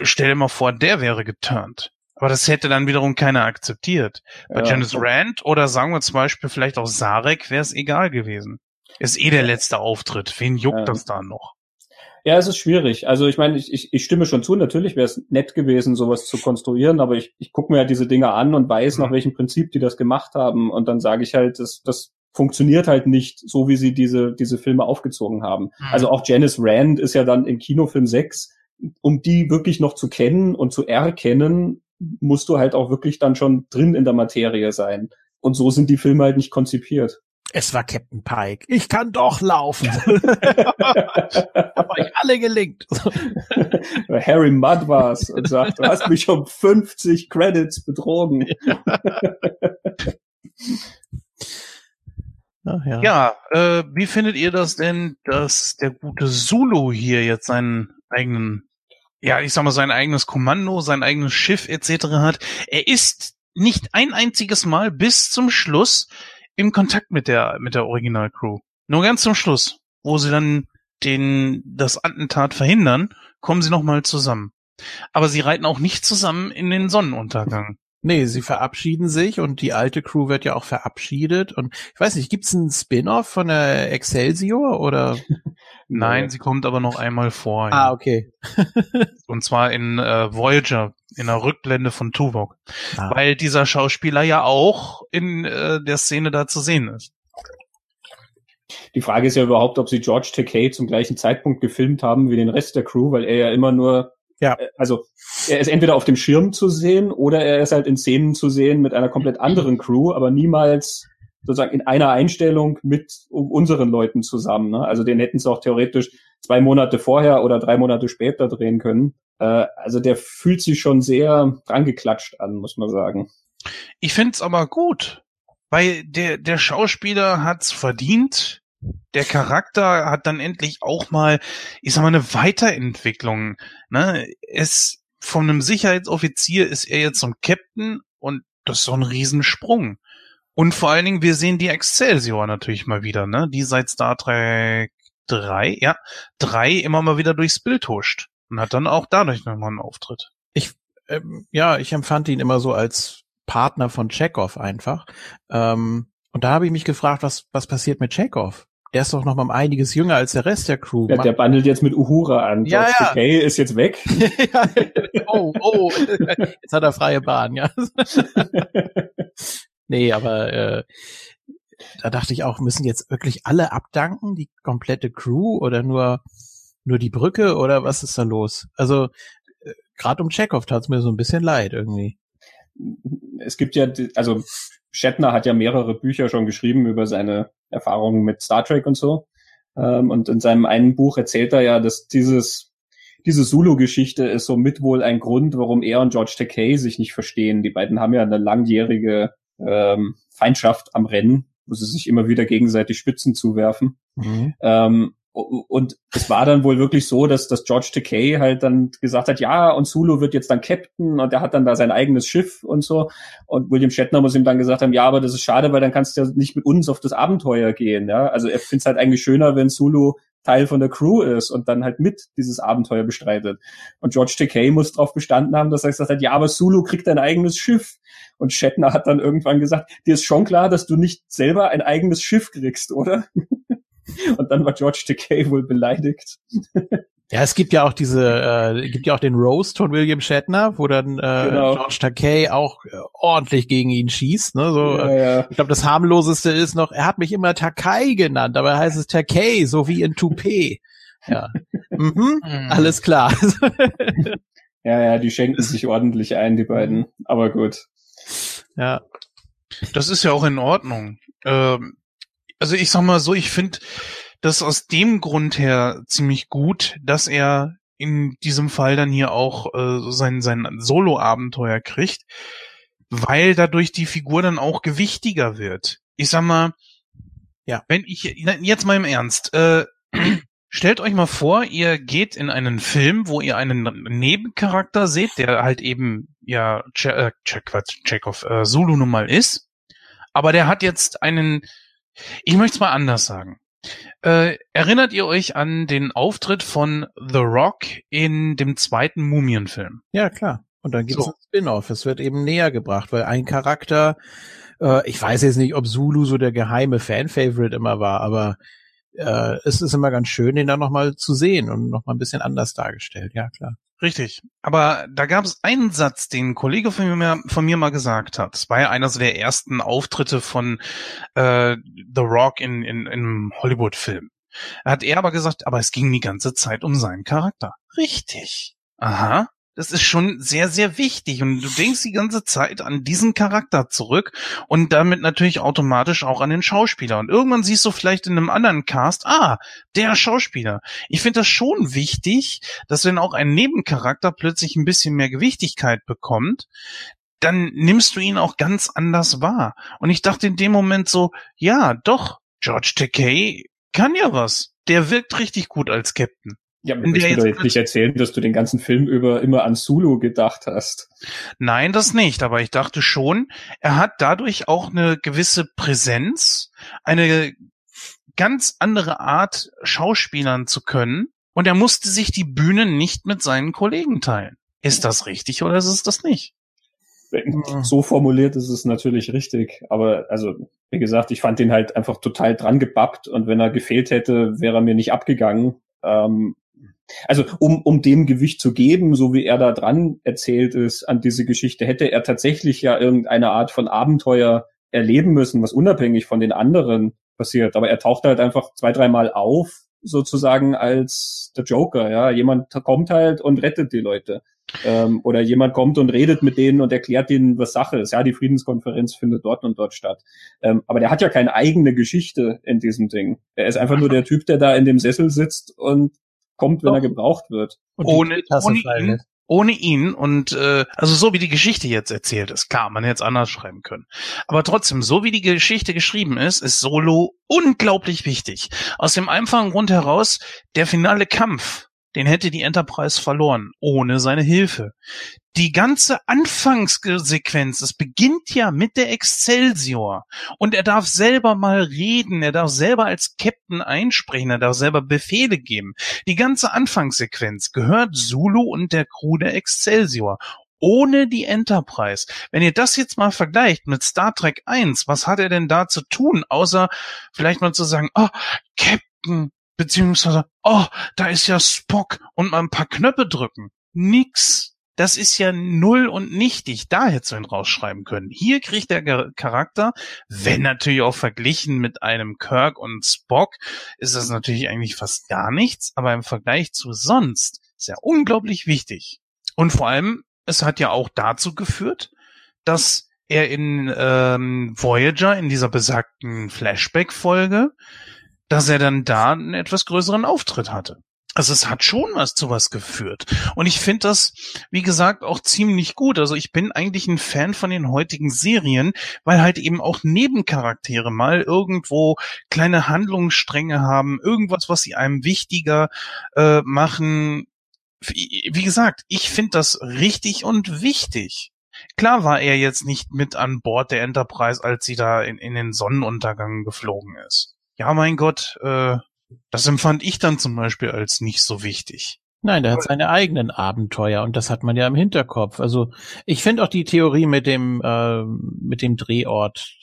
Stell dir mal vor, der wäre geturnt. Aber das hätte dann wiederum keiner akzeptiert. Bei Ja. Janice Rand oder sagen wir zum Beispiel vielleicht auch Sarek wäre es egal gewesen. Ist eh der letzte Auftritt. Wen juckt Ja. das da noch? Ja, es ist schwierig. Also ich meine, ich, ich, ich stimme schon zu, natürlich wäre es nett gewesen, sowas zu konstruieren, aber ich, ich gucke mir ja diese Dinge an und weiß, Mhm. nach welchem Prinzip die das gemacht haben. Und dann sage ich halt, das, das funktioniert halt nicht so, wie sie diese, diese Filme aufgezogen haben. Mhm. Also auch Janice Rand ist ja dann im Kinofilm 6, um die wirklich noch zu kennen und zu erkennen, musst du halt auch wirklich dann schon drin in der Materie sein. Und so sind die Filme halt nicht konzipiert. Es war Captain Pike. Ich kann doch laufen. <laughs> <laughs> Hab euch alle gelingt. <laughs> Harry Mudd war's und sagt, du hast mich um 50 Credits betrogen. Ach, ja. Ja, äh, wie findet ihr das denn, dass der gute Zulu hier jetzt seinen eigenen, ja, ich sag mal, sein eigenes Kommando, sein eigenes Schiff etc. hat? Er ist nicht ein einziges Mal bis zum Schluss im Kontakt mit der mit der Originalcrew. Nur ganz zum Schluss, wo sie dann den das Attentat verhindern, kommen sie noch mal zusammen. Aber sie reiten auch nicht zusammen in den Sonnenuntergang. Nee, sie verabschieden sich und die alte Crew wird ja auch verabschiedet. Und ich weiß nicht, gibt's einen Spin-off von der Excelsior oder? <laughs> Nein, sie kommt aber noch einmal vor. Ah, ja. okay. <laughs> Und zwar in äh, Voyager, in der Rückblende von Tuvok. Ah. Weil dieser Schauspieler ja auch in äh, der Szene da zu sehen ist. Die Frage ist ja überhaupt, ob sie George Takei zum gleichen Zeitpunkt gefilmt haben wie den Rest der Crew, weil er ja immer nur Ja. Äh, also er ist entweder auf dem Schirm zu sehen oder er ist halt in Szenen zu sehen mit einer komplett anderen Crew, aber niemals sozusagen in einer Einstellung mit unseren Leuten zusammen. Ne? Also den hätten sie auch theoretisch zwei Monate vorher oder drei Monate später drehen können. Äh, also der fühlt sich schon sehr drangeklatscht an, muss man sagen. Ich find's aber gut, weil der, der Schauspieler hat's verdient. Der Charakter hat dann endlich auch mal, ich sag mal, eine Weiterentwicklung. Ne? Es, von einem Sicherheitsoffizier ist er jetzt ein Captain und das ist so ein Riesensprung. Und vor allen Dingen, wir sehen die Excelsior natürlich mal wieder, ne? Die seit Star Trek 3, ja, 3 immer mal wieder durchs Bild huscht. Und hat dann auch dadurch nochmal einen Auftritt. Ich, ähm, ja, ich empfand ihn immer so als Partner von Chekhov einfach. Ähm, und da habe ich mich gefragt, was, was passiert mit Chekhov? Der ist doch noch mal einiges jünger als der Rest der Crew. Ja, der bandelt jetzt mit Uhura an. Ja, George ja. Decay ist jetzt weg. <laughs> oh, oh, <laughs> jetzt hat er freie Bahn, ja. <laughs> nee, aber äh, da dachte ich auch, müssen jetzt wirklich alle abdanken, die komplette Crew oder nur nur die Brücke oder was ist da los? Also äh, gerade um Chekhov tat's mir so ein bisschen leid irgendwie. Es gibt ja, also Shatner hat ja mehrere Bücher schon geschrieben über seine Erfahrungen mit Star Trek und so. Ähm, und in seinem einen Buch erzählt er ja, dass dieses diese Sulu-Geschichte ist so mit wohl ein Grund, warum er und George Takei sich nicht verstehen. Die beiden haben ja eine langjährige ähm, Feindschaft am Rennen, wo sie sich immer wieder gegenseitig Spitzen zuwerfen. Mhm. Ähm, und es war dann wohl wirklich so, dass, dass George Takei halt dann gesagt hat, ja, und Sulu wird jetzt dann Captain und er hat dann da sein eigenes Schiff und so. Und William Shatner muss ihm dann gesagt haben, ja, aber das ist schade, weil dann kannst du ja nicht mit uns auf das Abenteuer gehen. Ja, also er findet es halt eigentlich schöner, wenn Sulu Teil von der Crew ist und dann halt mit dieses Abenteuer bestreitet. Und George Takei muss darauf bestanden haben, dass er gesagt hat, ja, aber Sulu kriegt ein eigenes Schiff. Und Shatner hat dann irgendwann gesagt, dir ist schon klar, dass du nicht selber ein eigenes Schiff kriegst, oder? <laughs> Und dann war George Takei wohl beleidigt. <laughs> Ja, es gibt ja auch diese, äh, gibt ja auch den Roast von William Shatner, wo dann äh, genau. George Takei auch äh, ordentlich gegen ihn schießt. Ne? So, ja, ja. Ich glaube, das harmloseste ist noch, er hat mich immer Takai genannt, aber heißt es Takei, so wie in Toupet. Ja, <laughs> mhm, hm. alles klar. <laughs> ja, ja, die schenken sich ordentlich ein, die beiden. Aber gut. Ja. Das ist ja auch in Ordnung. Ähm, also ich sag mal so, ich finde das aus dem Grund her ziemlich gut, dass er in diesem Fall dann hier auch äh, sein, sein Solo-Abenteuer kriegt, weil dadurch die Figur dann auch gewichtiger wird. Ich sag mal, ja, wenn ich jetzt mal im Ernst, äh, <clears throat> stellt euch mal vor, ihr geht in einen Film, wo ihr einen Nebencharakter seht, der halt eben ja Ch äh, Check, Chekhov, äh, Zulu nun mal ist, aber der hat jetzt einen ich möchte es mal anders sagen. Äh, erinnert ihr euch an den Auftritt von The Rock in dem zweiten Mumienfilm? Ja, klar. Und dann gibt es so. ein Spin-off. Es wird eben näher gebracht, weil ein Charakter, äh, ich weiß jetzt nicht, ob Zulu so der geheime Fan-Favorite immer war, aber äh, es ist immer ganz schön, den da nochmal zu sehen und nochmal ein bisschen anders dargestellt. Ja, klar. Richtig. Aber da gab es einen Satz, den ein Kollege von mir, von mir mal gesagt hat. Es war ja einer der ersten Auftritte von äh, The Rock in, in, in einem Hollywood-Film. Hat er aber gesagt, aber es ging die ganze Zeit um seinen Charakter. Richtig. Aha. Das ist schon sehr, sehr wichtig. Und du denkst die ganze Zeit an diesen Charakter zurück und damit natürlich automatisch auch an den Schauspieler. Und irgendwann siehst du vielleicht in einem anderen Cast, ah, der Schauspieler. Ich finde das schon wichtig, dass wenn auch ein Nebencharakter plötzlich ein bisschen mehr Gewichtigkeit bekommt, dann nimmst du ihn auch ganz anders wahr. Und ich dachte in dem Moment so, ja, doch, George Takei kann ja was. Der wirkt richtig gut als Captain. Ja, aber willst du doch jetzt nicht erzählen, dass du den ganzen Film über immer an Sulu gedacht hast. Nein, das nicht, aber ich dachte schon, er hat dadurch auch eine gewisse Präsenz, eine ganz andere Art Schauspielern zu können und er musste sich die Bühne nicht mit seinen Kollegen teilen. Ist das richtig oder ist es das nicht? So formuliert ist es natürlich richtig, aber also wie gesagt, ich fand ihn halt einfach total dran gebappt und wenn er gefehlt hätte, wäre er mir nicht abgegangen. Ähm, also um, um dem Gewicht zu geben, so wie er da dran erzählt ist an diese Geschichte, hätte er tatsächlich ja irgendeine Art von Abenteuer erleben müssen, was unabhängig von den anderen passiert. Aber er taucht halt einfach zwei, dreimal auf sozusagen als der Joker, ja. Jemand kommt halt und rettet die Leute. Ähm, oder jemand kommt und redet mit denen und erklärt ihnen, was Sache ist. Ja, die Friedenskonferenz findet dort und dort statt. Ähm, aber der hat ja keine eigene Geschichte in diesem Ding. Er ist einfach nur der Typ, der da in dem Sessel sitzt und kommt, wenn Doch. er gebraucht wird. ohne, ohne, ihn, ohne ihn und äh, also so wie die Geschichte jetzt erzählt ist, klar, man hätte es anders schreiben können. Aber trotzdem, so wie die Geschichte geschrieben ist, ist Solo unglaublich wichtig. Aus dem einfachen Grund heraus, der finale Kampf den hätte die Enterprise verloren, ohne seine Hilfe. Die ganze Anfangssequenz, es beginnt ja mit der Excelsior. Und er darf selber mal reden, er darf selber als Captain einsprechen, er darf selber Befehle geben. Die ganze Anfangssequenz gehört Zulu und der Crew der Excelsior ohne die Enterprise. Wenn ihr das jetzt mal vergleicht mit Star Trek 1, was hat er denn da zu tun, außer vielleicht mal zu sagen, oh, Captain, beziehungsweise, oh, da ist ja Spock und mal ein paar Knöpfe drücken. Nix. Das ist ja null und nichtig. Da hättest du ihn rausschreiben können. Hier kriegt der Charakter, wenn natürlich auch verglichen mit einem Kirk und Spock, ist das natürlich eigentlich fast gar nichts, aber im Vergleich zu sonst ist er unglaublich wichtig. Und vor allem, es hat ja auch dazu geführt, dass er in ähm, Voyager, in dieser besagten Flashback-Folge, dass er dann da einen etwas größeren Auftritt hatte. Also es hat schon was zu was geführt. Und ich finde das, wie gesagt, auch ziemlich gut. Also ich bin eigentlich ein Fan von den heutigen Serien, weil halt eben auch Nebencharaktere mal irgendwo kleine Handlungsstränge haben, irgendwas, was sie einem wichtiger äh, machen. Wie gesagt, ich finde das richtig und wichtig. Klar war er jetzt nicht mit an Bord der Enterprise, als sie da in, in den Sonnenuntergang geflogen ist ja, mein Gott, äh, das empfand ich dann zum Beispiel als nicht so wichtig. Nein, der hat seine eigenen Abenteuer und das hat man ja im Hinterkopf. Also ich finde auch die Theorie mit dem äh, mit dem Drehort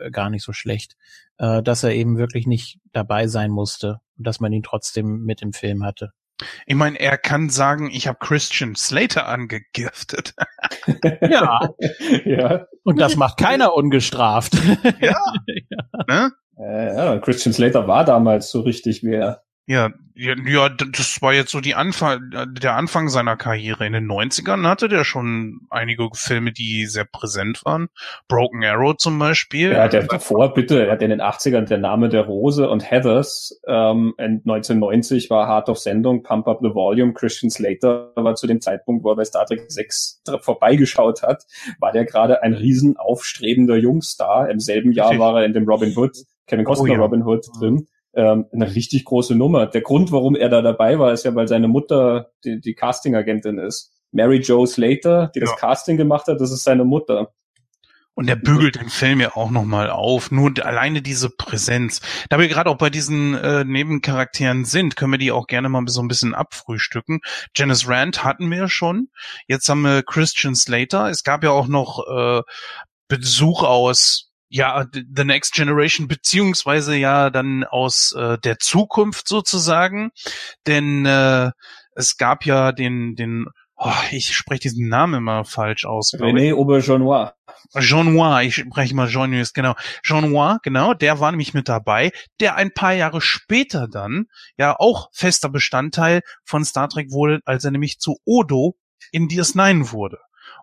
äh, gar nicht so schlecht, äh, dass er eben wirklich nicht dabei sein musste und dass man ihn trotzdem mit im Film hatte. Ich meine, er kann sagen, ich habe Christian Slater angegiftet. <laughs> ja. ja. Und das macht keiner ungestraft. ja. <laughs> ja. Ne? Äh, ja, Christian Slater war damals so richtig wer. Ja, ja, ja, das war jetzt so die Anfang, der Anfang seiner Karriere. In den 90ern hatte der schon einige Filme, die sehr präsent waren. Broken Arrow zum Beispiel. Ja, der davor, bitte, er hat in den 80ern Der Name der Rose und Heathers. Ähm, 1990 war Hard of Sendung, Pump Up the Volume. Christian Slater war zu dem Zeitpunkt, wo er bei Star Trek 6 vorbeigeschaut hat, war der gerade ein riesen aufstrebender Jungstar. Im selben Jahr war er in dem Robin Hood Kevin Costner oh, ja. Robin Hood drin. Ähm, eine richtig große Nummer. Der Grund, warum er da dabei war, ist ja, weil seine Mutter die, die Casting-Agentin ist. Mary Jo Slater, die ja. das Casting gemacht hat, das ist seine Mutter. Und der bügelt den Film ja auch nochmal auf. Nur alleine diese Präsenz. Da wir gerade auch bei diesen äh, Nebencharakteren sind, können wir die auch gerne mal so ein bisschen abfrühstücken. Janice Rand hatten wir ja schon. Jetzt haben wir Christian Slater. Es gab ja auch noch äh, Besuch aus ja, The Next Generation, beziehungsweise ja dann aus äh, der Zukunft sozusagen. Denn äh, es gab ja den, den, oh, ich spreche diesen Namen immer falsch aus. René Aubergenois. Jean-Noir, ich spreche mal Jean-Noir, genau. Jean-Noir, genau, der war nämlich mit dabei, der ein paar Jahre später dann ja auch fester Bestandteil von Star Trek wurde, als er nämlich zu Odo in DS9 wurde.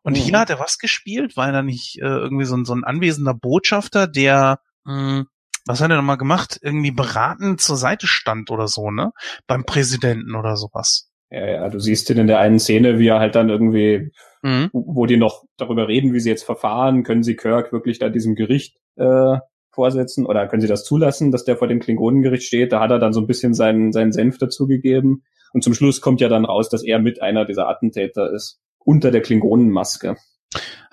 Und mhm. hier hat er was gespielt? War er nicht äh, irgendwie so ein, so ein anwesender Botschafter, der, mh, hm, was hat er nochmal gemacht? Irgendwie beratend zur Seite stand oder so, ne? Beim Präsidenten oder sowas. Ja, ja, du siehst ihn in der einen Szene, wie er halt dann irgendwie, mhm. wo die noch darüber reden, wie sie jetzt verfahren, können sie Kirk wirklich da diesem Gericht äh, vorsetzen oder können sie das zulassen, dass der vor dem Klingonengericht steht? Da hat er dann so ein bisschen seinen, seinen Senf dazugegeben. Und zum Schluss kommt ja dann raus, dass er mit einer dieser Attentäter ist unter der Klingonenmaske.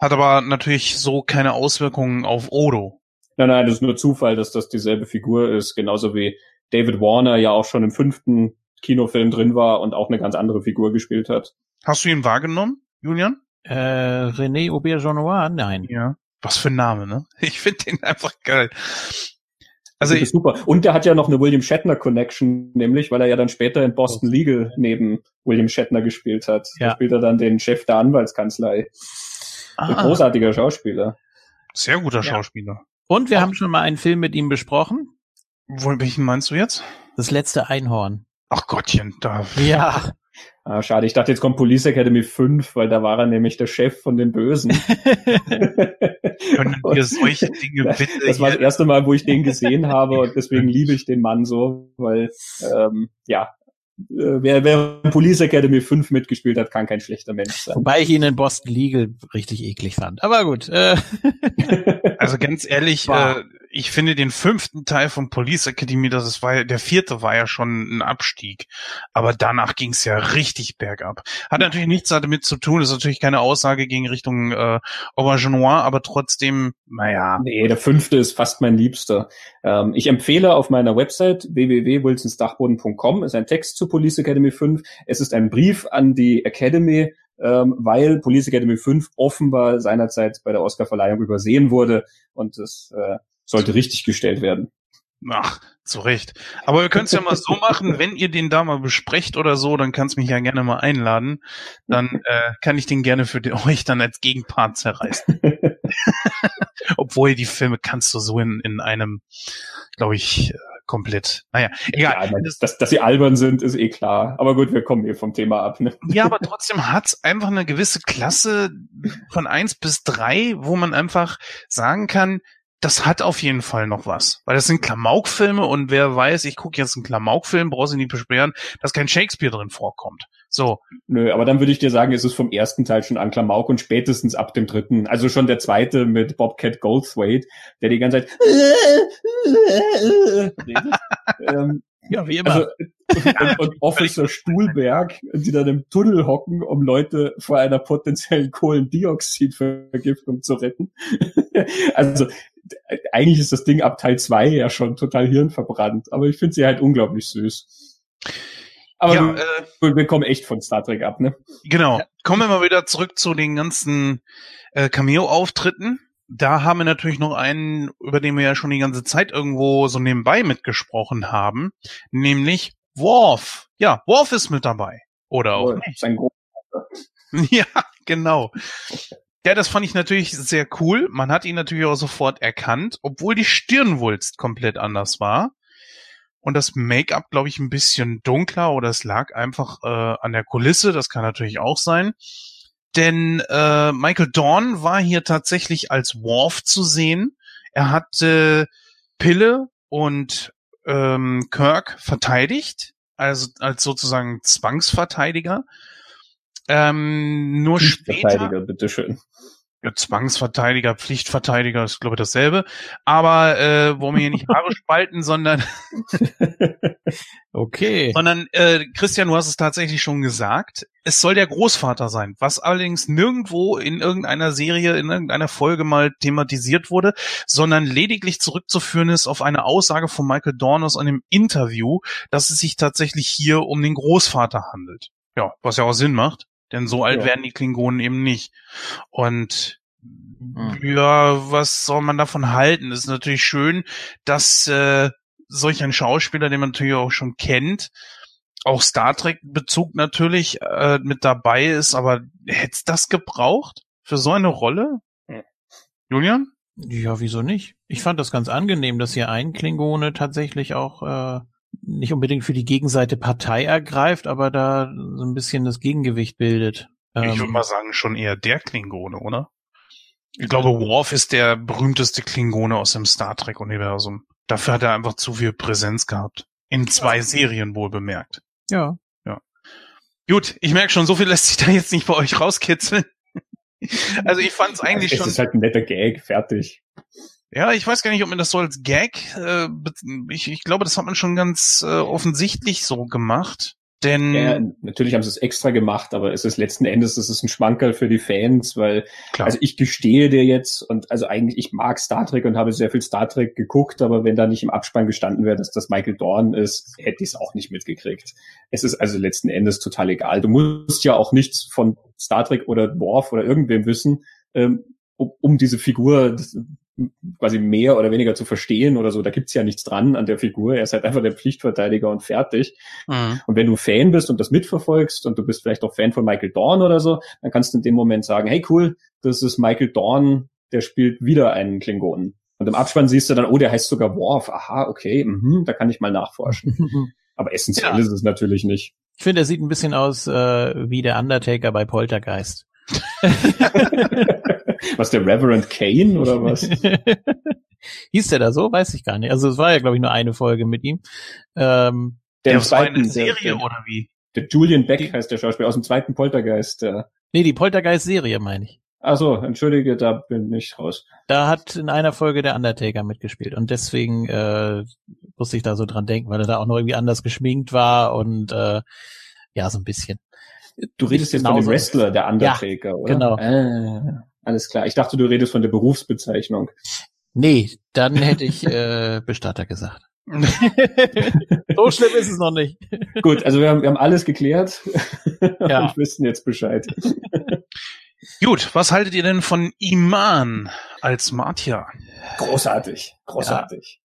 Hat aber natürlich so keine Auswirkungen auf Odo. Nein, nein, das ist nur Zufall, dass das dieselbe Figur ist, genauso wie David Warner ja auch schon im fünften Kinofilm drin war und auch eine ganz andere Figur gespielt hat. Hast du ihn wahrgenommen, Julian? Äh, René Aubergenois? Nein. Ja. Was für ein Name, ne? <laughs> Ich finde den einfach geil. Also ich, super. Und der hat ja noch eine William Shatner Connection, nämlich, weil er ja dann später in Boston Legal neben William Shatner gespielt hat. Ja. Da spielt er dann den Chef der Anwaltskanzlei. Ah. Ein großartiger Schauspieler. Sehr guter ja. Schauspieler. Und wir Auch. haben schon mal einen Film mit ihm besprochen. Wo, welchen meinst du jetzt? Das letzte Einhorn. Ach Gottchen, da. Ja. Ah, schade, ich dachte, jetzt kommt Police Academy 5, weil da war er nämlich der Chef von den Bösen. <laughs> Können wir solche Dinge <laughs> bitte. Das war das erste Mal, wo ich den gesehen <laughs> habe und deswegen liebe ich den Mann so, weil ähm, ja, äh, wer, wer Police Academy 5 mitgespielt hat, kann kein schlechter Mensch sein. Wobei ich ihn in Boston Legal richtig eklig fand. Aber gut. Äh, Also ganz ehrlich, äh, ich finde den fünften Teil von Police Academy, das ist, ja, der vierte war ja schon ein Abstieg. Aber danach ging es ja richtig bergab. Hat natürlich nichts damit zu tun, ist natürlich keine Aussage gegen Richtung äh, Aubergenois, aber trotzdem, naja. Nee, der fünfte ist fast mein Liebster. Ähm, ich empfehle auf meiner Website www.wilsonsdachboden.com ist ein Text zu Police Academy 5. Es ist ein Brief an die Academy, ähm, weil Police Academy 5 offenbar seinerzeit bei der Oscarverleihung übersehen wurde und es äh, sollte richtig gestellt werden. Ach, zu Recht. Aber wir können es ja mal so machen, wenn ihr den da mal besprecht oder so, dann kannst mich ja gerne mal einladen. Dann äh, kann ich den gerne für <laughs> euch dann als Gegenpart zerreißen. <laughs> Obwohl die Filme kannst du so in, in einem, glaube ich, komplett. Naja, egal. Ja, dass, dass sie albern sind, ist eh klar. Aber gut, wir kommen eh vom Thema ab. Ne? Ja, aber trotzdem hat's einfach eine gewisse Klasse von eins bis drei, wo man einfach sagen kann, das hat auf jeden Fall noch was. Weil das sind Klamaukfilme und wer weiß, ich gucke jetzt einen Klamaukfilm, brauchst du nicht beschweren, dass kein Shakespeare drin vorkommt. So, Nö, aber dann würde ich dir sagen, es ist vom ersten Teil schon an Klamauk und spätestens ab dem dritten, also schon der zweite mit Bobcat Goldthwait, der die ganze Zeit redet. <laughs> ähm, ja, wie immer. also, und, und <laughs> Officer Stuhlberg, die dann im Tunnel hocken, um Leute vor einer potenziellen Kohlendioxidvergiftung zu retten. <laughs> also eigentlich ist das Ding ab Teil zwei ja schon total hirnverbrannt, aber ich finde sie halt unglaublich süß. Aber ja, wir, äh, wir kommen echt von Star Trek ab, ne? genau. Kommen wir mal wieder zurück zu den ganzen äh, Cameo-Auftritten. Da haben wir natürlich noch einen, über den wir ja schon die ganze Zeit irgendwo so nebenbei mitgesprochen haben, nämlich Worf. Ja, Worf ist mit dabei. Oder auch nicht. Sein Gro- <laughs> Ja, genau. Ja, das fand ich natürlich sehr cool. Man hat ihn natürlich auch sofort erkannt, obwohl die Stirnwulst komplett anders war. Und das Make-up, glaube ich, ein bisschen dunkler oder es lag einfach äh, an der Kulisse. Das kann natürlich auch sein. Denn äh, Michael Dorn war hier tatsächlich als Worf zu sehen. Er hatte Pille und ähm, Kirk verteidigt, also als sozusagen Zwangsverteidiger. Ähm, nur später. Verteidiger, bitteschön. Ja, Zwangsverteidiger, Pflichtverteidiger ist, glaube ich, dasselbe. Aber äh, wollen wir hier nicht Haare <laughs> spalten, sondern, <laughs> okay. sondern äh, Christian, du hast es tatsächlich schon gesagt. Es soll der Großvater sein, was allerdings nirgendwo in irgendeiner Serie, in irgendeiner Folge mal thematisiert wurde, sondern lediglich zurückzuführen ist auf eine Aussage von Michael Dorn aus einem Interview, dass es sich tatsächlich hier um den Großvater handelt. Ja, was ja auch Sinn macht, denn so alt Ja. werden die Klingonen eben nicht. Und ja, was soll man davon halten? Es ist natürlich schön, dass äh, solch ein Schauspieler, den man natürlich auch schon kennt, auch Star Trek Bezug natürlich äh, mit dabei ist, aber hätte das gebraucht für so eine Rolle? Ja. Julian? Ja, wieso nicht? Ich fand das ganz angenehm, dass hier ein Klingone tatsächlich auch äh, nicht unbedingt für die Gegenseite Partei ergreift, aber da so ein bisschen das Gegengewicht bildet. ich Ähm, würde mal sagen, schon eher der Klingone, oder? Ich glaube, Worf ist der berühmteste Klingone aus dem Star Trek-Universum. Dafür hat er einfach zu viel Präsenz gehabt. In zwei Serien wohl bemerkt. ja. Gut, ich merke schon, so viel lässt sich da jetzt nicht bei euch rauskitzeln. <laughs> Also ich fand es eigentlich es schon. ist halt ein netter Gag, fertig. Ja, ich weiß gar nicht, ob man das so als Gag. Äh, ich, ich glaube, das hat man schon ganz äh, offensichtlich so gemacht. Denn Ja, natürlich haben sie es extra gemacht, aber es ist letzten Endes, es ist ein Schmankerl für die Fans, weil, klar, also ich gestehe dir jetzt, und also eigentlich, ich mag Star Trek und habe sehr viel Star Trek geguckt, aber wenn da nicht im Abspann gestanden wäre, dass das Michael Dorn ist, hätte ich es auch nicht mitgekriegt. Es ist also letzten Endes total egal. Du musst ja auch nichts von Star Trek oder Worf oder irgendwem wissen, ähm, um, um diese Figur quasi mehr oder weniger zu verstehen oder so. Da gibt's ja nichts dran an der Figur. Er ist halt einfach der Pflichtverteidiger und fertig. mhm. Und wenn du Fan bist und das mitverfolgst und du bist vielleicht auch Fan von Michael Dorn oder so, dann kannst du in dem Moment sagen, hey cool, das ist Michael Dorn, der spielt wieder einen Klingonen. Und im Abspann siehst du dann, oh, der heißt sogar Worf. Aha, okay, mhm, da kann ich mal nachforschen. <laughs> Aber essentiell Ja. ist es natürlich nicht. Ich finde, er sieht ein bisschen aus äh, wie der Undertaker bei Poltergeist. <laughs> Was, der Reverend Kane oder was? <laughs> Hieß der da so? Weiß ich gar nicht. Also es war ja, glaube ich, nur eine Folge mit ihm. Ähm, Der, war eine zweiten, Serie der, oder wie? der Julian Beck heißt der Schauspieler aus dem zweiten Poltergeist. Der. nee, die Poltergeist-Serie meine ich. Ach so, entschuldige, da bin ich raus. Da hat in einer Folge der Undertaker mitgespielt und deswegen äh, musste ich da so dran denken, weil er da auch noch irgendwie anders geschminkt war und äh, ja, so ein bisschen. Du redest jetzt von dem. Wrestler, der Undertaker, oder? genau. Ah, alles klar. Ich dachte, du redest von der Berufsbezeichnung. Nee, dann hätte ich äh, Bestatter gesagt. <laughs> so schlimm ist es noch nicht. Gut, also wir haben, wir haben alles geklärt <laughs> Ja. und wissen jetzt Bescheid. Gut, was haltet ihr denn von Iman als Martia? Großartig, großartig.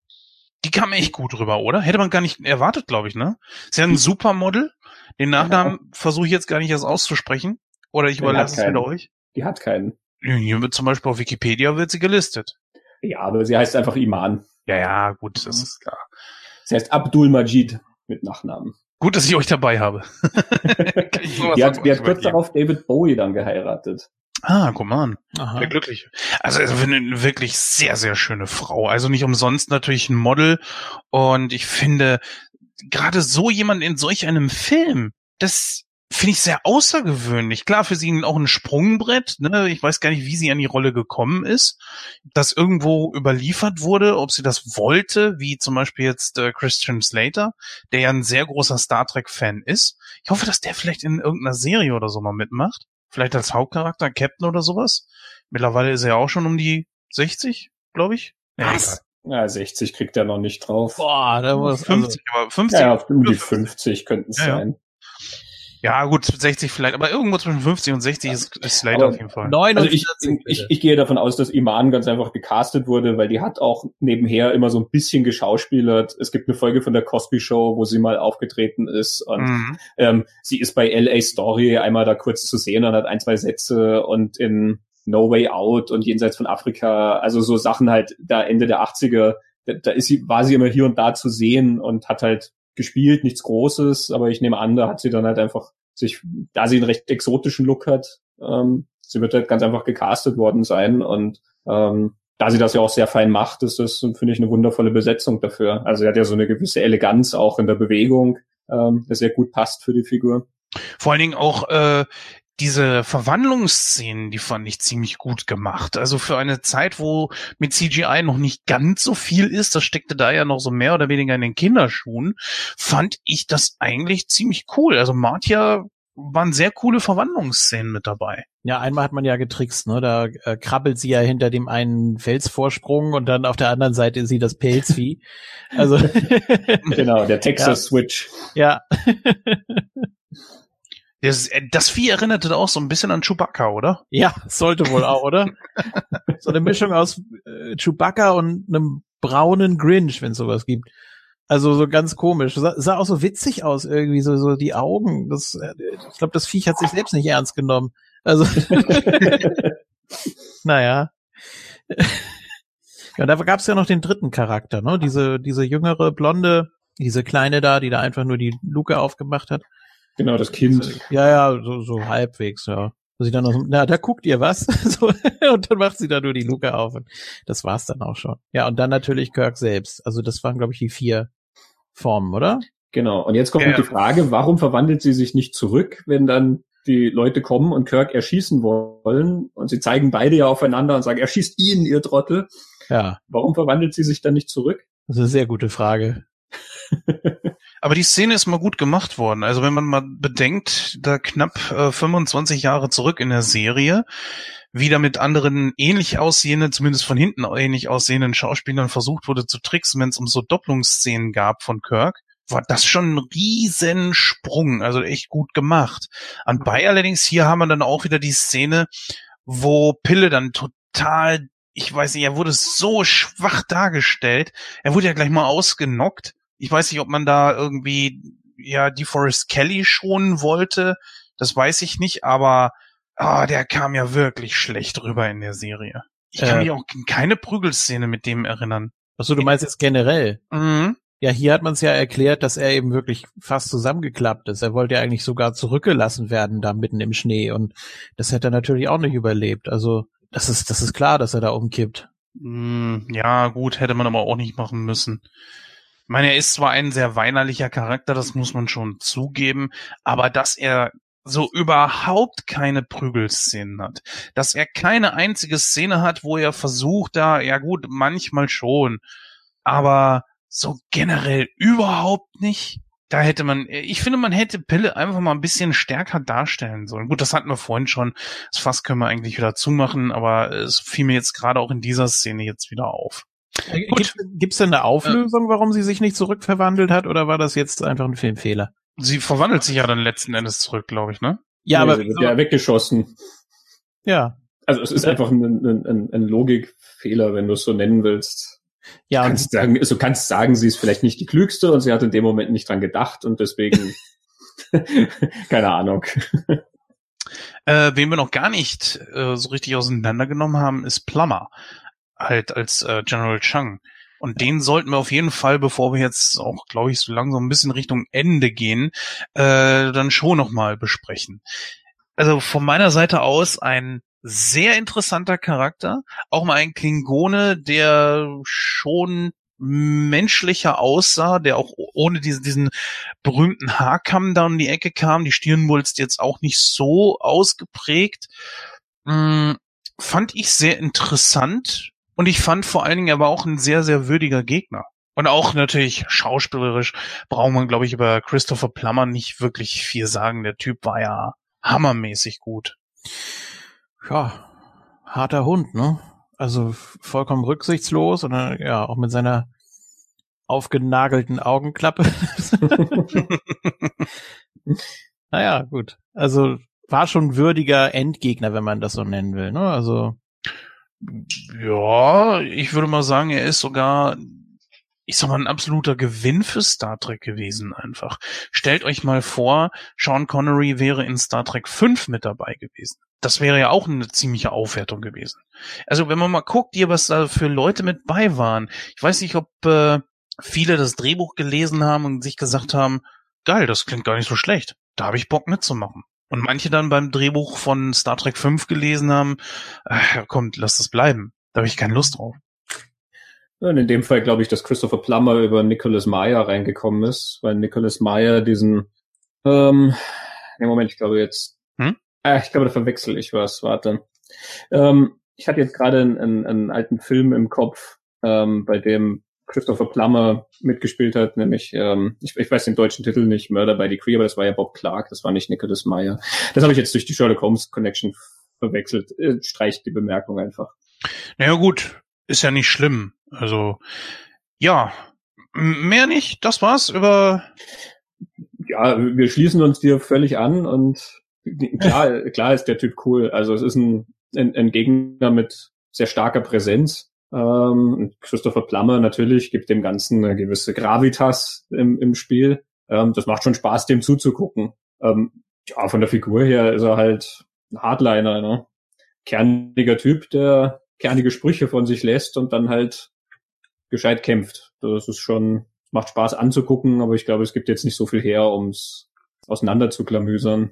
Die kam echt gut rüber, oder? Hätte man gar nicht erwartet, glaube ich, ne? Ist ja ein Supermodel. Den Nachnamen versuche ich jetzt gar nicht erst auszusprechen. Oder ich überlasse es wieder euch. Die hat keinen. Hier wird zum Beispiel auf Wikipedia wird sie gelistet. Ja, aber sie heißt einfach Iman. Ja, ja, gut, das ist klar. Sie heißt Abdul Majid mit Nachnamen. Gut, dass ich euch dabei habe. <laughs> Die hat, die hat kurz darauf David Bowie dann geheiratet. Ah, guck mal an. Aha. Der Glückliche. Also, also eine wirklich sehr, sehr schöne Frau. Also nicht umsonst natürlich ein Model. Und ich finde, gerade so jemand in solch einem Film, das finde ich sehr außergewöhnlich. Klar, für sie auch ein Sprungbrett. Ne? Ich weiß gar nicht, wie sie an die Rolle gekommen ist. Das irgendwo überliefert wurde, ob sie das wollte, wie zum Beispiel jetzt äh, Christian Slater, der ja ein sehr großer Star Trek-Fan ist. Ich hoffe, dass der vielleicht in irgendeiner Serie oder so mal mitmacht. Vielleicht als Hauptcharakter, Captain oder sowas. Mittlerweile ist er ja auch schon um die 60, glaube ich. Ja, Was? Ja, 60 kriegt er noch nicht drauf. Boah, da muss 50, aber 50. Ja, ja, um die Ja, 50 könnten es Ja, ja. sein. Ja, gut, 60 vielleicht, aber irgendwo zwischen 50 und 60 ist, ist Slater auf jeden Fall. 49 Also ich, ich, ich gehe davon aus, dass Iman ganz einfach gecastet wurde, weil die hat auch nebenher immer so ein bisschen geschauspielert. Es gibt eine Folge von der Cosby Show, wo sie mal aufgetreten ist und Mhm. ähm, sie ist bei LA Story einmal da kurz zu sehen und hat ein, zwei Sätze und in No Way Out und jenseits von Afrika, also so Sachen halt da Ende der 80er, da, da ist sie, war sie immer hier und da zu sehen und hat halt gespielt, nichts Großes, aber ich nehme an, da hat sie dann halt einfach sich, da sie einen recht exotischen Look hat, ähm, sie wird halt ganz einfach gecastet worden sein und ähm, da sie das ja auch sehr fein macht, ist das, finde ich, eine wundervolle Besetzung dafür. Also sie hat ja so eine gewisse Eleganz auch in der Bewegung, ähm, der sehr gut passt für die Figur. Vor allen Dingen auch äh, diese Verwandlungsszenen, die fand ich ziemlich gut gemacht. Also für eine Zeit, wo mit CGI noch nicht ganz so viel ist, das steckte da ja noch so mehr oder weniger in den Kinderschuhen, fand ich das eigentlich ziemlich cool. Also Martia waren sehr coole Verwandlungsszenen mit dabei. Ja, einmal hat man ja getrickst, ne? Da äh, krabbelt sie ja hinter dem einen Felsvorsprung und dann auf der anderen Seite ist sie das Pelzvieh. Also <laughs> <laughs> Genau, der Texas Switch. ja. Das, äh, das Vieh erinnerte auch so ein bisschen an Chewbacca, oder? Ja, sollte wohl auch, oder? so eine Mischung aus äh, Chewbacca und einem braunen Grinch, wenn es sowas gibt. Also so ganz komisch. Sah, sah auch so witzig aus irgendwie, so, so die Augen. Das, äh, ich glaube, das Viech hat sich selbst nicht ernst genommen. Also, <laughs> naja. Ja, da gab's ja noch den dritten Charakter, ne? Diese, diese jüngere, blonde, diese kleine da, die da einfach nur die Luke aufgemacht hat. Genau, das Kind. Ja, ja, so, so halbwegs, ja. Wo sie dann noch so, na, da guckt ihr was. <laughs> so, und dann macht sie da nur die Luke auf. Und das war's dann auch schon. Ja, und dann natürlich Kirk selbst. Also das waren, glaube ich, die vier Formen, oder? Genau. Und jetzt kommt Ja, die. Frage, warum verwandelt sie sich nicht zurück, wenn dann die Leute kommen und Kirk erschießen wollen und sie zeigen beide ja aufeinander und sagen, erschießt ihn, ihr Trottel. Ja, Warum verwandelt sie sich dann nicht zurück? das ist eine sehr gute Frage. <laughs> Aber die Szene ist mal gut gemacht worden. Also wenn man mal bedenkt, da knapp äh, 25 Jahre zurück in der Serie, wieder mit anderen ähnlich aussehenden, zumindest von hinten ähnlich aussehenden Schauspielern versucht wurde zu tricksen, wenn es um so Doppelungsszenen gab von Kirk, war das schon ein riesen Sprung, also echt gut gemacht. Anbei allerdings hier haben wir dann auch wieder die Szene, wo Pille dann total, ich weiß nicht, er wurde so schwach dargestellt. Er wurde ja gleich mal ausgenockt. Ich weiß nicht, ob man da irgendwie ja die Forest Kelly schonen wollte. Das weiß ich nicht, aber ah, der kam ja wirklich schlecht rüber in der Serie. Ich kann Äh. mich auch an keine Prügelszene mit dem erinnern. Achso, du meinst jetzt generell? Mhm. Ja, hier hat man es ja erklärt, dass er eben wirklich fast zusammengeklappt ist. Er wollte ja eigentlich sogar zurückgelassen werden da mitten im Schnee und das hätte er natürlich auch nicht überlebt. Also das ist das ist klar, dass er da umkippt. Hm, Ja, gut, hätte man aber auch nicht machen müssen. Ich meine, er ist zwar ein sehr weinerlicher Charakter, das muss man schon zugeben, aber dass er so überhaupt keine Prügelszenen hat, dass er keine einzige Szene hat, wo er versucht, da, ja gut, manchmal schon, aber so generell überhaupt nicht. Da hätte man, ich finde, man hätte Pille einfach mal ein bisschen stärker darstellen sollen. Gut, das hatten wir vorhin schon. Das Fass können wir eigentlich wieder zumachen, aber es fiel mir jetzt gerade auch in dieser Szene jetzt wieder auf. Gibt es denn eine Auflösung, warum sie sich nicht zurückverwandelt hat, oder war das jetzt einfach ein Filmfehler? Sie verwandelt sich ja dann letzten Endes zurück, glaube ich, ne? Ja, Nee, aber sie wird ja weggeschossen. ja, Also es ist einfach ein, ein, ein, ein Logikfehler, wenn du es so nennen willst. ja, Du und kannst, sagen, also du kannst sagen, sie ist vielleicht nicht die klügste und sie hat in dem Moment nicht dran gedacht und deswegen <laughs> keine Ahnung. Äh, wen wir noch gar nicht äh, so richtig auseinandergenommen haben, ist Plummer. Halt als äh, General Chang. Und den sollten wir auf jeden Fall, bevor wir jetzt auch, glaube ich, so langsam ein bisschen Richtung Ende gehen, äh, dann schon nochmal besprechen. Also von meiner Seite aus ein sehr interessanter Charakter. Auch mal ein Klingone, der schon menschlicher aussah, der auch ohne diesen, diesen berühmten Haarkamm da um die Ecke kam, die Stirnwulst jetzt auch nicht so ausgeprägt. Hm, fand ich sehr interessant und ich fand vor allen Dingen, er war auch ein sehr, sehr würdiger Gegner. Und auch natürlich schauspielerisch braucht man, glaube ich, über Christopher Plummer nicht wirklich viel sagen. Der Typ war ja hammermäßig gut. ja, harter Hund, ne? Also vollkommen rücksichtslos und äh, ja, auch mit seiner aufgenagelten Augenklappe. <laughs> naja, gut. Also war schon würdiger Endgegner, wenn man das so nennen will, ne? Also Ja, ich würde mal sagen, er ist sogar, ich sag mal, ein absoluter Gewinn für Star Trek gewesen einfach. Stellt euch mal vor, Sean Connery wäre in Star Trek 5 mit dabei gewesen. Das wäre ja auch eine ziemliche Aufwertung gewesen. Also wenn man mal guckt, hier, was da für Leute mit bei waren. Ich weiß nicht, ob äh, viele das Drehbuch gelesen haben und sich gesagt haben, geil, das klingt gar nicht so schlecht. Da habe ich Bock mitzumachen. Und manche dann beim Drehbuch von Star Trek 5 gelesen haben, äh, kommt, lass das bleiben. Da habe ich keine Lust drauf. Und in dem Fall glaube ich, dass Christopher Plummer über Nicholas Meyer reingekommen ist, weil Nicholas Meyer diesen, ähm, nee, Moment, ich glaube jetzt, Hm? ah, ich glaube, da verwechsel ich was, warte. Ähm, ich hatte jetzt gerade einen, einen, einen alten Film im Kopf, ähm, bei dem Christopher Plummer mitgespielt hat, nämlich, ähm, ich, ich weiß den deutschen Titel nicht, Murder by Decree, aber das war ja Bob Clark, das war nicht Nicholas Meyer. Das habe ich jetzt durch die Sherlock Holmes Connection verwechselt. Äh, streicht die Bemerkung einfach. Naja gut, ist ja nicht schlimm. Also, ja, mehr nicht. Das war's über ja, wir schließen uns dir völlig an und klar, <laughs> klar ist der Typ cool. Also es ist ein, ein, ein Gegner mit sehr starker Präsenz. Ähm, und Christopher Plummer natürlich gibt dem Ganzen eine gewisse Gravitas im, im Spiel. Ähm, das macht schon Spaß, dem zuzugucken. Ähm, ja, von der Figur her ist er halt ein Hardliner, ne? Kerniger Typ, der kernige Sprüche von sich lässt und dann halt gescheit kämpft. Das ist schon, macht Spaß anzugucken, aber ich glaube, es gibt jetzt nicht so viel her, ums auseinander zu klamüsern.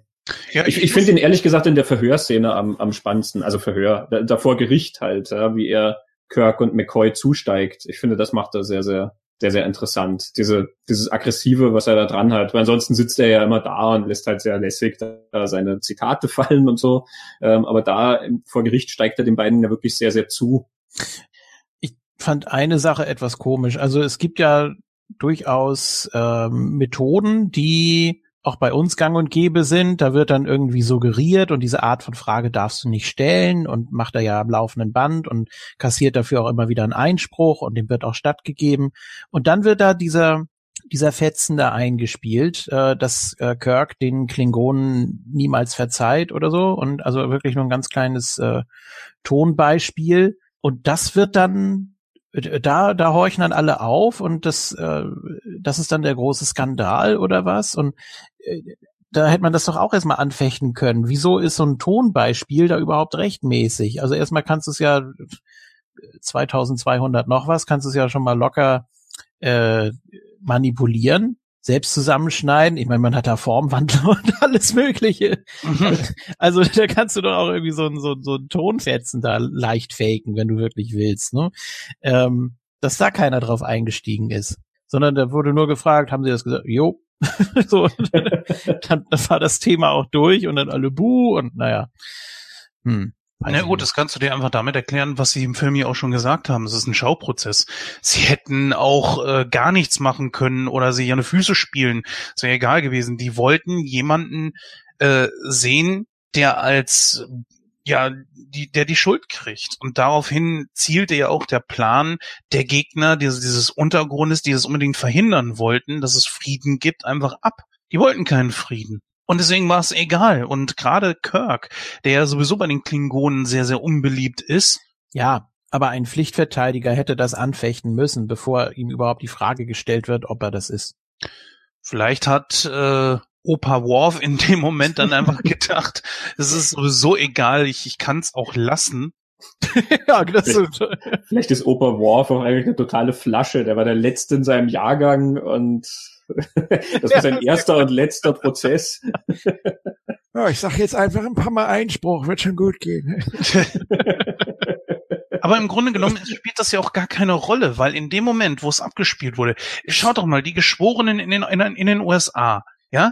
ja, Ich, ich finde ihn ehrlich gesagt in der Verhörszene am, am spannendsten, also Verhör, da, davor Gericht halt, ja, wie er Kirk und McCoy zusteigt. Ich finde, das macht er sehr, sehr, sehr, sehr interessant. Diese, dieses Aggressive, was er da dran hat. Weil ansonsten sitzt er ja immer da und lässt halt sehr lässig da seine Zitate <laughs> fallen und so. Ähm, aber da vor Gericht steigt er den beiden ja wirklich sehr, sehr zu. fand eine Sache etwas komisch. Also es gibt ja durchaus ähm, Methoden, die auch bei uns gang und gäbe sind. Da wird dann irgendwie suggeriert und diese Art von Frage darfst du nicht stellen und macht er ja am laufenden Band und kassiert dafür auch immer wieder einen Einspruch und dem wird auch stattgegeben. Und dann wird da dieser dieser Fetzen da eingespielt, äh, dass äh, Kirk den Klingonen niemals verzeiht oder so und also wirklich nur ein ganz kleines äh, Tonbeispiel und das wird dann da, da horchen dann alle auf und das, äh, das ist dann der große Skandal oder was? Und äh, da hätte man das doch auch erstmal anfechten können. Wieso ist so ein Tonbeispiel da überhaupt rechtmäßig? Also erstmal kannst du es ja 2200 noch was, kannst du es ja schon mal locker äh, manipulieren, selbst zusammenschneiden. Ich meine, man hat da Formwandler <laughs> und alles Mögliche. Mhm. <laughs> Also da kannst du doch auch irgendwie so, ein so, so ein Tonfetzen da leicht faken, wenn du wirklich willst. Ne? Ähm, dass da keiner drauf eingestiegen ist. Sondern da wurde nur gefragt, haben sie das gesagt? Jo. <laughs> so, dann, dann war das Thema auch durch und dann alle Buh und naja. Hm. Na gut, das kannst du dir einfach damit erklären, was sie im Film ja auch schon gesagt haben. Es ist ein Schauprozess. Sie hätten auch äh, gar nichts machen können oder sie ihre Füße spielen. Es wäre egal gewesen. Die wollten jemanden äh, sehen, der als ja, die, der die Schuld kriegt. Und daraufhin zielte ja auch der Plan der Gegner dieses, dieses Untergrundes, die es unbedingt verhindern wollten, dass es Frieden gibt, einfach ab. Die wollten keinen Frieden. Und deswegen war es egal. Und gerade Kirk, der ja sowieso bei den Klingonen sehr, sehr unbeliebt ist. Ja, aber ein Pflichtverteidiger hätte das anfechten müssen, bevor ihm überhaupt die Frage gestellt wird, ob er das ist. Vielleicht hat äh, Opa Worf in dem Moment dann einfach gedacht, es ist sowieso egal, ich, ich kann es auch lassen. <laughs> ja, das vielleicht, vielleicht ist Opa Worf auch eigentlich eine totale Flasche. Der war der Letzte in seinem Jahrgang und <laughs> das war sein erster und letzter Prozess. <laughs> Ja, ich sag jetzt einfach ein paar Mal Einspruch, wird schon gut gehen. Aber im Grunde genommen spielt das ja auch gar keine Rolle, weil in dem Moment, wo es abgespielt wurde, schaut doch mal, die Geschworenen in den, in, in den USA, ja,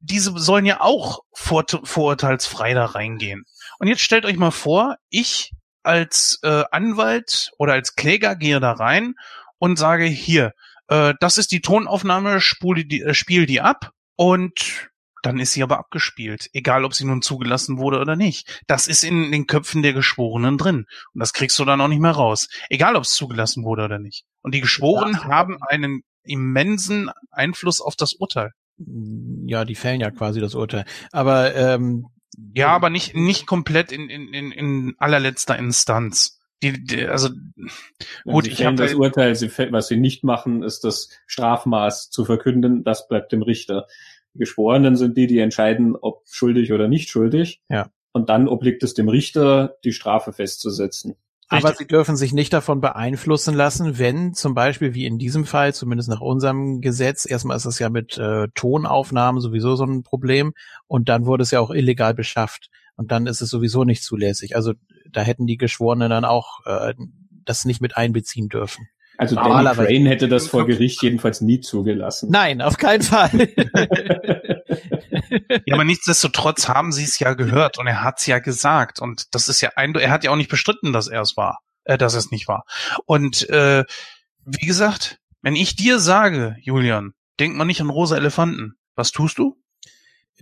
diese sollen ja auch vor, vorurteilsfrei da reingehen. Und jetzt stellt euch mal vor, ich als äh, Anwalt oder als Kläger gehe da rein und sage hier, äh, das ist die Tonaufnahme, spule die, äh, spiel die ab und dann ist sie aber abgespielt, egal ob sie nun zugelassen wurde oder nicht. Das ist in den Köpfen der Geschworenen drin und das kriegst du dann auch nicht mehr raus, egal ob es zugelassen wurde oder nicht. Und die Geschworenen haben einen immensen Einfluss auf das Urteil. Ja, die fällen ja quasi das Urteil. Aber ähm, ja, aber nicht nicht komplett in in in, in allerletzter Instanz die, die also gut, ich habe das Urteil, was sie nicht machen, ist das Strafmaß zu verkünden, das bleibt dem Richter. Die Geschworenen sind die, die entscheiden, ob schuldig oder nicht schuldig. Ja. Und dann obliegt es dem Richter, die Strafe festzusetzen. Aber sie dürfen sich nicht davon beeinflussen lassen, wenn zum Beispiel wie in diesem Fall, zumindest nach unserem Gesetz, erstmal ist das ja mit äh, Tonaufnahmen sowieso so ein Problem und dann wurde es ja auch illegal beschafft und dann ist es sowieso nicht zulässig. Also da hätten die Geschworenen dann auch äh, das nicht mit einbeziehen dürfen. Also Danny Crane hätte das vor Gericht <laughs> jedenfalls nie zugelassen. Nein, auf keinen Fall. <laughs> ja, aber nichtsdestotrotz haben sie es ja gehört und er hat es ja gesagt und das ist ja ein, er hat ja auch nicht bestritten, dass er es war, äh, dass es nicht war. Und äh, wie gesagt, wenn ich dir sage, Julian, denk mal nicht an rosa Elefanten, was tust du?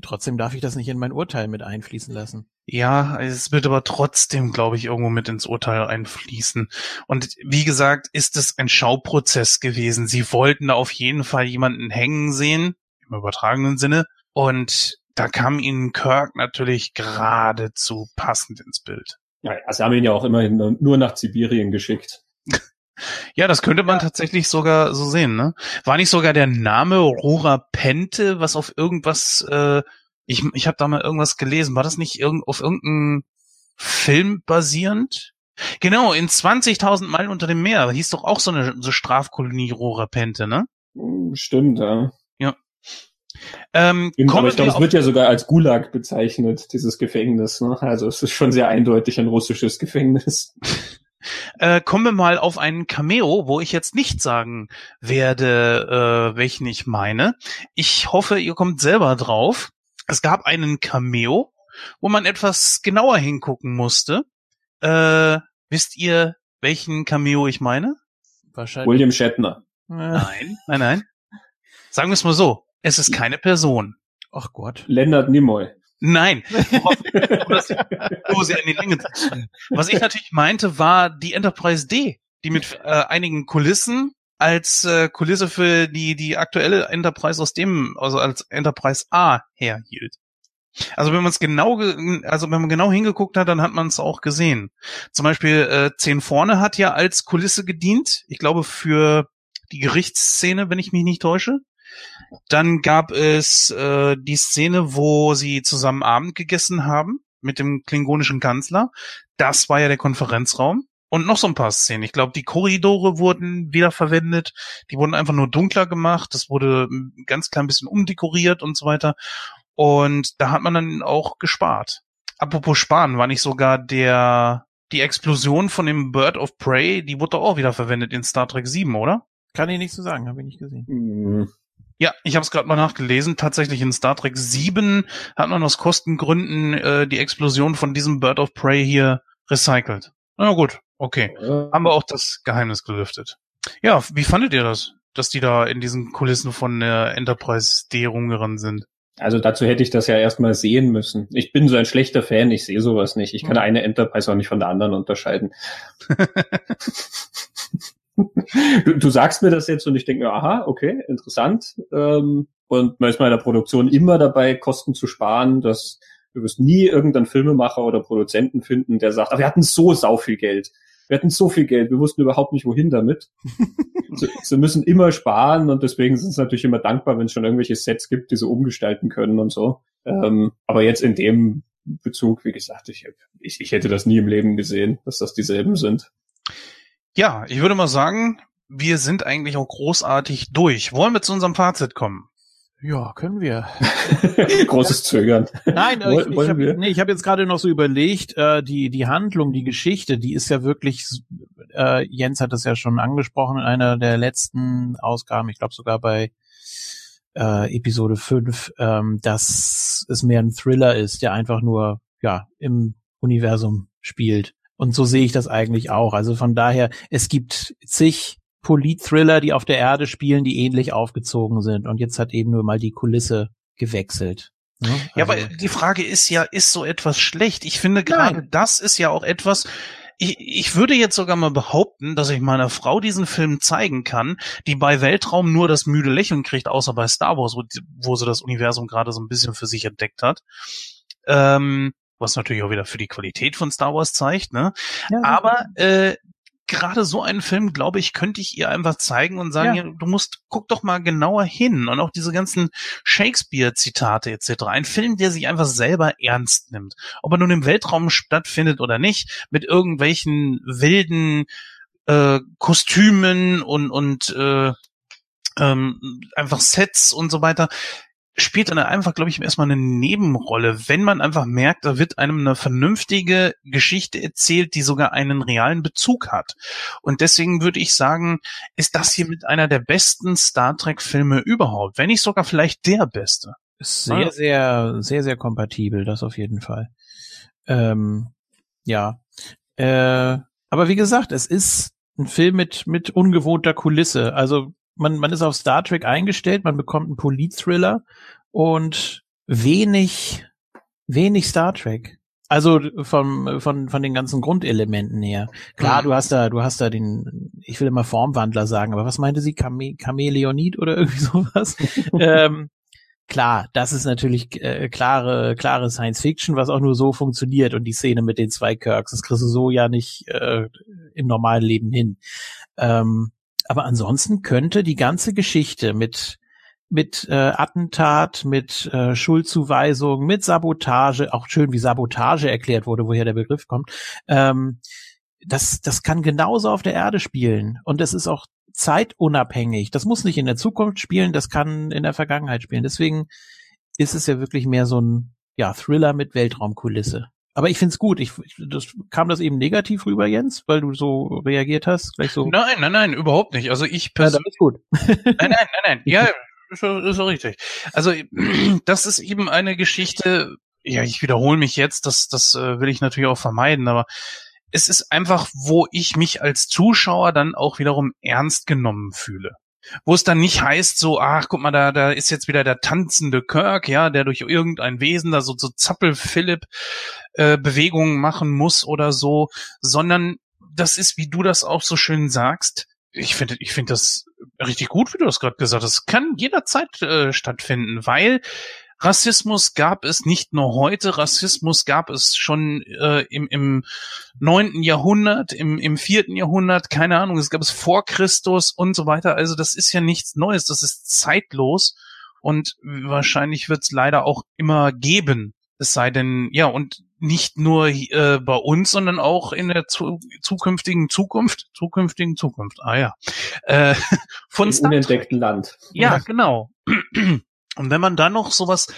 Trotzdem darf ich das nicht in mein Urteil mit einfließen lassen. Ja, es wird aber trotzdem, glaube ich, irgendwo mit ins Urteil einfließen. Und wie gesagt, ist es ein Schauprozess gewesen. Sie wollten da auf jeden Fall jemanden hängen sehen, im übertragenen Sinne. Und da kam ihnen Kirk natürlich geradezu passend ins Bild. Ja, also haben ihn ja auch immerhin nur nach Sibirien geschickt. <laughs> Ja, das könnte man ja. tatsächlich sogar so sehen, ne? War nicht sogar der Name Rora Pente, was auf irgendwas, äh, ich, ich habe da mal irgendwas gelesen, war das nicht irgend, auf irgendeinem Film basierend? Genau, in 20.000 Meilen unter dem Meer, hieß doch auch so eine so Strafkolonie Rora Pente, ne? Hm, stimmt, ja. Ja. Ähm, Stimmt, aber ich glaube, es wird ja sogar als Gulag bezeichnet, dieses Gefängnis. Ne? Also es ist schon sehr eindeutig ein russisches Gefängnis. <laughs> Äh, kommen wir mal auf einen Cameo, wo ich jetzt nicht sagen werde, äh, welchen ich meine. Ich hoffe, ihr kommt selber drauf. Es gab einen Cameo, wo man etwas genauer hingucken musste. Äh, wisst ihr, welchen Cameo ich meine? Wahrscheinlich. William Shatner. Nein, nein, nein. Sagen wir es mal so. Es ist keine Person. Ach Gott. Leonard Nimoy. Nein. <laughs> Was ich natürlich meinte, war die Enterprise D, die mit äh, einigen Kulissen als äh, Kulisse für die die aktuelle Enterprise aus dem also als Enterprise A herhielt. Also wenn man es genau also wenn man genau hingeguckt hat, dann hat man es auch gesehen. Zum Beispiel äh, 10 vorne hat ja als Kulisse gedient, ich glaube für die Gerichtsszene, wenn ich mich nicht täusche. Dann gab es äh, die Szene, wo sie zusammen Abend gegessen haben mit dem klingonischen Kanzler. Das war ja der Konferenzraum. Und noch so ein paar Szenen. Ich glaube, die Korridore wurden wiederverwendet. Die wurden einfach nur dunkler gemacht. Das wurde ein ganz klein bisschen umdekoriert und so weiter. Und da hat man dann auch gespart. Apropos sparen, war nicht sogar der, die Explosion von dem Bird of Prey, die wurde auch wieder verwendet in Star Trek 7, oder? Kann ich nicht so sagen, habe ich nicht gesehen. Hm. Ja, ich habe es gerade mal nachgelesen. Tatsächlich in Star Trek 7 hat man aus Kostengründen äh, die Explosion von diesem Bird of Prey hier recycelt. Na gut, okay. Haben wir auch das Geheimnis gelüftet. Ja, wie fandet ihr das, dass die da in diesen Kulissen von der Enterprise D rumgerannt sind? Also dazu hätte ich das ja erstmal sehen müssen. Ich bin so ein schlechter Fan, ich sehe sowas nicht. Ich kann eine Enterprise auch nicht von der anderen unterscheiden. <laughs> du, du sagst mir das jetzt und ich denke mir, aha, okay, interessant. Ähm, und man ist bei der Produktion immer dabei, Kosten zu sparen. Dass du wirst nie irgendeinen Filmemacher oder Produzenten finden, der sagt, aber wir hatten so sau viel Geld. Wir hatten so viel Geld, wir wussten überhaupt nicht, wohin damit. <laughs> sie, sie müssen immer sparen und deswegen sind sie natürlich immer dankbar, wenn es schon irgendwelche Sets gibt, die sie umgestalten können und so. Ähm, aber jetzt in dem Bezug, wie gesagt, ich, ich, ich hätte das nie im Leben gesehen, dass das dieselben sind. Ja, ich würde mal sagen, wir sind eigentlich auch großartig durch. Wollen wir zu unserem Fazit kommen? Ja, können wir. <laughs> Großes Zögern. Nein, äh, ich, ich wollen habe wir? nee, ich hab jetzt gerade noch so überlegt, äh, die, die Handlung, die Geschichte, die ist ja wirklich, äh, Jens hat das ja schon angesprochen in einer der letzten Ausgaben, ich glaube sogar bei äh, Episode 5, ähm, dass es mehr ein Thriller ist, der einfach nur ja im Universum spielt. Und so sehe ich das eigentlich auch. Also von daher, es gibt zig Polit-Thriller, die auf der Erde spielen, die ähnlich aufgezogen sind. Und jetzt hat eben nur mal die Kulisse gewechselt. Ne? Ja, Also- aber die Frage ist ja, ist so etwas schlecht? Ich finde gerade das ist ja auch etwas, ich, ich würde jetzt sogar mal behaupten, dass ich meiner Frau diesen Film zeigen kann, die bei Weltraum nur das müde Lächeln kriegt, außer bei Star Wars, wo, wo sie das Universum gerade so ein bisschen für sich entdeckt hat. Ähm, was natürlich auch wieder für die Qualität von Star Wars zeigt, ne? Ja, Aber äh, gerade so einen Film, glaube ich, könnte ich ihr einfach zeigen und sagen, Ja. ja. du musst, guck doch mal genauer hin. Und auch diese ganzen Shakespeare-Zitate etc. Ein Film, der sich einfach selber ernst nimmt. Ob er nun im Weltraum stattfindet oder nicht, mit irgendwelchen wilden äh, Kostümen und, und äh, ähm, einfach Sets und so weiter spielt dann einfach, glaube ich, erstmal eine Nebenrolle, wenn man einfach merkt, da wird einem eine vernünftige Geschichte erzählt, die sogar einen realen Bezug hat. Und deswegen würde ich sagen, ist das hier mit einer der besten Star Trek-Filme überhaupt, wenn nicht sogar vielleicht der beste. Ist sehr, sehr, sehr, sehr kompatibel, das auf jeden Fall. Ähm, ja. Äh, aber wie gesagt, es ist ein Film mit, mit ungewohnter Kulisse. Also man, man ist auf Star Trek eingestellt, man bekommt einen Polit-Thriller und wenig, wenig Star Trek. Also vom, von, von den ganzen Grundelementen her. Klar, Mhm. du hast da, du hast da den, ich will immer Formwandler sagen, aber was meinte sie? Chame Chameleonid oder <laughs> irgendwie sowas? <laughs> ähm, klar, das ist natürlich äh, klare, klare Science Fiction, was auch nur so funktioniert und die Szene mit den zwei Kirks, das kriegst du so ja nicht äh, im normalen Leben hin. Ähm, aber ansonsten könnte die ganze Geschichte mit mit äh, Attentat, mit äh, Schuldzuweisung, mit Sabotage, auch schön wie Sabotage erklärt wurde, woher der Begriff kommt. Ähm, das, das kann genauso auf der Erde spielen. Und das ist auch zeitunabhängig. Das muss nicht in der Zukunft spielen, das kann in der Vergangenheit spielen. Deswegen ist es ja wirklich mehr so ein ja, Thriller mit Weltraumkulisse. Aber ich find's gut. Ich, das, kam das eben negativ rüber, Jens, weil du so reagiert hast? Gleich so. Nein, nein, nein, überhaupt nicht. Also ich ja, persönlich dann ist gut. <laughs> Nein, nein, nein, nein. Ja, ist so richtig. Also <clears throat> das ist eben eine Geschichte. Ja, ich wiederhole mich jetzt. Das, das äh, will ich natürlich auch vermeiden. Aber es ist einfach, wo ich mich als Zuschauer dann auch wiederum ernst genommen fühle. Wo es dann nicht heißt so, ach, guck mal, da, da ist jetzt wieder der tanzende Kirk, ja, der durch irgendein Wesen da so, so Zappel-Philipp äh, Bewegungen machen muss oder so, sondern das ist, wie du das auch so schön sagst, ich finde, ich finde das richtig gut, wie du das gerade gesagt hast. Kann jederzeit äh, stattfinden, weil Rassismus gab es nicht nur heute, Rassismus gab es schon äh, im, im neunten Jahrhundert, im, im vierten Jahrhundert, keine Ahnung, es gab es vor Christus und so weiter. Also das ist ja nichts Neues, das ist zeitlos und wahrscheinlich wird es leider auch immer geben. Es sei denn, ja, und nicht nur äh, bei uns, sondern auch in der zu, zukünftigen Zukunft, zukünftigen Zukunft, ah ja, äh, <laughs> von Im unentdeckten Land. Ja, genau. Und wenn man dann noch sowas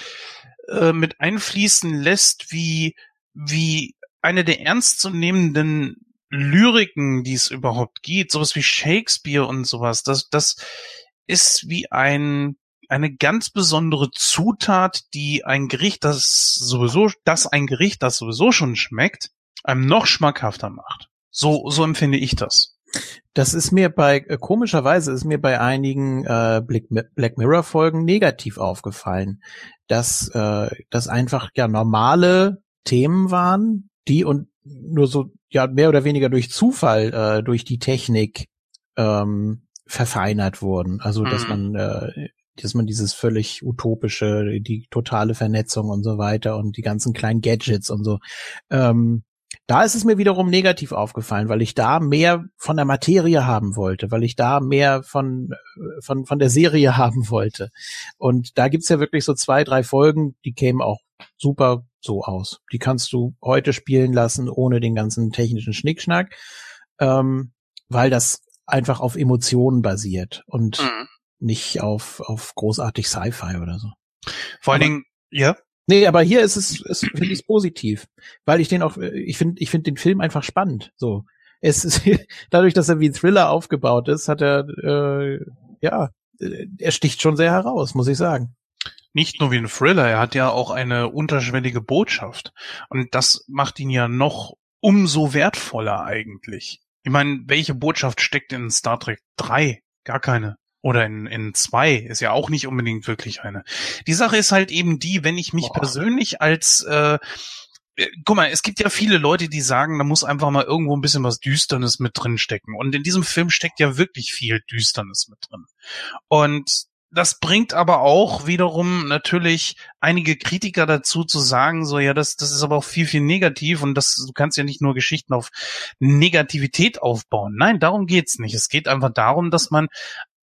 äh, mit einfließen lässt, wie, wie eine der ernstzunehmenden Lyriken, die es überhaupt gibt, sowas wie Shakespeare und sowas, das, das ist wie ein, eine ganz besondere Zutat, die ein Gericht, das sowieso, das ein Gericht, das sowieso schon schmeckt, einem noch schmackhafter macht. So, so empfinde ich das. Das ist mir bei, äh, komischerweise ist mir bei einigen äh, Black, Black Mirror Folgen negativ aufgefallen, dass äh, das einfach ja normale Themen waren, die und nur so ja mehr oder weniger durch Zufall äh, durch die Technik ähm, verfeinert wurden. Also dass Mhm. man äh, dass man dieses völlig utopische, die totale Vernetzung und so weiter und die ganzen kleinen Gadgets und so. Ähm, da ist es mir wiederum negativ aufgefallen, weil ich da mehr von der Materie haben wollte, weil ich da mehr von, äh, von, von der Serie <laughs> haben wollte. Und da gibt's ja wirklich so zwei, drei Folgen, die kämen auch super so aus. Die kannst du heute spielen lassen, ohne den ganzen technischen Schnickschnack, ähm, weil das einfach auf Emotionen basiert und Mhm. nicht auf, auf großartig Sci-Fi oder so. Vor allen Dingen, ja, Nee, aber hier ist es, es finde ich positiv, weil ich den auch, ich finde, ich finde den Film einfach spannend. So, es ist <laughs> dadurch, dass er wie ein Thriller aufgebaut ist, hat er, äh, ja, äh, er sticht schon sehr heraus, muss ich sagen. nicht nur wie ein Thriller, er hat ja auch eine unterschwellige Botschaft. Und das macht ihn ja noch umso wertvoller eigentlich. Ich meine, welche Botschaft steckt in Star Trek 3? Gar keine. Oder in, in 2 ist ja auch nicht unbedingt wirklich eine. Die Sache ist halt eben die, wenn ich mich Boah. persönlich als äh, äh, Guck mal, es gibt ja viele Leute, die sagen, da muss einfach mal irgendwo ein bisschen was Düsternes mit drin stecken. Und in diesem Film steckt ja wirklich viel Düsternes mit drin. Und das bringt aber auch wiederum natürlich einige Kritiker dazu zu sagen, so ja, das, das ist aber auch viel, viel negativ und das, du kannst ja nicht nur Geschichten auf Negativität aufbauen. Nein, darum geht's nicht. Es geht einfach darum, dass man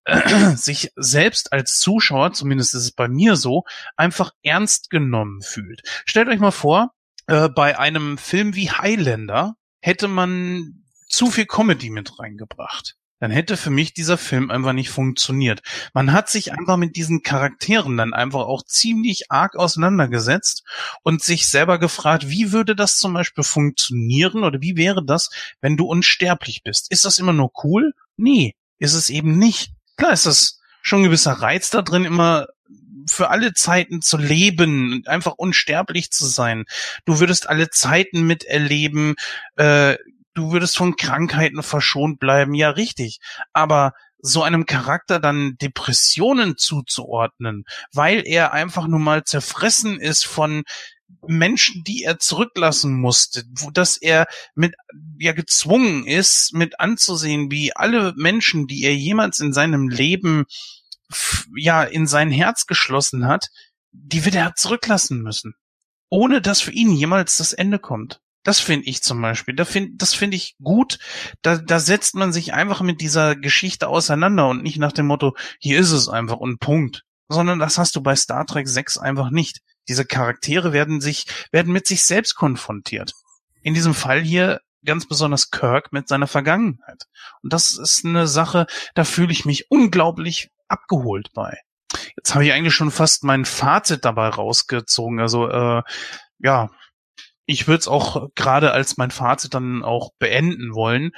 <clears throat> sich selbst als Zuschauer, zumindest ist es bei mir so, einfach ernst genommen fühlt. Stellt euch mal vor, äh, bei einem Film wie Highlander hätte man zu viel Comedy mit reingebracht. Dann hätte für mich dieser Film einfach nicht funktioniert. Man hat sich einfach mit diesen Charakteren dann einfach auch ziemlich arg auseinandergesetzt und sich selber gefragt, wie würde das zum Beispiel funktionieren oder wie wäre das, wenn du unsterblich bist? Ist das immer nur cool? Nee, ist es eben nicht. Klar ist das schon ein gewisser Reiz da drin, immer für alle Zeiten zu leben und einfach unsterblich zu sein. Du würdest alle Zeiten miterleben, äh, du würdest von Krankheiten verschont bleiben, ja richtig. Aber so einem Charakter dann Depressionen zuzuordnen, weil er einfach nur mal zerfressen ist von Menschen, die er zurücklassen musste, wo dass er mit ja gezwungen ist, mit anzusehen, wie alle Menschen, die er jemals in seinem Leben ja in sein Herz geschlossen hat, die wird er zurücklassen müssen, ohne dass für ihn jemals das Ende kommt. Das finde ich zum Beispiel. Da find, das finde ich gut. Da, da setzt man sich einfach mit dieser Geschichte auseinander und nicht nach dem Motto, hier ist es einfach und Punkt. Sondern das hast du bei Star Trek 6 einfach nicht. Diese Charaktere werden sich, werden mit sich selbst konfrontiert. In diesem Fall hier ganz besonders Kirk mit seiner Vergangenheit. Und das ist eine Sache, da fühle ich mich unglaublich abgeholt bei. Jetzt habe ich eigentlich schon fast mein Fazit dabei rausgezogen. Also äh, ja, ich würde es auch gerade als mein Fazit dann auch beenden wollen,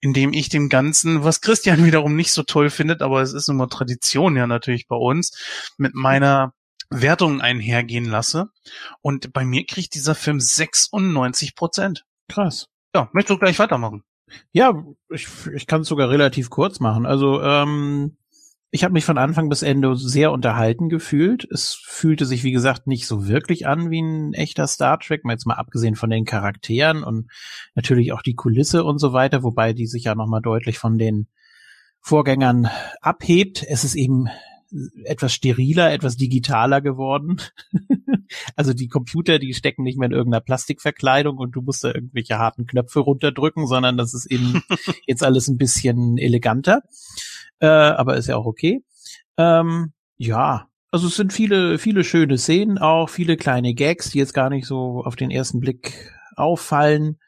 indem ich dem Ganzen, was Christian <laughs> wiederum nicht so toll findet, aber es ist immer Tradition ja natürlich bei uns, mit meiner Wertung einhergehen lasse. Und bei mir kriegt dieser Film 96 Prozent. Krass. Ja, möchtest du gleich weitermachen? Ja, ich, ich kann es sogar relativ kurz machen. Also ähm, ich habe mich von Anfang bis Ende sehr unterhalten gefühlt. Es fühlte sich, wie gesagt, nicht so wirklich an wie ein echter Star Trek, mal jetzt mal abgesehen von den Charakteren und natürlich auch die Kulisse und so weiter, wobei die sich ja nochmal deutlich von den Vorgängern abhebt. Es ist eben etwas steriler, etwas digitaler geworden. <laughs> also die Computer, die stecken nicht mehr in irgendeiner Plastikverkleidung und du musst da irgendwelche harten Knöpfe runterdrücken, sondern das ist eben <laughs> jetzt alles ein bisschen eleganter. Äh, aber ist ja auch okay. Ähm, ja, also es sind viele, viele schöne Szenen, auch viele kleine Gags, die jetzt gar nicht so auf den ersten Blick auffallen.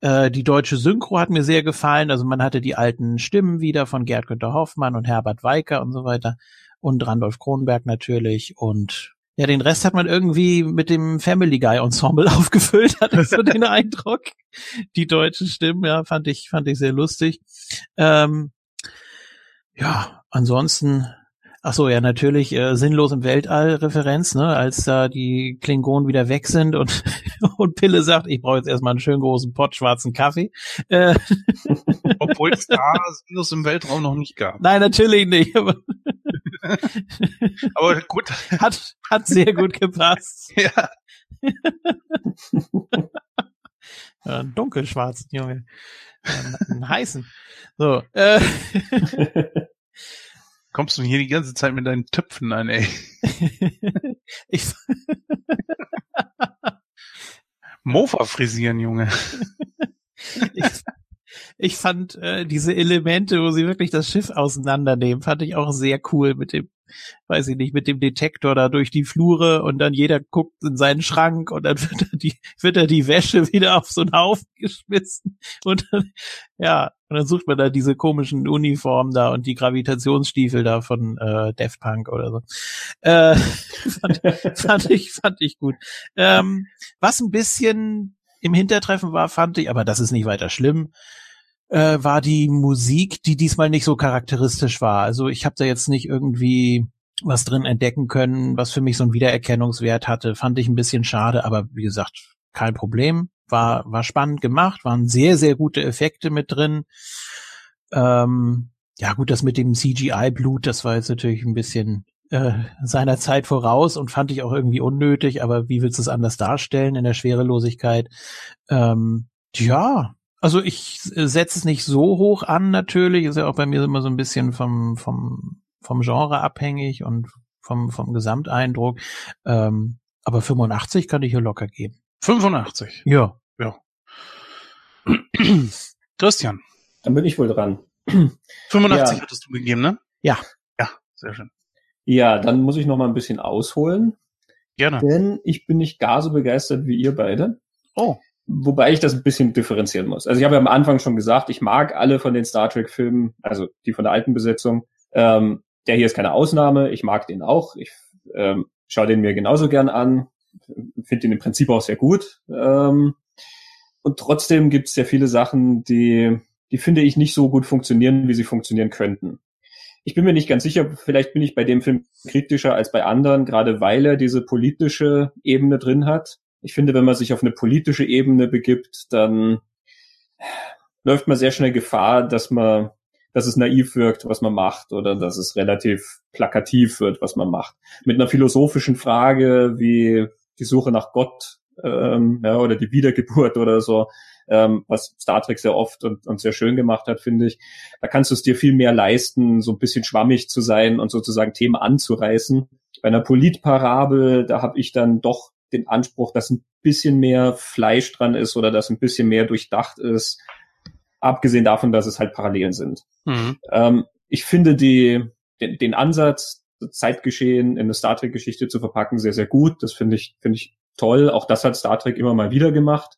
Äh, die deutsche Synchro hat mir sehr gefallen. Also man hatte die alten Stimmen wieder von Gerd Günther Hoffmann und Herbert Weicker und so weiter. Und Randolph Kronberg natürlich. Und ja, den Rest hat man irgendwie mit dem Family Guy Ensemble <laughs> aufgefüllt, hatte ich so den Eindruck. Die deutschen Stimmen, ja, fand ich, fand ich sehr lustig. Ähm, ja, ansonsten Ach so, ja, natürlich äh, sinnlos im Weltall-Referenz, ne, als da die Klingonen wieder weg sind und, <laughs> und Pille sagt, ich brauche jetzt erstmal einen schönen großen Pott schwarzen Kaffee. Äh, <laughs> Obwohl es da sinnlos im Weltraum noch nicht gab. Nein, natürlich nicht. Aber, aber gut. <laughs> Hat, hat sehr gut gepasst. ja. ja einen dunkelschwarzen, Junge. Einen, einen heißen. So, äh, kommst du hier die ganze Zeit mit deinen Töpfen an, ey? <laughs> ich Mofa frisieren, Junge. <laughs> ich, ich fand äh, diese Elemente, wo sie wirklich das Schiff auseinandernehmen, fand ich auch sehr cool mit dem weiß ich nicht, mit dem Detektor da durch die Flure und dann jeder guckt in seinen Schrank und dann <laughs> wird er die, wird er die Wäsche wieder auf so einen Haufen geschmissen und dann, ja, und dann sucht man da diese komischen Uniformen da und die Gravitationsstiefel da von äh, Daft Punk oder so. Äh, <laughs> fand, fand ich, fand ich gut. Ähm, was ein bisschen im Hintertreffen war, fand ich, aber das ist nicht weiter schlimm, äh, war die Musik, die diesmal nicht so charakteristisch war. Also ich habe da jetzt nicht irgendwie was drin entdecken können, was für mich so einen Wiedererkennungswert hatte. Fand ich ein bisschen schade, aber wie gesagt, kein Problem. War, war spannend gemacht, waren sehr, sehr gute Effekte mit drin. Ähm, ja gut, das mit dem CGI-Blut, das war jetzt natürlich ein bisschen äh, seiner Zeit voraus und fand ich auch irgendwie unnötig, aber wie willst du es anders darstellen in der Schwerelosigkeit? Ähm, ja, also ich setze es nicht so hoch an, natürlich. Ist ja auch bei mir immer so ein bisschen vom, vom, vom Genre abhängig und vom, vom Gesamteindruck. Ähm, aber 85 kann ich hier locker geben. 85? Ja. Ja. <clears throat> Christian. Dann bin ich wohl dran. <clears throat> 85 Ja. hattest du gegeben, ne? Ja. Ja, sehr schön. Ja, dann muss ich noch mal ein bisschen ausholen, Gerne. denn ich bin nicht gar so begeistert wie ihr beide. Oh. Wobei ich das ein bisschen differenzieren muss. Also ich habe ja am Anfang schon gesagt, ich mag alle von den Star Trek-Filmen, also die von der alten Besetzung. Ähm, der hier ist keine Ausnahme. Ich mag den auch. Ich ähm, schaue den mir genauso gern an. Finde den im Prinzip auch sehr gut. Ähm, und trotzdem gibt es ja viele Sachen, die, die finde ich nicht so gut funktionieren, wie sie funktionieren könnten. Ich bin mir nicht ganz sicher, vielleicht bin ich bei dem Film kritischer als bei anderen, gerade weil er diese politische Ebene drin hat. Ich finde, wenn man sich auf eine politische Ebene begibt, dann läuft man sehr schnell Gefahr, dass man, dass es naiv wirkt, was man macht, oder dass es relativ plakativ wird, was man macht. Mit einer philosophischen Frage wie die Suche nach Gott ähm, ja, oder die Wiedergeburt oder so, ähm, was Star Trek sehr oft und, und sehr schön gemacht hat, finde ich. Da kannst du es dir viel mehr leisten, so ein bisschen schwammig zu sein und sozusagen Themen anzureißen. Bei einer Politparabel, da habe ich dann doch den Anspruch, dass ein bisschen mehr Fleisch dran ist oder dass ein bisschen mehr durchdacht ist, abgesehen davon, dass es halt Parallelen sind. Mhm. Ähm, ich finde die, den, den Ansatz, Zeitgeschehen in eine Star Trek-Geschichte zu verpacken, sehr, sehr gut. Das finde ich, finde ich toll. Auch das hat Star Trek immer mal wieder gemacht.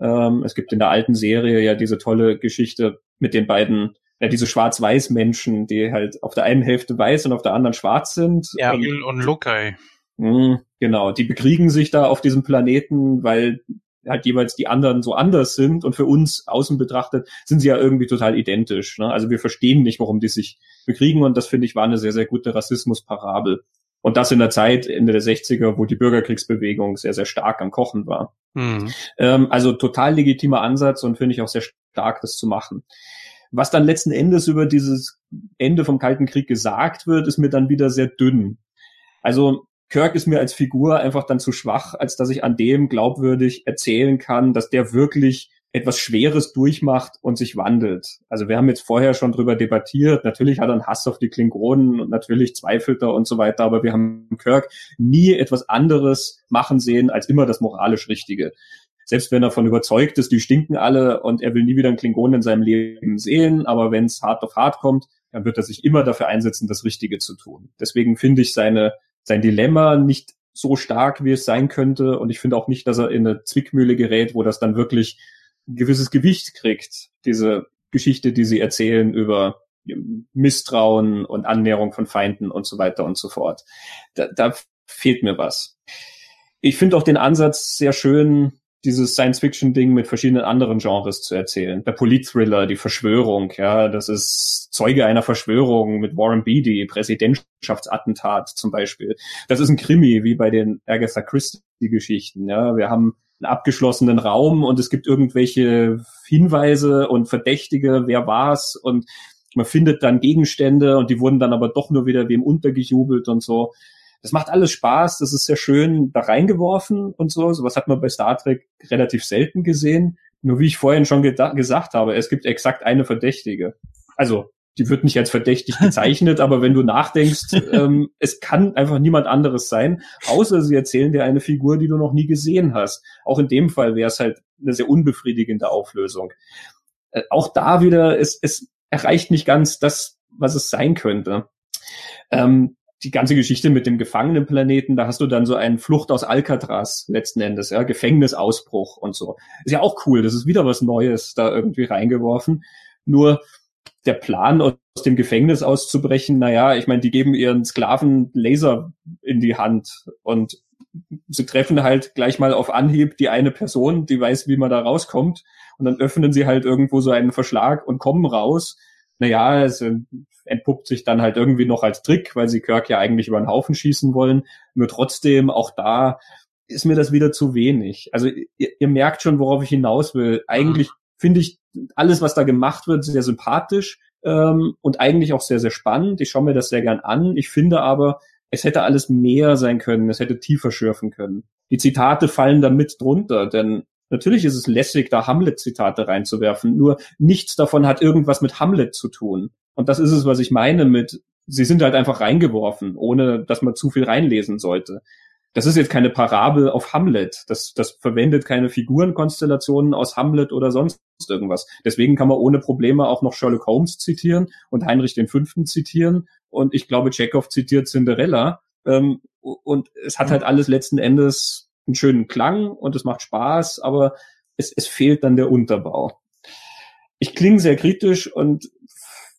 Ähm, es gibt in der alten Serie ja diese tolle Geschichte mit den beiden, ja, diese Schwarz-Weiß-Menschen, die halt auf der einen Hälfte weiß und auf der anderen schwarz sind. Ja. Und und Lokai. Mm, Genau, die bekriegen sich da auf diesem Planeten, weil halt jeweils die anderen so anders sind und für uns außen betrachtet sind sie ja irgendwie total identisch. Ne? Also wir verstehen nicht, warum die sich bekriegen und das finde ich war eine sehr, sehr gute Rassismusparabel. Und das in der Zeit, Ende der 60er, wo die Bürgerkriegsbewegung sehr, sehr stark am Kochen war. Mhm. Ähm, also total legitimer Ansatz und finde ich auch sehr stark, das zu machen. Was dann letzten Endes über dieses Ende vom Kalten Krieg gesagt wird, ist mir dann wieder sehr dünn. Also Kirk ist mir als Figur einfach dann zu schwach, als dass ich an dem glaubwürdig erzählen kann, dass der wirklich etwas Schweres durchmacht und sich wandelt. Also wir haben jetzt vorher schon drüber debattiert. Natürlich hat er einen Hass auf die Klingonen und natürlich zweifelt er und so weiter, aber wir haben Kirk nie etwas anderes machen sehen als immer das moralisch Richtige. Selbst wenn er davon überzeugt ist, die stinken alle und er will nie wieder einen Klingonen in seinem Leben sehen, aber wenn es hart auf hart kommt, dann wird er sich immer dafür einsetzen, das Richtige zu tun. Deswegen finde ich seine, sein Dilemma nicht so stark, wie es sein könnte. Und ich finde auch nicht, dass er in eine Zwickmühle gerät, wo das dann wirklich ein gewisses Gewicht kriegt, diese Geschichte, die sie erzählen über Misstrauen und Annäherung von Feinden und so weiter und so fort. Da, da fehlt mir was. Ich finde auch den Ansatz sehr schön, dieses Science-Fiction-Ding mit verschiedenen anderen Genres zu erzählen. Der Polit-Thriller, die Verschwörung, ja, das ist Zeuge einer Verschwörung mit Warren Beatty, Präsidentschaftsattentat zum Beispiel. Das ist ein Krimi, wie bei den Agatha Christie-Geschichten, ja. Wir haben einen abgeschlossenen Raum und es gibt irgendwelche Hinweise und Verdächtige, wer war's und man findet dann Gegenstände und die wurden dann aber doch nur wieder wem untergejubelt und so. Das macht alles Spaß, das ist sehr schön da reingeworfen und so. Sowas hat man bei Star Trek relativ selten gesehen. Nur wie ich vorhin schon gesagt habe, es gibt exakt eine Verdächtige. Also die wird nicht als verdächtig bezeichnet, <laughs> aber wenn du nachdenkst, ähm, es kann einfach niemand anderes sein, außer sie erzählen dir eine Figur, die du noch nie gesehen hast. Auch in dem Fall wäre es halt eine sehr unbefriedigende Auflösung. Äh, auch da wieder, es, es erreicht nicht ganz das, was es sein könnte. Ähm, die ganze Geschichte mit dem Gefangenenplaneten, da hast du dann so einen Flucht aus Alcatraz letzten Endes, ja, Gefängnisausbruch und so. Ist ja auch cool, das ist wieder was Neues da irgendwie reingeworfen. Nur der Plan, aus dem Gefängnis auszubrechen, naja, ich meine, die geben ihren Sklaven Laser in die Hand und sie treffen halt gleich mal auf Anhieb die eine Person, die weiß, wie man da rauskommt. Und dann öffnen sie halt irgendwo so einen Verschlag und kommen raus. Naja, es entpuppt sich dann halt irgendwie noch als Trick, weil sie Kirk ja eigentlich über den Haufen schießen wollen. Nur trotzdem, auch da ist mir das wieder zu wenig. Also ihr, ihr merkt schon, worauf ich hinaus will. Eigentlich finde ich alles, was da gemacht wird, sehr sympathisch ähm, und eigentlich auch sehr, sehr spannend. Ich schaue mir das sehr gern an. Ich finde aber, es hätte alles mehr sein können, es hätte tiefer schürfen können. Die Zitate fallen da mit drunter, denn natürlich ist es lässig, da Hamlet-Zitate reinzuwerfen, nur nichts davon hat irgendwas mit Hamlet zu tun. Und das ist es, was ich meine mit, sie sind halt einfach reingeworfen, ohne dass man zu viel reinlesen sollte das ist jetzt keine Parabel auf Hamlet. Das, das verwendet keine Figurenkonstellationen aus Hamlet oder sonst irgendwas. Deswegen kann man ohne Probleme auch noch Sherlock Holmes zitieren und Heinrich den Fünften zitieren. Und ich glaube, Chekhov zitiert Cinderella. Ähm, und es hat halt alles letzten Endes einen schönen Klang und es macht Spaß, aber es, es fehlt dann der Unterbau. Ich klinge sehr kritisch und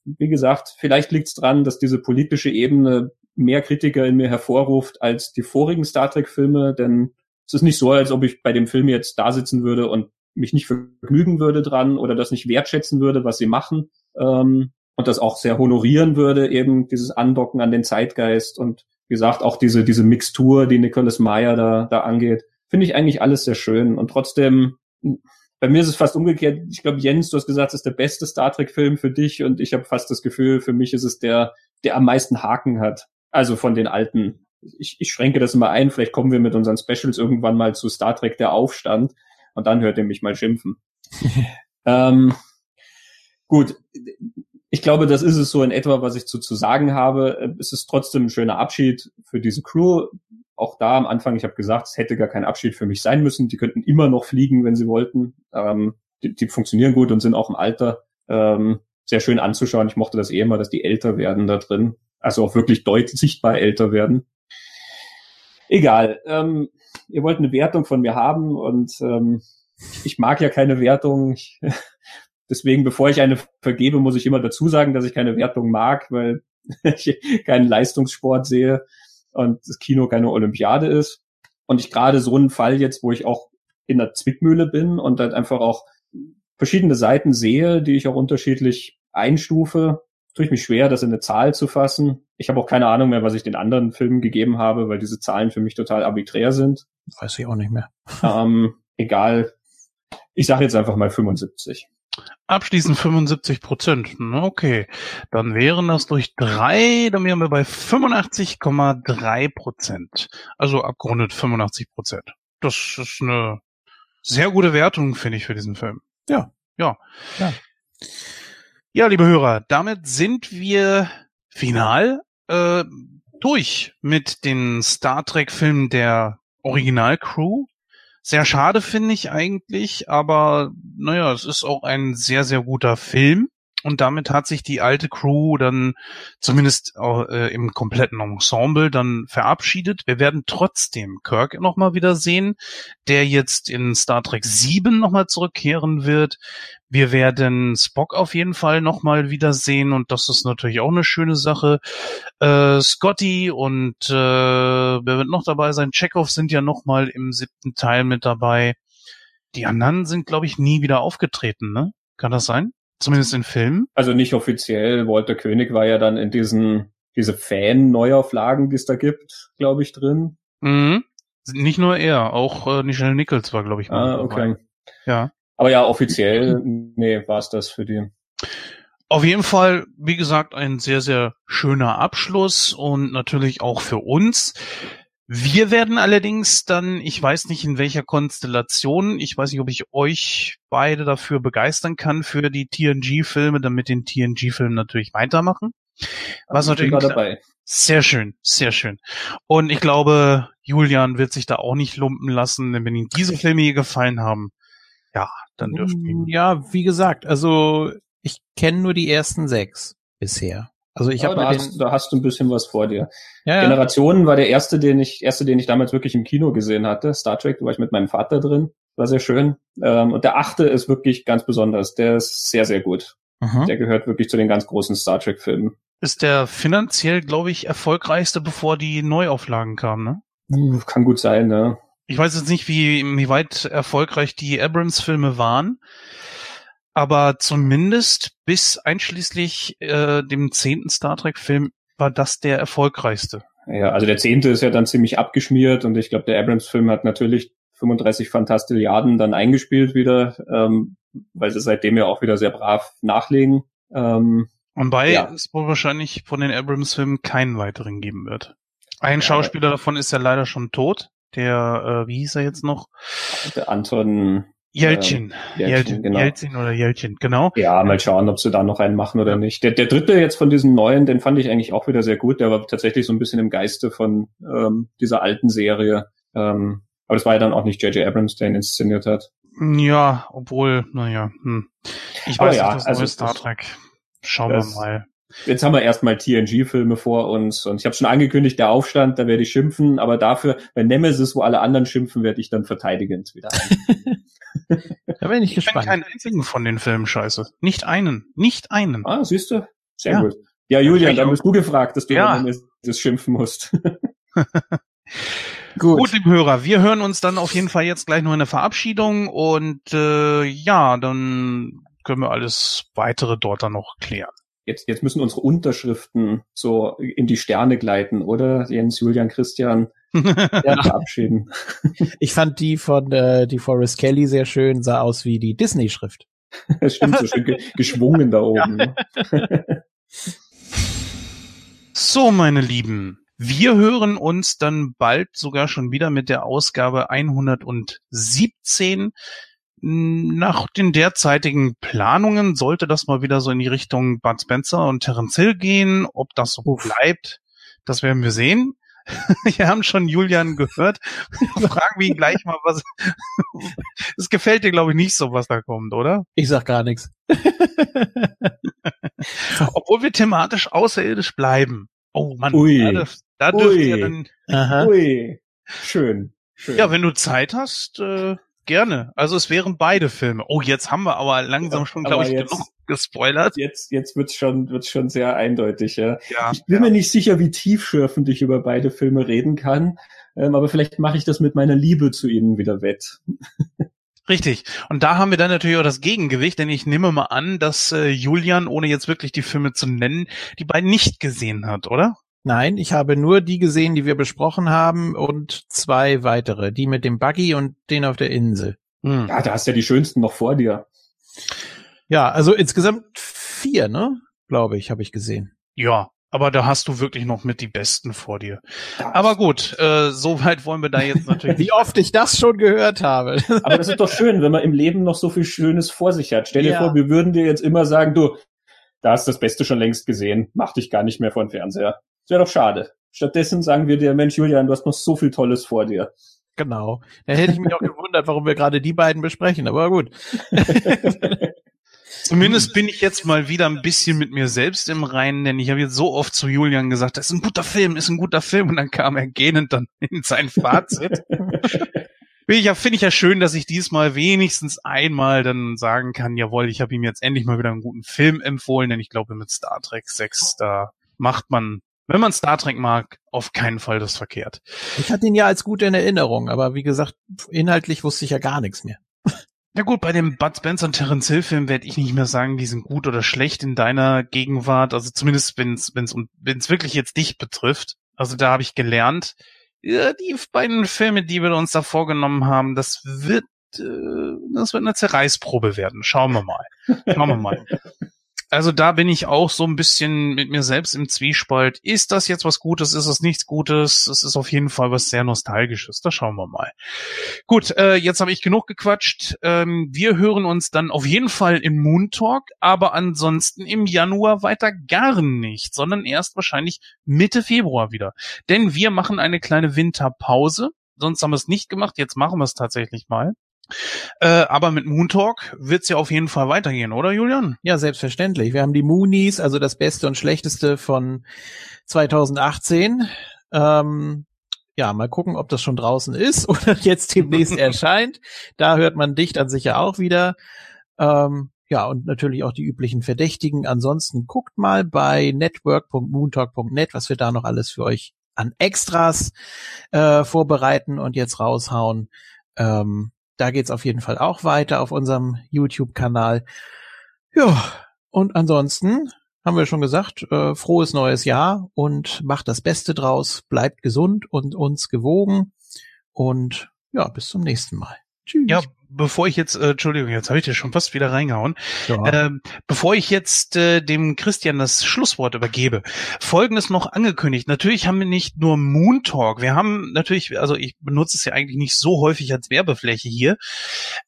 wie gesagt, vielleicht liegt es dran, dass diese politische Ebene mehr Kritiker in mir hervorruft als die vorigen Star Trek-Filme, denn es ist nicht so, als ob ich bei dem Film jetzt da sitzen würde und mich nicht vergnügen würde dran oder das nicht wertschätzen würde, was sie machen ähm, und das auch sehr honorieren würde, eben dieses Andocken an den Zeitgeist und wie gesagt auch diese diese Mixtur, die Nicholas Meyer da da angeht, finde ich eigentlich alles sehr schön und trotzdem bei mir ist es fast umgekehrt. Ich glaube, Jens, du hast gesagt, es ist der beste Star Trek-Film für dich und ich habe fast das Gefühl, für mich ist es der, der am meisten Haken hat. Also von den alten. Ich, ich schränke das immer ein. Vielleicht kommen wir mit unseren Specials irgendwann mal zu Star Trek der Aufstand und dann hört ihr mich mal schimpfen. <laughs> ähm, gut. Ich glaube, das ist es so in etwa, was ich zu, zu sagen habe. Es ist trotzdem ein schöner Abschied für diese Crew. Auch da am Anfang, ich habe gesagt, es hätte gar kein Abschied für mich sein müssen. Die könnten immer noch fliegen, wenn sie wollten. Ähm, die, die funktionieren gut und sind auch im Alter ähm, sehr schön anzuschauen. Ich mochte das eh immer, dass die älter werden da drin also auch wirklich deutlich sichtbar älter werden. Egal. Ähm, ihr wollt eine Wertung von mir haben und ähm, ich mag ja keine Wertung. Ich, <laughs> deswegen, bevor ich eine vergebe, muss ich immer dazu sagen, dass ich keine Wertung mag, weil <laughs> ich keinen Leistungssport sehe und das Kino keine Olympiade ist. Und ich gerade so einen Fall jetzt, wo ich auch in der Zwickmühle bin und halt einfach auch verschiedene Seiten sehe, die ich auch unterschiedlich einstufe, tue ich mich schwer, das in eine Zahl zu fassen. Ich habe auch keine Ahnung mehr, was ich den anderen Filmen gegeben habe, weil diese Zahlen für mich total arbiträr sind. Weiß ich auch nicht mehr. Ähm, egal. Ich sage jetzt einfach mal 75. Abschließend 75 Prozent. Okay, dann wären das durch drei, dann wären wir bei 85,3 Prozent. Also abgerundet 85 Prozent. Das ist eine sehr gute Wertung, finde ich, für diesen Film. Ja. Ja. Ja. Ja, liebe Hörer, damit sind wir final äh, durch mit den Star Trek-Filmen der Originalcrew. Sehr schade finde ich eigentlich, aber naja, es ist auch ein sehr, sehr guter Film. Und damit hat sich die alte Crew dann zumindest äh, im kompletten Ensemble dann verabschiedet. Wir werden trotzdem Kirk nochmal wieder sehen, der jetzt in Star Trek 7 nochmal zurückkehren wird. Wir werden Spock auf jeden Fall nochmal wiedersehen und das ist natürlich auch eine schöne Sache. Äh, Scotty und äh, wer wird noch dabei sein? Chekhov sind ja nochmal im siebten Teil mit dabei. Die anderen sind, glaube ich, nie wieder aufgetreten, ne? Kann das sein? Zumindest in Filmen? Also nicht offiziell. Walter König war ja dann in diesen diese Fan-Neuauflagen, die es da gibt, glaube ich, drin. Mhm. Nicht nur er, auch äh, Nichelle Nichols war, glaube ich, mal Ah, okay. dabei. Ja. Aber ja, offiziell, nee, war es das für die. Auf jeden Fall, wie gesagt, ein sehr, sehr schöner Abschluss und natürlich auch für uns. Wir werden allerdings dann, ich weiß nicht in welcher Konstellation, ich weiß nicht, ob ich euch beide dafür begeistern kann für die TNG-Filme, dann mit den TNG-Filmen natürlich weitermachen. Was natürlich dabei. sehr schön, sehr schön. Und ich glaube, Julian wird sich da auch nicht lumpen lassen, denn wenn ihm diese Filme hier gefallen haben, ja, dann dürften ihm Ja, wie gesagt, also ich kenne nur die ersten sechs bisher. Also ich Ja, habe da, hast, da hast du ein bisschen was vor dir. Ja, ja. Generationen war der erste, den ich, erste, den ich damals wirklich im Kino gesehen hatte. Star Trek, da war ich mit meinem Vater drin. War sehr schön. Ähm, und der achte ist wirklich ganz besonders. Der ist sehr, sehr gut. Mhm. Der gehört wirklich zu den ganz großen Star Trek Filmen. ist der finanziell, glaube ich, erfolgreichste, bevor die Neuauflagen kamen, ne? Uh, kann gut sein, ne? Ich weiß jetzt nicht, wie, wie weit erfolgreich die Abrams-Filme waren, aber zumindest bis einschließlich äh, dem zehnten Star Trek-Film war das der erfolgreichste. Ja, also der zehnte ist ja dann ziemlich abgeschmiert und ich glaube, der Abrams-Film hat natürlich 35 Fantastilliarden dann eingespielt wieder, ähm, weil sie seitdem ja auch wieder sehr brav nachlegen. Ähm, Und bei Ja. es wohl wahrscheinlich von den Abrams-Filmen keinen weiteren geben wird. Ein Schauspieler davon ist ja leider schon tot. Der, äh, wie hieß er jetzt noch? der Anton, Jelcin. Jelcin, Jelcin, genau. Jelcin oder Jelcin, genau. ja, mal schauen, ob sie da noch einen machen oder nicht. Der, der dritte jetzt von diesen neuen, den fand ich eigentlich auch wieder sehr gut. Der war tatsächlich so ein bisschen im Geiste von ähm, dieser alten Serie. Ähm, aber das war ja dann auch nicht J.J. Abrams, der ihn inszeniert hat. Ja, obwohl, naja, hm. Ich Aber weiß ja, nicht, das also neue Star Trek. Schauen wir mal. Jetzt haben wir erstmal TNG-Filme vor uns und ich habe schon angekündigt, der Aufstand, da werde ich schimpfen, aber dafür, bei Nemesis, wo alle anderen schimpfen, werde ich dann verteidigend wieder <laughs> ein. Da bin ich Ich finde gespannt. keinen einzigen von den Filmen scheiße. Nicht einen. Nicht einen. ah, siehst du? Sehr Ja. gut. Ja, Julian, ich dann bist du gefragt, dass du Ja. Nemesis schimpfen musst. <laughs> Gut, liebe Hörer, wir hören uns dann auf jeden Fall jetzt gleich noch in der Verabschiedung und äh, ja, dann können wir alles weitere dort dann noch klären. Jetzt, jetzt müssen unsere Unterschriften so in die Sterne gleiten, oder? Jens, Julian, Christian, <laughs> ja. verabschieden. <laughs> Ich fand die von äh, die Forrest Kelly sehr schön, sah aus wie die Disney-Schrift. <laughs> Das stimmt, so schön ge geschwungen da oben. ne? So, meine Lieben, wir hören uns dann bald sogar schon wieder mit der Ausgabe 117. Nach den derzeitigen Planungen sollte das mal wieder so in die Richtung Bud Spencer und Terence Hill gehen. Ob das so bleibt, das werden wir sehen. <laughs> Wir haben schon Julian gehört. Fragen wir ihn gleich mal, was. <laughs> Es gefällt dir, glaube ich, nicht so, was da kommt, oder? Ich sag gar nichts. <laughs> Obwohl wir thematisch außerirdisch bleiben. Oh Mann, Ui. da, dürf, da dürft Ui. ihr dann Aha. Ui, schön. schön. Ja, wenn du Zeit hast, äh, gerne. Also es wären beide Filme. Oh, jetzt haben wir aber langsam schon, glaube ich, jetzt- genug gespoilert. jetzt, jetzt wird's schon, wird's schon sehr eindeutig, ja. Ja, Ich bin ja. mir nicht sicher, wie tiefschürfend ich über beide Filme reden kann, ähm, aber vielleicht mache ich das mit meiner Liebe zu ihnen wieder wett. Richtig. Und da haben wir dann natürlich auch das Gegengewicht, denn ich nehme mal an, dass äh, Julian, ohne jetzt wirklich die Filme zu nennen, die beiden nicht gesehen hat, oder? Nein, ich habe nur die gesehen, die wir besprochen haben und zwei weitere, die mit dem Buggy und den auf der Insel. Hm. Ja, da hast du ja die schönsten noch vor dir. Ja, also insgesamt vier, ne? Glaube ich, habe ich gesehen. Ja, Aber da hast du wirklich noch mit die Besten vor dir. Aber gut, äh, so weit wollen wir da jetzt natürlich. <laughs> Wie oft ich das schon gehört habe. <laughs> Aber das ist doch schön, wenn man im Leben noch so viel Schönes vor sich hat. Stell dir Ja. vor, wir würden dir jetzt immer sagen, du, da hast das Beste schon längst gesehen, mach dich gar nicht mehr vor den Fernseher. Das wäre doch schade. Stattdessen sagen wir dir, Mensch, Julian, du hast noch so viel Tolles vor dir. Genau. Da hätte ich mich auch gewundert, warum wir gerade die beiden besprechen, aber gut. <laughs> Zumindest bin ich jetzt mal wieder ein bisschen mit mir selbst im Reinen, denn ich habe jetzt so oft zu Julian gesagt, das ist ein guter Film, ist ein guter Film, und dann kam er gähnend dann <laughs> in sein Fazit. Ich ja, finde ich ja schön, dass ich diesmal wenigstens einmal dann sagen kann, jawohl, ich habe ihm jetzt endlich mal wieder einen guten Film empfohlen, denn ich glaube mit Star Trek 6, da macht man, wenn man Star Trek mag, auf keinen Fall das verkehrt. Ich hatte ihn ja als gut in Erinnerung, aber wie gesagt, inhaltlich wusste ich ja gar nichts mehr. Ja gut, bei dem Bud Spencer und Terence Hill Film werde ich nicht mehr sagen, die sind gut oder schlecht in deiner Gegenwart. Also zumindest wenn es wenn's, wenn's wirklich jetzt dich betrifft. Also da habe ich gelernt, ja, die beiden Filme, die wir uns da vorgenommen haben, das wird äh, das wird eine Zerreißprobe werden. Schauen wir mal. Schauen wir mal. <laughs> Also da bin ich auch so ein bisschen mit mir selbst im Zwiespalt. Ist das jetzt was Gutes? Ist es nichts Gutes? Es ist auf jeden Fall was sehr Nostalgisches. Da schauen wir mal. Gut, äh, jetzt habe ich genug gequatscht. Ähm, wir hören uns dann auf jeden Fall im Moon Talk, aber ansonsten im Januar weiter gar nicht, sondern erst wahrscheinlich Mitte Februar wieder. Denn wir machen eine kleine Winterpause. Sonst haben wir es nicht gemacht. Jetzt machen wir es tatsächlich mal. Äh, aber mit Moon Talk wird's ja auf jeden Fall weitergehen, oder Julian? Ja, selbstverständlich. Wir haben die Moonies, also das Beste und Schlechteste von 2018. Ähm, ja, mal gucken, ob das schon draußen ist <laughs> oder jetzt demnächst <laughs> erscheint. Da hört man dich dann sicher auch wieder. Ähm, ja, und natürlich auch die üblichen Verdächtigen. Ansonsten guckt mal bei network.moontalk.net, was wir da noch alles für euch an Extras äh, vorbereiten und jetzt raushauen. Ähm, da geht's auf jeden Fall auch weiter auf unserem YouTube-Kanal. Ja, und ansonsten haben wir schon gesagt, äh, frohes neues Jahr und macht das Beste draus, bleibt gesund und uns gewogen und ja, bis zum nächsten Mal. Tschüss. Ja, bevor ich jetzt, äh, Entschuldigung, jetzt habe ich dir schon fast wieder reingehauen. Ja. Ähm, bevor ich jetzt äh, dem Christian das Schlusswort übergebe, folgendes noch angekündigt. Natürlich haben wir nicht nur Moon Talk, wir haben natürlich, also ich benutze es ja eigentlich nicht so häufig als Werbefläche hier,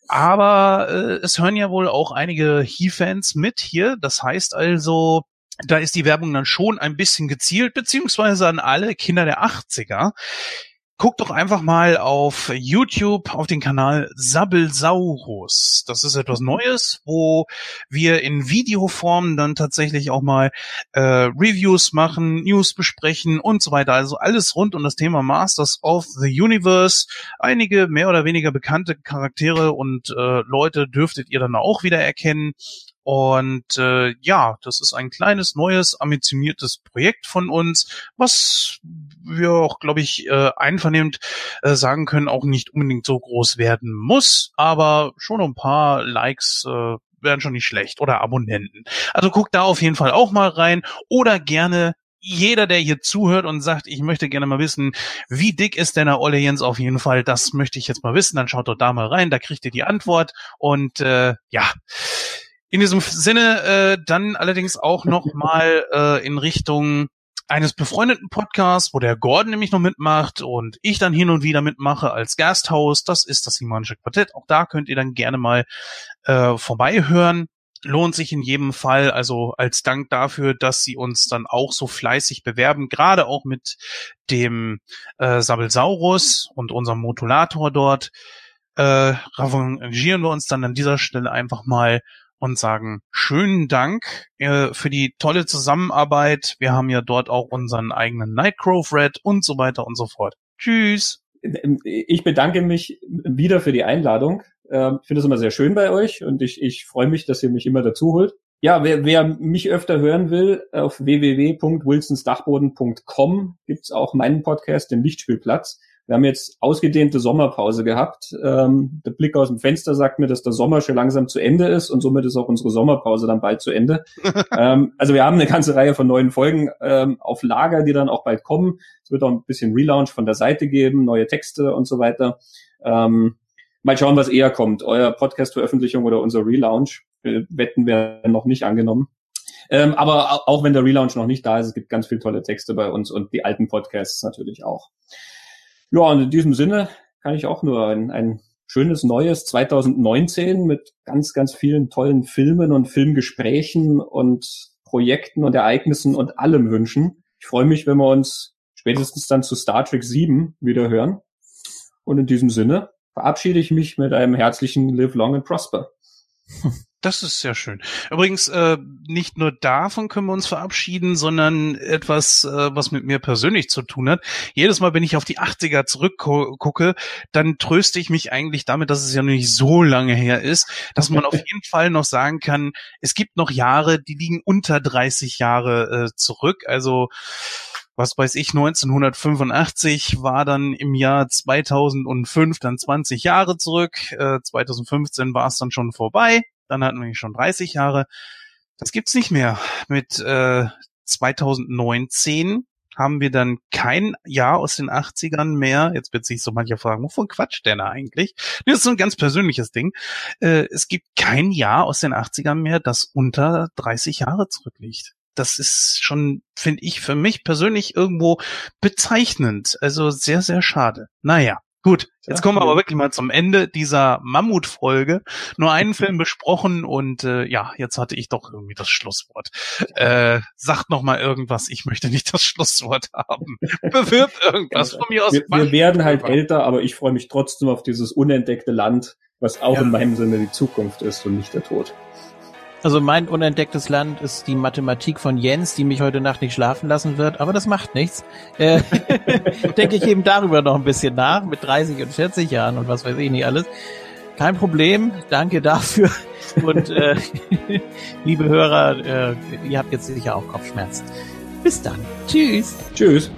aber äh, es hören ja wohl auch einige He-Fans mit hier. Das heißt also, da ist die Werbung dann schon ein bisschen gezielt, beziehungsweise an alle Kinder der 80er. Guckt doch einfach mal auf YouTube auf den Kanal Sabbelsaurus. Das ist etwas Neues, wo wir in Videoform dann tatsächlich auch mal äh, Reviews machen, News besprechen und so weiter. Also alles rund um das Thema Masters of the Universe. Einige mehr oder weniger bekannte Charaktere und äh, Leute dürftet ihr dann auch wieder erkennen. Und äh, ja, das ist ein kleines, neues, ambitioniertes Projekt von uns, was wir auch, glaube ich, äh, einvernehmend äh, sagen können, auch nicht unbedingt so groß werden muss, aber schon ein paar Likes äh, wären schon nicht schlecht. Oder Abonnenten. Also guckt da auf jeden Fall auch mal rein. Oder gerne jeder, der hier zuhört und sagt, ich möchte gerne mal wissen, wie dick ist denn der Olle Jens? Auf jeden Fall, das möchte ich jetzt mal wissen, dann schaut doch da mal rein, da kriegt ihr die Antwort. Und äh, ja, in diesem Sinne äh, dann allerdings auch noch mal äh, in Richtung eines befreundeten Podcasts, wo der Gordon nämlich noch mitmacht und ich dann hin und wieder mitmache als Gasthost. Das ist das Simanische Quartett. Auch da könnt ihr dann gerne mal äh, vorbeihören. Lohnt sich in jedem Fall, also als Dank dafür, dass sie uns dann auch so fleißig bewerben, gerade auch mit dem äh, Sabelsaurus und unserem Modulator dort, äh, revanchieren wir uns dann an dieser Stelle einfach mal und sagen schönen Dank äh, für die tolle Zusammenarbeit. Wir haben ja dort auch unseren eigenen Nightcrow Thread und so weiter und so fort. Tschüss. Ich bedanke mich wieder für die Einladung. Ähm, Ich finde es immer sehr schön bei euch und ich, ich freue mich, dass ihr mich immer dazu holt. Ja, wer, wer mich öfter hören will, auf www.wilsonsdachboden.com gibt's auch meinen Podcast, den Lichtspielplatz. Wir haben jetzt ausgedehnte Sommerpause gehabt. Ähm, der Blick aus dem Fenster sagt mir, dass der Sommer schon langsam zu Ende ist und somit ist auch unsere Sommerpause dann bald zu Ende. <laughs> ähm, also wir haben eine ganze Reihe von neuen Folgen ähm, auf Lager, die dann auch bald kommen. Es wird auch ein bisschen Relaunch von der Seite geben, neue Texte und so weiter. Ähm, mal schauen, was eher kommt. Euer Podcast-Veröffentlichung oder unser Relaunch. Äh, Wetten werden noch nicht angenommen. Ähm, aber auch wenn der Relaunch noch nicht da ist, es gibt ganz viele tolle Texte bei uns und die alten Podcasts natürlich auch. Ja, und in diesem Sinne kann ich auch nur ein, ein schönes neues 2019 mit ganz, ganz vielen tollen Filmen und Filmgesprächen und Projekten und Ereignissen und allem wünschen. Ich freue mich, wenn wir uns spätestens dann zu Star Trek 7 wieder hören. Und in diesem Sinne verabschiede ich mich mit einem herzlichen Live Long and Prosper. <laughs> Das ist sehr schön. Übrigens, äh, nicht nur davon können wir uns verabschieden, sondern etwas, äh, was mit mir persönlich zu tun hat. Jedes Mal, wenn ich auf die 80er zurückgucke, dann tröste ich mich eigentlich damit, dass es ja noch nicht so lange her ist, dass man auf <laughs> jeden Fall noch sagen kann, es gibt noch Jahre, die liegen unter 30 Jahre äh, zurück. Also was weiß ich, 1985 war dann im Jahr 2005 dann 20 Jahre zurück. Äh, 2015 war es dann schon vorbei. Dann hatten wir schon 30 Jahre. Das gibt's nicht mehr. Mit äh, 2019 haben wir dann kein Jahr aus den 80ern mehr. Jetzt wird sich so mancher fragen, wovon quatscht der da eigentlich? Das ist so ein ganz persönliches Ding. Äh, es gibt kein Jahr aus den 80ern mehr, das unter 30 Jahre zurückliegt das ist schon, finde ich, für mich persönlich irgendwo bezeichnend. Also sehr, sehr schade. Naja. Gut, jetzt kommen wir aber wirklich mal zum Ende dieser Mammutfolge. Nur einen <laughs> Film besprochen und äh, ja, jetzt hatte ich doch irgendwie das Schlusswort. Äh, sagt noch mal irgendwas, ich möchte nicht das Schlusswort haben. <laughs> Bewirb irgendwas von mir aus. Wir, wir werden halt älter, aber ich freue mich trotzdem auf dieses unentdeckte Land, was auch ja. in meinem Sinne die Zukunft ist und nicht der Tod. Also mein unentdecktes Land ist die Mathematik von Jens, die mich heute Nacht nicht schlafen lassen wird, aber das macht nichts. Äh, <laughs> denke ich eben darüber noch ein bisschen nach, mit 30 und 40 Jahren und was weiß ich nicht alles. Kein Problem, danke dafür. <laughs> Und äh, <laughs> liebe Hörer, äh, ihr habt jetzt sicher auch Kopfschmerzen. Bis dann. Tschüss. Tschüss.